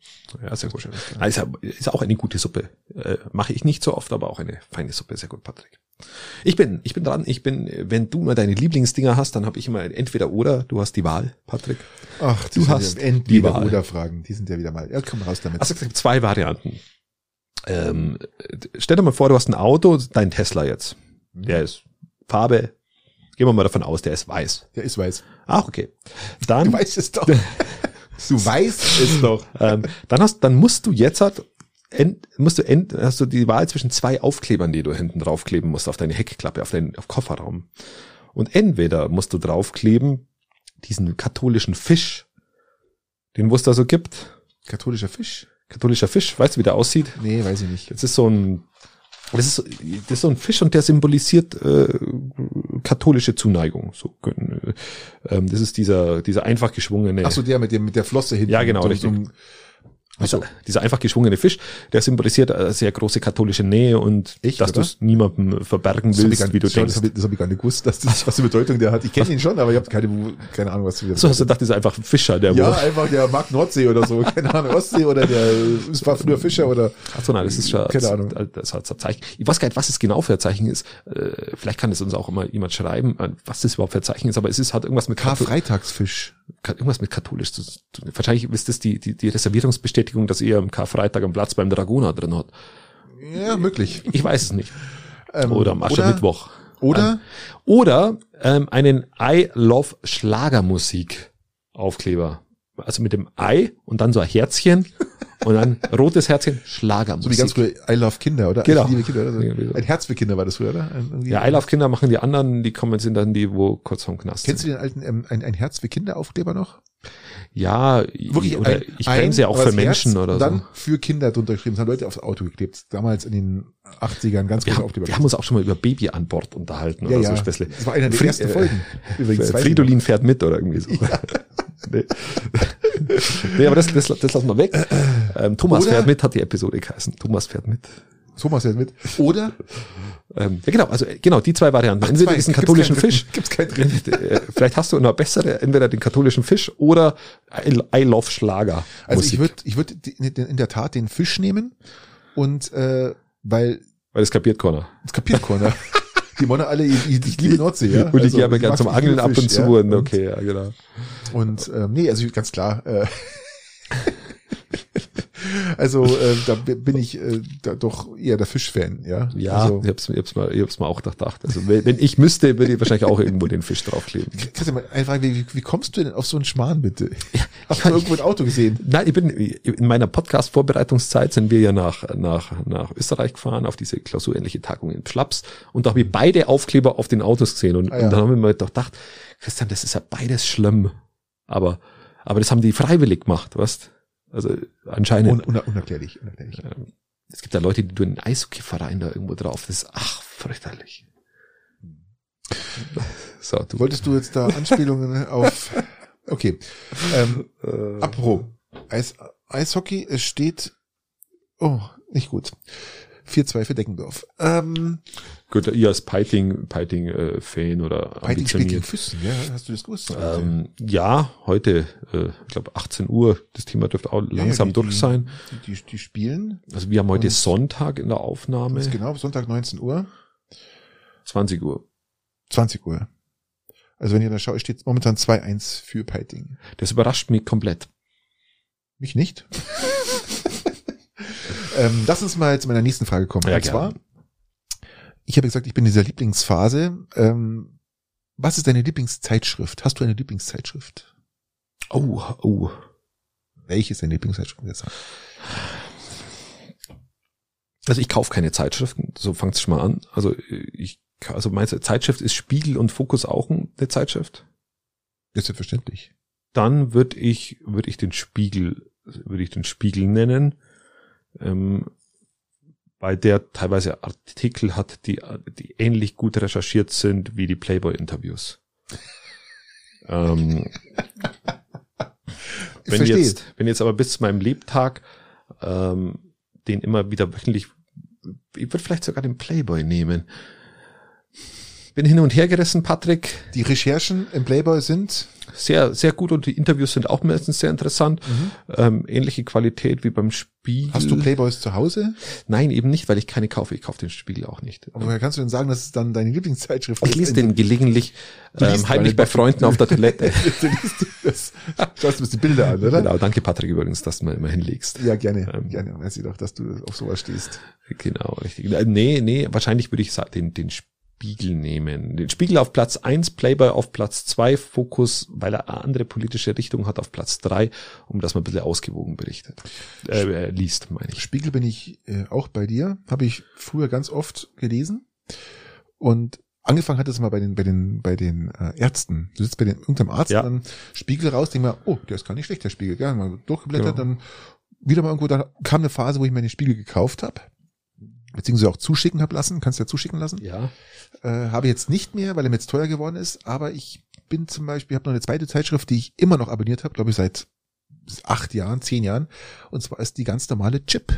[SPEAKER 1] Ja, sehr gut. Also, ist auch eine gute Suppe. Äh, Mache ich nicht so oft, aber auch eine feine Suppe. Sehr gut, Patrick. Ich bin, ich bin dran. Ich bin, wenn du mal deine Lieblingsdinger hast, dann habe ich immer entweder oder. Du hast die Wahl, Patrick.
[SPEAKER 2] Ach,
[SPEAKER 1] Du hast
[SPEAKER 2] ja entweder
[SPEAKER 1] Wahl.
[SPEAKER 2] oder Fragen. Die sind ja wieder mal. Ja, komm raus damit.
[SPEAKER 1] Also es gibt zwei Varianten. Ähm, stell dir mal vor, du hast ein Auto, dein Tesla jetzt. Der ist Farbe. Gehen wir mal davon aus, der ist weiß.
[SPEAKER 2] Der ist weiß.
[SPEAKER 1] Ach, okay. Dann
[SPEAKER 2] Du weißt es doch. du weißt es doch.
[SPEAKER 1] ähm, dann hast, dann musst du jetzt halt, end, musst du end, hast du die Wahl zwischen zwei Aufklebern, die du hinten draufkleben musst auf deine Heckklappe, auf deinen auf Kofferraum. Und entweder musst du draufkleben diesen katholischen Fisch, den wo es da so gibt,
[SPEAKER 2] Katholischer Fisch?
[SPEAKER 1] katholischer Fisch, weißt du, wie der aussieht?
[SPEAKER 2] Nee, weiß ich nicht.
[SPEAKER 1] Das ist so ein, das ist, das ist so ein Fisch und der symbolisiert äh, katholische Zuneigung. So, äh, ähm, das ist dieser, dieser einfach geschwungene.
[SPEAKER 2] Ach so, der mit dem mit der Flosse hinten.
[SPEAKER 1] Ja, genau,
[SPEAKER 2] so,
[SPEAKER 1] richtig.
[SPEAKER 2] So
[SPEAKER 1] Also, dieser einfach geschwungene Fisch, der symbolisiert eine sehr große katholische Nähe und
[SPEAKER 2] Echt,
[SPEAKER 1] dass du es niemandem verbergen willst,
[SPEAKER 2] gar,
[SPEAKER 1] wie du denkst.
[SPEAKER 2] Das habe ich, hab ich gar nicht gewusst, dass das, was für Bedeutung der hat. Ich kenne ihn schon, aber ich habe keine, keine Ahnung, was für
[SPEAKER 1] so hast du gedacht, das ist einfach ein Fischer, der
[SPEAKER 2] Ja, einfach der mag Nordsee oder so. Keine Ahnung, Ostsee oder der es war früher Fischer oder
[SPEAKER 1] Ach so, nein, das ist schon,
[SPEAKER 2] Keine Ahnung.
[SPEAKER 1] das hat ein Zeichen. Ich weiß gar nicht, was es genau für ein Zeichen ist. Äh, vielleicht kann es uns auch immer jemand schreiben, äh, was das überhaupt für ein Zeichen ist, aber es ist, hat irgendwas mit
[SPEAKER 2] Karfreitagsfisch.
[SPEAKER 1] irgendwas mit katholisch. Wahrscheinlich ist das die, die, die Reservierungsbestätigung, dass ihr am Karfreitag am Platz beim Dragoner drin hat.
[SPEAKER 2] Ja, möglich.
[SPEAKER 1] Ich weiß es nicht.
[SPEAKER 2] Ähm,
[SPEAKER 1] Oder am Aschermittwoch.
[SPEAKER 2] Oder
[SPEAKER 1] Ähm, Oder ähm, einen I Love Schlagermusik Aufkleber. Also mit dem I und dann so ein Herzchen und dann rotes Herzchen, Schlagermusik.
[SPEAKER 2] so wie ganz früher I Love Kinder, oder?
[SPEAKER 1] Genau.
[SPEAKER 2] Kinder, oder? Ein Herz für Kinder war das früher, oder? Irgendwie-
[SPEAKER 1] ja, I Love Kinder machen die anderen, die kommen sind dann die, wo kurz vom Knast
[SPEAKER 2] Kennst du
[SPEAKER 1] sind.
[SPEAKER 2] den alten, ähm, ein, ein Herz für Kinder Aufkleber noch?
[SPEAKER 1] Ja,
[SPEAKER 2] Wirklich
[SPEAKER 1] oder
[SPEAKER 2] ein,
[SPEAKER 1] ich kenne sie auch
[SPEAKER 2] aber
[SPEAKER 1] für Menschen oder
[SPEAKER 2] und dann
[SPEAKER 1] so.
[SPEAKER 2] für Kinder drunter geschrieben. Das haben Leute aufs Auto geklebt. Damals in den 80ern ganz
[SPEAKER 1] Wir
[SPEAKER 2] große
[SPEAKER 1] haben,
[SPEAKER 2] Aufkleber.
[SPEAKER 1] wir haben uns auch schon mal über Baby an Bord unterhalten
[SPEAKER 2] ja,
[SPEAKER 1] oder
[SPEAKER 2] ja.
[SPEAKER 1] so Späßle.
[SPEAKER 2] Das war einer der
[SPEAKER 1] Fri-
[SPEAKER 2] ersten
[SPEAKER 1] äh,
[SPEAKER 2] Folgen. Übrigens.
[SPEAKER 1] Fridolin fährt mit oder irgendwie so. nee. nee, aber das, das, das lassen wir weg. Ähm, Thomas
[SPEAKER 2] Oder-
[SPEAKER 1] fährt mit, hat die Episode geheißen. Thomas fährt mit.
[SPEAKER 2] Noch. Thomas jetzt mit. Oder
[SPEAKER 1] Ähm, ja, genau, also äh, genau, die zwei Varianten.
[SPEAKER 2] Ach,
[SPEAKER 1] entweder
[SPEAKER 2] zwei.
[SPEAKER 1] diesen katholischen
[SPEAKER 2] keinen
[SPEAKER 1] Fisch?
[SPEAKER 2] Gibt's keinen dritten?
[SPEAKER 1] äh, vielleicht hast du noch bessere, entweder den katholischen Fisch oder I, I Love Schlager.
[SPEAKER 2] Also
[SPEAKER 1] Musik.
[SPEAKER 2] ich würde ich würd in der Tat den Fisch nehmen und äh, weil
[SPEAKER 1] Weil das kapiert keiner.
[SPEAKER 2] das kapiert keiner. Die wollen alle, ich, ich liebe Nordsee, ja.
[SPEAKER 1] Und ich
[SPEAKER 2] Also,
[SPEAKER 1] gehe aber
[SPEAKER 2] ich
[SPEAKER 1] gerne zum
[SPEAKER 2] ich
[SPEAKER 1] Angeln ab und zu
[SPEAKER 2] ja.
[SPEAKER 1] und okay, ja, genau.
[SPEAKER 2] Und ähm, nee, also ganz klar. Äh, Also äh, da bin ich äh, da doch eher der Fischfan, ja.
[SPEAKER 1] Ja,
[SPEAKER 2] also,
[SPEAKER 1] ich hab's, ich hab's mal, ich hab's mal auch gedacht. Also wenn, wenn ich müsste, würde ich wahrscheinlich auch irgendwo den Fisch draufkleben.
[SPEAKER 2] Kannst du mal einfach, wie, wie kommst du denn auf so einen Schmarrn bitte? Hast du irgendwo ein Auto gesehen?
[SPEAKER 1] Nein, ich bin in meiner Podcast-Vorbereitungszeit sind wir ja nach, nach, nach Österreich gefahren, auf diese klausurähnliche Tagung in Schlaps und da habe ich beide Aufkleber auf den Autos gesehen und,
[SPEAKER 2] Ah, ja.
[SPEAKER 1] und dann haben wir mir doch gedacht, Christian, das ist ja beides schlimm. Aber, aber das haben die freiwillig gemacht, weißt? Also anscheinend.
[SPEAKER 2] Un, un, unerklärlich, unerklärlich.
[SPEAKER 1] Ähm, Es gibt ja Leute, die tun einen Eishockey-Verein da irgendwo drauf. Das ist, ach, fürchterlich. So, du
[SPEAKER 2] Wolltest du jetzt da Anspielungen auf... Okay. Ähm,
[SPEAKER 1] äh,
[SPEAKER 2] apropos, Eis, Eishockey, es steht... Oh, nicht gut. 4-2 für Deckendorf. Ähm,
[SPEAKER 1] gut, ihr als Piting, Piting äh, Fan oder
[SPEAKER 2] Fighting spielt gegen. Füssen, ja, hast du das gewusst?
[SPEAKER 1] Ähm, ja, heute, äh, ich glaube 18 Uhr. Das Thema dürfte auch
[SPEAKER 2] Ja, ja,
[SPEAKER 1] langsam
[SPEAKER 2] die-
[SPEAKER 1] durch sein.
[SPEAKER 2] Die, die, die spielen,
[SPEAKER 1] Also wir haben heute Sonntag in der Aufnahme,
[SPEAKER 2] ganz genau, Sonntag 19 Uhr,
[SPEAKER 1] 20 Uhr.
[SPEAKER 2] 20 Uhr. Also wenn ihr da schaut, steht momentan 2-1 für Piting.
[SPEAKER 1] Das überrascht mich komplett.
[SPEAKER 2] Mich nicht. ähm, lass uns mal zu meiner nächsten Frage kommen.
[SPEAKER 1] Ja,
[SPEAKER 2] Und zwar. Ich habe gesagt, ich bin in dieser Lieblingsphase. Ähm, was ist deine Lieblingszeitschrift? Hast du eine Lieblingszeitschrift?
[SPEAKER 1] Oh, oh.
[SPEAKER 2] Welche ist deine Lieblingszeitschrift?
[SPEAKER 1] Also ich kaufe keine Zeitschriften, so fängt es schon mal an. Also ich, also meine Zeitschrift ist Spiegel und Fokus auch eine Zeitschrift.
[SPEAKER 2] Das ist selbstverständlich.
[SPEAKER 1] Dann würde ich, würde ich den Spiegel, würde ich den Spiegel nennen, ähm, bei der teilweise Artikel hat, die, die ähnlich gut recherchiert sind wie die Playboy-Interviews. ähm, wenn
[SPEAKER 2] verstehe.
[SPEAKER 1] jetzt, wenn jetzt aber bis zu meinem Lebtag ähm, den immer wieder wöchentlich, ich würde vielleicht sogar den Playboy nehmen. Bin hin und her gerissen, Patrick.
[SPEAKER 2] Die Recherchen im Playboy sind
[SPEAKER 1] Sehr, sehr gut und die Interviews sind auch meistens sehr interessant. Ähm, ähnliche Qualität wie beim Spiegel.
[SPEAKER 2] Mhm. Hast du Playboys zu Hause?
[SPEAKER 1] Nein, eben nicht, weil ich keine kaufe. Ich kaufe den Spiegel auch nicht.
[SPEAKER 2] Aber woher kannst du denn sagen, dass es dann deine Lieblingszeitschrift
[SPEAKER 1] Ich lese den gelegentlich ähm, heimlich bei Freunden auf der Toilette.
[SPEAKER 2] du liest das. Schaust du die Bilder an, oder?
[SPEAKER 1] genau, danke Patrick übrigens, dass du mal immer hinlegst.
[SPEAKER 2] Ja, gerne.
[SPEAKER 1] Ähm.
[SPEAKER 2] gerne. Weiß ich doch, dass du auf sowas stehst.
[SPEAKER 1] Genau, richtig. Äh, Nee, nee, wahrscheinlich würde ich den, den Spiegel nehmen. Den Spiegel auf Platz eins, Playboy auf Platz zwei, Fokus, weil er eine andere politische Richtung hat, auf Platz drei, um dass man ein bisschen ausgewogen berichtet. Äh, äh, liest, meine ich.
[SPEAKER 2] Spiegel bin ich äh, auch bei dir. Habe ich früher ganz oft gelesen. Und angefangen hat es mal bei den, bei den, bei den äh, Ärzten. Du sitzt bei den, irgendeinem Arzt,
[SPEAKER 1] Ja.
[SPEAKER 2] dann Spiegel raus, denk mal, oh, der ist gar nicht schlecht, der Spiegel. Ja, mal durchgeblättert,
[SPEAKER 1] Ja.
[SPEAKER 2] dann wieder mal irgendwo, da kam eine Phase, wo ich mir den Spiegel gekauft habe. Beziehungsweise auch zuschicken habe lassen, kannst du ja zuschicken lassen.
[SPEAKER 1] Ja.
[SPEAKER 2] Äh, habe jetzt nicht mehr, weil er mir jetzt teuer geworden ist, aber ich bin zum Beispiel, habe noch eine zweite Zeitschrift, die ich immer noch abonniert habe, glaube ich seit acht Jahren, zehn Jahren. Und zwar ist die ganz normale Chip.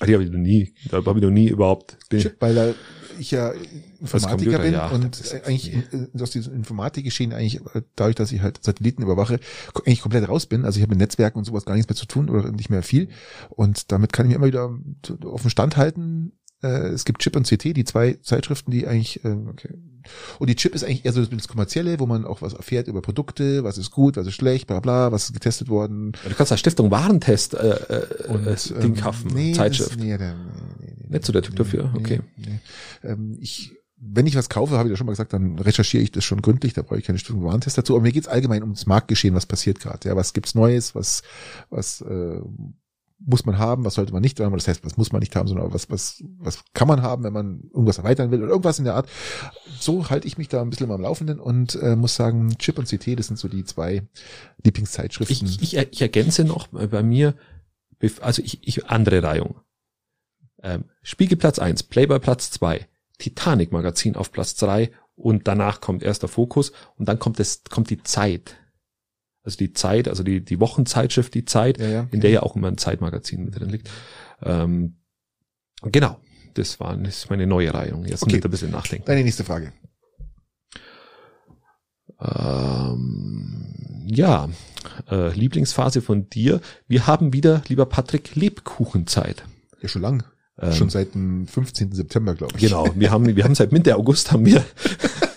[SPEAKER 1] Ah, Die habe ich noch nie, da habe ich noch nie überhaupt.
[SPEAKER 2] Chip, weil da ich ja Informatiker
[SPEAKER 1] Computer,
[SPEAKER 2] bin
[SPEAKER 1] ja,
[SPEAKER 2] und äh, eigentlich in- aus diesem Informatikgeschehen eigentlich äh, dadurch, dass ich halt Satelliten überwache, eigentlich komplett raus bin. Also ich habe mit Netzwerken und sowas gar nichts mehr zu tun oder nicht mehr viel. Und damit kann ich mir immer wieder auf den Stand halten. Äh, Es gibt Chip und CT, die zwei Zeitschriften, die eigentlich, äh, okay. Und die Chip ist eigentlich eher so das Kommerzielle, wo man auch was erfährt über Produkte, was ist gut, was ist schlecht, bla bla, was ist getestet worden.
[SPEAKER 1] du kannst als Stiftung Warentest äh, äh,
[SPEAKER 2] Und,
[SPEAKER 1] äh, Ding
[SPEAKER 2] ähm,
[SPEAKER 1] kaufen,
[SPEAKER 2] nee,
[SPEAKER 1] Zeitschrift.
[SPEAKER 2] Das, nee, nee, nee,
[SPEAKER 1] Nicht so der Typ dafür? Okay.
[SPEAKER 2] Nee. Ähm, ich, wenn ich was kaufe, habe ich ja schon mal gesagt, dann recherchiere ich das schon gründlich, da brauche ich keine Stiftung Warentest dazu. Aber mir geht's allgemein ums Marktgeschehen, was passiert gerade. Ja, was gibt's Neues, was, was äh, muss man haben, was sollte man nicht haben. Das heißt, was muss man nicht haben, sondern was, was, was kann man haben, wenn man irgendwas erweitern will oder irgendwas in der Art. So halte ich mich da ein bisschen am Laufenden und äh, muss sagen, Chip und CT, das sind so die zwei Lieblingszeitschriften.
[SPEAKER 1] Ich, ich, ich ergänze noch bei mir, also ich, ich andere Reihung. Ähm, Spiegel Platz eins, Playboy Platz zwei, Titanic Magazin auf Platz drei und danach kommt erst der Fokus und dann kommt es, kommt die Zeit. Also die Zeit, also die, die Wochenzeitschrift, die Zeit,
[SPEAKER 2] ja, ja.
[SPEAKER 1] in der ja auch immer ein Zeitmagazin mit drin liegt. Ähm, genau. Das war das ist meine neue Reihung. Jetzt
[SPEAKER 2] Okay.
[SPEAKER 1] mit ein bisschen nachdenken.
[SPEAKER 2] Deine nächste Frage.
[SPEAKER 1] Ähm, ja, äh, Lieblingsphase von dir. Wir haben wieder, lieber Patrick, Lebkuchenzeit.
[SPEAKER 2] Ja, schon lang.
[SPEAKER 1] Ähm,
[SPEAKER 2] schon seit dem 15. September, glaube ich.
[SPEAKER 1] Genau, wir haben, wir haben seit Mitte August haben wir,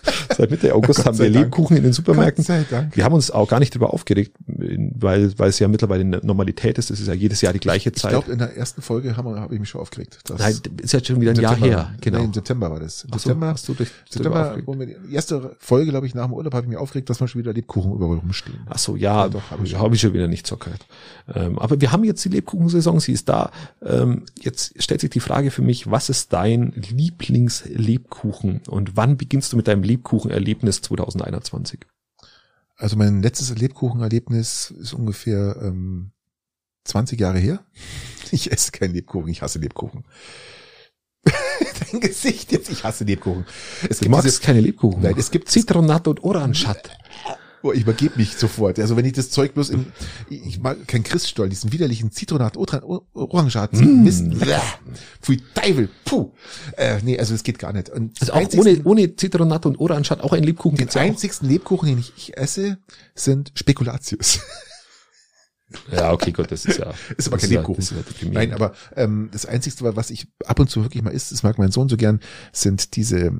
[SPEAKER 1] seit Mitte August haben wir
[SPEAKER 2] Dank.
[SPEAKER 1] Lebkuchen in den Supermärkten.
[SPEAKER 2] Gott sei Dank.
[SPEAKER 1] Wir haben uns auch gar nicht darüber aufgeregt, weil, weil es ja mittlerweile eine Normalität ist. Es ist ja jedes Jahr die gleiche
[SPEAKER 2] Ich
[SPEAKER 1] Zeit.
[SPEAKER 2] glaube, in der ersten Folge habe hab ich mich schon aufgeregt.
[SPEAKER 1] Nein, ist jetzt schon wieder ein Jahr
[SPEAKER 2] September-
[SPEAKER 1] her. Genau.
[SPEAKER 2] Nein, im September war das. Im
[SPEAKER 1] so,
[SPEAKER 2] September,
[SPEAKER 1] hast du dich
[SPEAKER 2] September, wo wir die erste Folge, glaube ich, nach dem Urlaub habe ich mich aufgeregt, dass man schon wieder Lebkuchen überall rumstehen.
[SPEAKER 1] Ach so, ja,
[SPEAKER 2] Ja, doch,
[SPEAKER 1] habe
[SPEAKER 2] ich
[SPEAKER 1] ich,
[SPEAKER 2] schon.
[SPEAKER 1] hab ich schon wieder nicht gehört. Ähm, aber wir haben jetzt die Lebkuchensaison, sie ist da. Ähm, jetzt stellt sich die Frage für mich, was ist dein Lieblingslebkuchen und wann beginnst du mit deinem Lebkuchenerlebnis 2021?
[SPEAKER 2] Also mein letztes Lebkuchenerlebnis ist ungefähr ähm, 20 Jahre her. Ich esse keinen Lebkuchen, ich hasse Lebkuchen. Dein Gesicht jetzt, ich hasse Lebkuchen. Es
[SPEAKER 1] Du
[SPEAKER 2] gibt
[SPEAKER 1] magst
[SPEAKER 2] diese,
[SPEAKER 1] keine Lebkuchen.
[SPEAKER 2] Nein, es gibt-
[SPEAKER 1] Zitronat und Orangenschat.
[SPEAKER 2] oh, ich übergebe mich sofort. Also wenn ich das Zeug bloß im, ich mag kein Christstollen, diesen widerlichen Zitronat, Oran- O- Orangenschat,
[SPEAKER 1] Mm.
[SPEAKER 2] Mist, pfui Teufel, puh. Äh, nee, also das geht gar nicht. Und
[SPEAKER 1] Also auch ohne, ohne Zitronat und Orangenschat auch ein Lebkuchen
[SPEAKER 2] den
[SPEAKER 1] ja auch.
[SPEAKER 2] einzigsten Lebkuchen, den ich, ich esse, sind Spekulatius.
[SPEAKER 1] Ja, okay, gut, das ist ja.
[SPEAKER 2] Ist aber kein Lebkuchen. Nein, aber ähm, das Einzigste, was ich ab und zu wirklich mal isst, das mag mein Sohn so gern, sind diese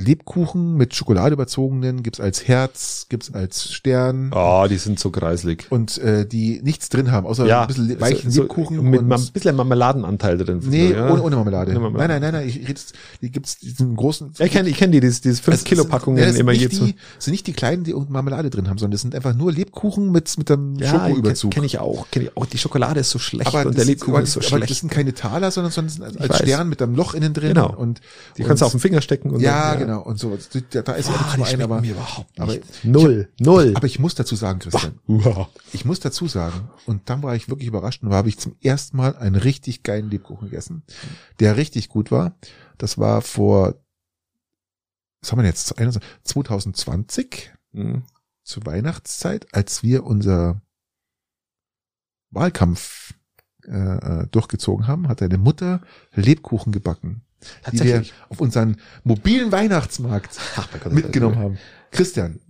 [SPEAKER 2] Lebkuchen mit Schokolade überzogenen, gibt's als Herz, gibt's als Stern
[SPEAKER 1] Oh, die sind so kreislig.
[SPEAKER 2] und äh, die nichts drin haben, außer
[SPEAKER 1] Ja,
[SPEAKER 2] ein bisschen weichen
[SPEAKER 1] so,
[SPEAKER 2] Lebkuchen
[SPEAKER 1] so mit
[SPEAKER 2] und
[SPEAKER 1] ein bisschen Marmeladenanteil drin.
[SPEAKER 2] Nee,
[SPEAKER 1] ja.
[SPEAKER 2] ohne, ohne Marmelade.
[SPEAKER 1] Ohne Marmelade.
[SPEAKER 2] Nein, nein, nein, nein, ich rede jetzt, die gibt's diesen großen.
[SPEAKER 1] Ja, ich kenne ich kenn die, diese, diese 5
[SPEAKER 2] Es
[SPEAKER 1] Kilo
[SPEAKER 2] sind-
[SPEAKER 1] Packungen
[SPEAKER 2] ja, das sind
[SPEAKER 1] immer
[SPEAKER 2] nicht
[SPEAKER 1] hier zu.
[SPEAKER 2] die, sind nicht die kleinen, die irgendeine Marmelade drin haben, sondern das sind einfach nur Lebkuchen mit, mit einem Schokoüberzug.
[SPEAKER 1] kenne ich auch. Kenn ich auch. Die Schokolade ist so schlecht
[SPEAKER 2] aber
[SPEAKER 1] und
[SPEAKER 2] das
[SPEAKER 1] der Lebkuchen
[SPEAKER 2] aber,
[SPEAKER 1] ist so
[SPEAKER 2] aber
[SPEAKER 1] schlecht.
[SPEAKER 2] das sind keine Taler, sondern, sondern als. Stern mit einem Loch innen drin.
[SPEAKER 1] Genau.
[SPEAKER 2] Und,
[SPEAKER 1] die
[SPEAKER 2] und,
[SPEAKER 1] kannst du auf den Finger stecken und
[SPEAKER 2] Ja,
[SPEAKER 1] dann,
[SPEAKER 2] genau. Und so. Da, da ist
[SPEAKER 1] Ah, die
[SPEAKER 2] nur ein, aber,
[SPEAKER 1] mir überhaupt
[SPEAKER 2] aber,
[SPEAKER 1] nicht. Null, null.
[SPEAKER 2] aber ich muss dazu sagen, Christian,
[SPEAKER 1] Uah.
[SPEAKER 2] ich muss dazu sagen, und dann war ich wirklich überrascht und habe ich zum ersten Mal einen richtig geilen Lebkuchen gegessen, der richtig gut war. Das war vor, was haben wir jetzt, 2020
[SPEAKER 1] Mhm.
[SPEAKER 2] zur Weihnachtszeit, als wir unser Wahlkampf äh, äh, durchgezogen haben, hat eine Mutter Lebkuchen gebacken, die wir auf unseren mobilen Weihnachtsmarkt
[SPEAKER 1] Gott,
[SPEAKER 2] mitgenommen haben. Christian,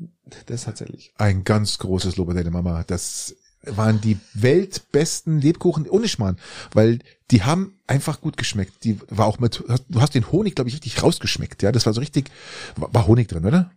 [SPEAKER 1] Das tatsächlich.
[SPEAKER 2] ein ganz großes Lob an deine Mama. Das waren die weltbesten Lebkuchen ohne Schmarrn, weil die haben einfach gut geschmeckt. Die war auch mit, du hast den Honig, glaube ich, richtig rausgeschmeckt. Ja, das war so richtig, war war Honig drin, oder?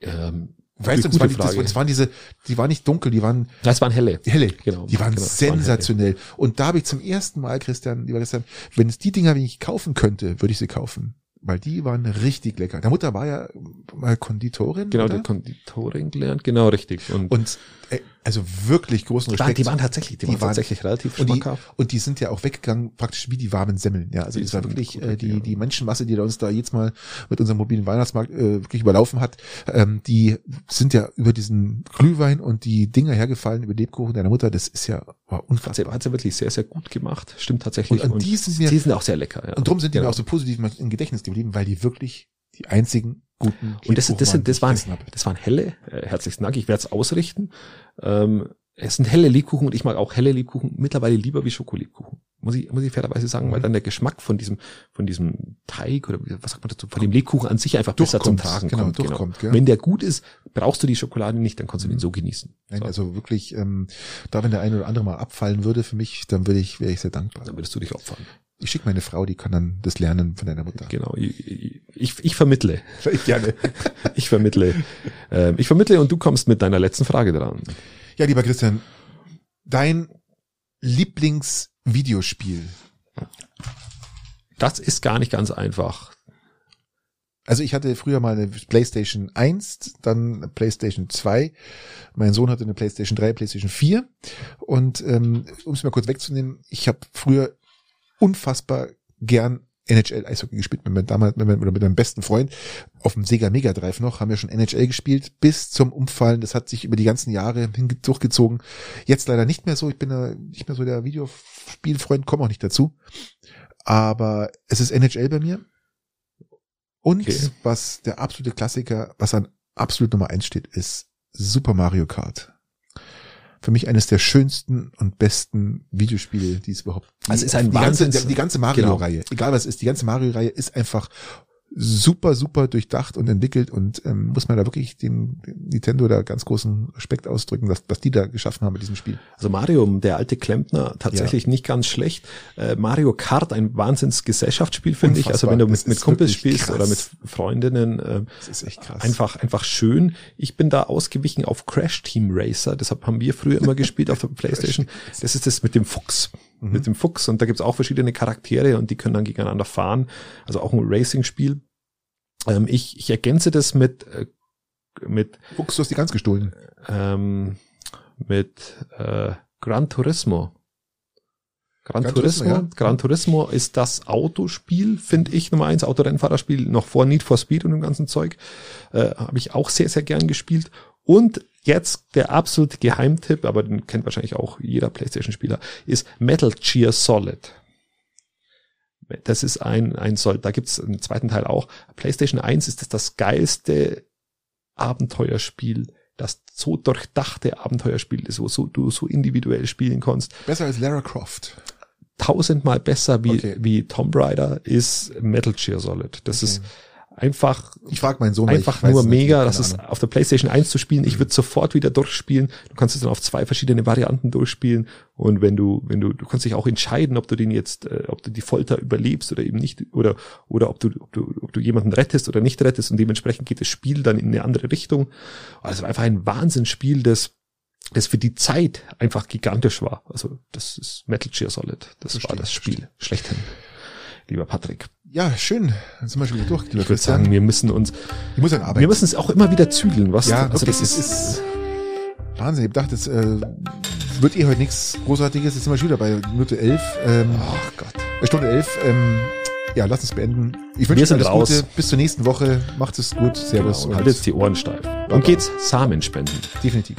[SPEAKER 1] Ähm,
[SPEAKER 2] Weißt du, waren die, das, das waren diese, die waren nicht dunkel, die waren
[SPEAKER 1] Das waren helle.
[SPEAKER 2] helle.
[SPEAKER 1] Genau.
[SPEAKER 2] Die waren
[SPEAKER 1] Genau, das waren
[SPEAKER 2] sensationell. Und da habe ich zum ersten Mal, Christian, lieber Christian, wenn es die Dinger, wenn ich kaufen könnte, würde ich sie kaufen. Weil die waren richtig lecker. Der Mutter war ja mal Konditorin.
[SPEAKER 1] Genau,
[SPEAKER 2] oder?
[SPEAKER 1] der Konditorin gelernt. Genau, richtig. Und,
[SPEAKER 2] Und äh, also wirklich großen
[SPEAKER 1] die, waren,
[SPEAKER 2] Respekt.
[SPEAKER 1] die waren tatsächlich, die,
[SPEAKER 2] Die
[SPEAKER 1] waren
[SPEAKER 2] waren-
[SPEAKER 1] tatsächlich relativ
[SPEAKER 2] und die, und die sind ja auch weggegangen, praktisch wie die warmen Semmeln. Ja, also
[SPEAKER 1] Die
[SPEAKER 2] das war wirklich äh, die, die Menschenmasse, die da uns da jetzt mal mit unserem mobilen Weihnachtsmarkt äh, wirklich überlaufen hat, ähm, die sind ja über diesen Glühwein und die Dinger hergefallen, über Lebkuchen deiner Mutter. Das ist ja war
[SPEAKER 1] Hat sie,
[SPEAKER 2] unfassbar.
[SPEAKER 1] hat sie wirklich sehr, sehr gut gemacht. Stimmt tatsächlich.
[SPEAKER 2] Und- und die sind mir-
[SPEAKER 1] die sind auch sehr lecker. Ja.
[SPEAKER 2] Und darum sind die
[SPEAKER 1] Genau.
[SPEAKER 2] mir auch so positiv im Gedächtnis geblieben, weil die wirklich die einzigen guten
[SPEAKER 1] Und das, das, sind, das,
[SPEAKER 2] waren,
[SPEAKER 1] das waren helle, äh, herzlichen Dank, ich werde es ausrichten. Ähm, es sind helle Lebkuchen und ich mag auch helle Lebkuchen mittlerweile lieber wie Schokolebkuchen. Muss ich, muss ich fairerweise sagen,
[SPEAKER 2] Mhm.
[SPEAKER 1] weil dann der Geschmack von diesem, von diesem Teig oder was sagt man dazu, von dem Lebkuchen an sich einfach besser zum Tragen
[SPEAKER 2] genau,
[SPEAKER 1] kommt.
[SPEAKER 2] durchkommt, gell?
[SPEAKER 1] Wenn der gut ist, brauchst du die Schokolade nicht, dann kannst du den so genießen.
[SPEAKER 2] Nein,
[SPEAKER 1] So,
[SPEAKER 2] also wirklich, ähm, da wenn der eine oder andere mal abfallen würde für mich, dann würde ich, wäre ich sehr dankbar.
[SPEAKER 1] dann würdest du dich opfern.
[SPEAKER 2] Ich schicke meine Frau, die kann dann das lernen von deiner Mutter.
[SPEAKER 1] Genau. Ich, ich, ich vermittle.
[SPEAKER 2] Gerne.
[SPEAKER 1] Ich vermittle. Ähm, ich vermittle und du kommst mit deiner letzten Frage dran.
[SPEAKER 2] Ja, lieber Christian, dein Lieblingsvideospiel.
[SPEAKER 1] Das ist gar nicht ganz einfach.
[SPEAKER 2] Also ich hatte früher mal eine PlayStation 1, dann PlayStation 2. Mein Sohn hatte eine PlayStation 3, PlayStation 4. Und ähm, um es mal kurz wegzunehmen, ich habe früher unfassbar gern NHL Eishockey gespielt. Mit meinem damals mit meinem, oder mit meinem besten Freund auf dem Sega Mega Drive noch haben wir schon NHL gespielt bis zum Umfallen. Das hat sich über die ganzen Jahre hin durchgezogen. Jetzt leider nicht mehr so. Ich bin da nicht mehr so der Videospielfreund komme auch nicht dazu. Aber es ist NHL bei mir. Und
[SPEAKER 1] Okay.
[SPEAKER 2] was der absolute Klassiker was an absolut Nummer eins steht ist Super Mario Kart für mich eines der schönsten und besten Videospiele, die es überhaupt
[SPEAKER 1] Also
[SPEAKER 2] die,
[SPEAKER 1] ist ein
[SPEAKER 2] die ganze,
[SPEAKER 1] Wahnsinns-
[SPEAKER 2] die, die ganze Mario-Reihe, egal was es ist, die ganze Mario-Reihe ist einfach super, super durchdacht und entwickelt und ähm, muss man da wirklich dem, dem Nintendo da ganz großen Respekt ausdrücken, dass, was die da geschaffen haben mit diesem Spiel.
[SPEAKER 1] Also Mario, der alte Klempner, tatsächlich ja. nicht ganz schlecht. Äh, Mario Kart, ein Wahnsinns-Gesellschaftsspiel, finde ich. Also wenn du mit, mit Kumpels spielst krass. oder mit Freundinnen, äh, das ist echt krass. einfach, einfach schön. Ich bin da ausgewichen auf Crash Team Racer, deshalb haben wir früher immer gespielt auf der Playstation. Das ist das mit dem Fuchs. Mhm. Mit dem Fuchs. Und da gibt's auch verschiedene Charaktere und die können dann gegeneinander fahren. Also auch ein Racing-Spiel. Ähm, ich, ich ergänze das mit, äh, mit
[SPEAKER 2] Fuchs, du hast die ganz gestohlen.
[SPEAKER 1] Ähm, mit äh, Gran Turismo. Gran, Gran Turismo, Turismo ja. Gran Turismo ist das Autospiel, finde ich, Nummer eins, Autorennfahrerspiel, noch vor Need for Speed und dem ganzen Zeug. Äh, Habe ich auch sehr, sehr gern gespielt. Und jetzt der absolute Geheimtipp, aber den kennt wahrscheinlich auch jeder PlayStation-Spieler, ist Metal Gear Solid. Das ist ein, ein Soll. Da gibt's einen zweiten Teil auch. PlayStation 1 ist das das geilste Abenteuerspiel, das so durchdachte Abenteuerspiel ist, wo so, du so individuell spielen kannst.
[SPEAKER 2] Besser als Lara Croft.
[SPEAKER 1] Tausendmal besser wie, okay. wie Tomb Raider ist Metal Gear Solid. Das okay. ist einfach,
[SPEAKER 2] ich frage meinen Sohn,
[SPEAKER 1] einfach nur mega, das ist auf der PlayStation 1 zu spielen. Ich würde sofort wieder durchspielen. Du kannst es dann auf zwei verschiedene Varianten durchspielen. Und wenn du, wenn du, du kannst dich auch entscheiden, ob du den jetzt, äh, ob du die Folter überlebst oder eben nicht, oder, oder ob du, ob du, ob du jemanden rettest oder nicht rettest. Und dementsprechend geht das Spiel dann in eine andere Richtung. Also einfach ein Wahnsinnsspiel, das das für die Zeit einfach gigantisch war. Also das ist Metal Gear Solid. Das verstehe, war das Spiel verstehe. schlechthin. Lieber Patrick.
[SPEAKER 2] Ja, schön. Dann sind wir schon wieder durch.
[SPEAKER 1] Ich würde sagen, wir müssen uns,
[SPEAKER 2] ich muss arbeiten.
[SPEAKER 1] wir müssen es auch immer wieder zügeln. Was,
[SPEAKER 2] ja, also das ist, ist Wahnsinn. Ich dachte, es äh, wird eh heute nichts Großartiges. Jetzt sind wir schon wieder bei Minute 11. Ähm,
[SPEAKER 1] Ach Gott.
[SPEAKER 2] Bei Stunde 11. Ähm, ja, lass uns beenden.
[SPEAKER 1] Ich wünsche euch alles raus. Gute.
[SPEAKER 2] Bis zur nächsten Woche. Macht es gut. Servus.
[SPEAKER 1] Genau, und haltet die Ohren steif. Und geht's Samen spenden.
[SPEAKER 2] Definitiv.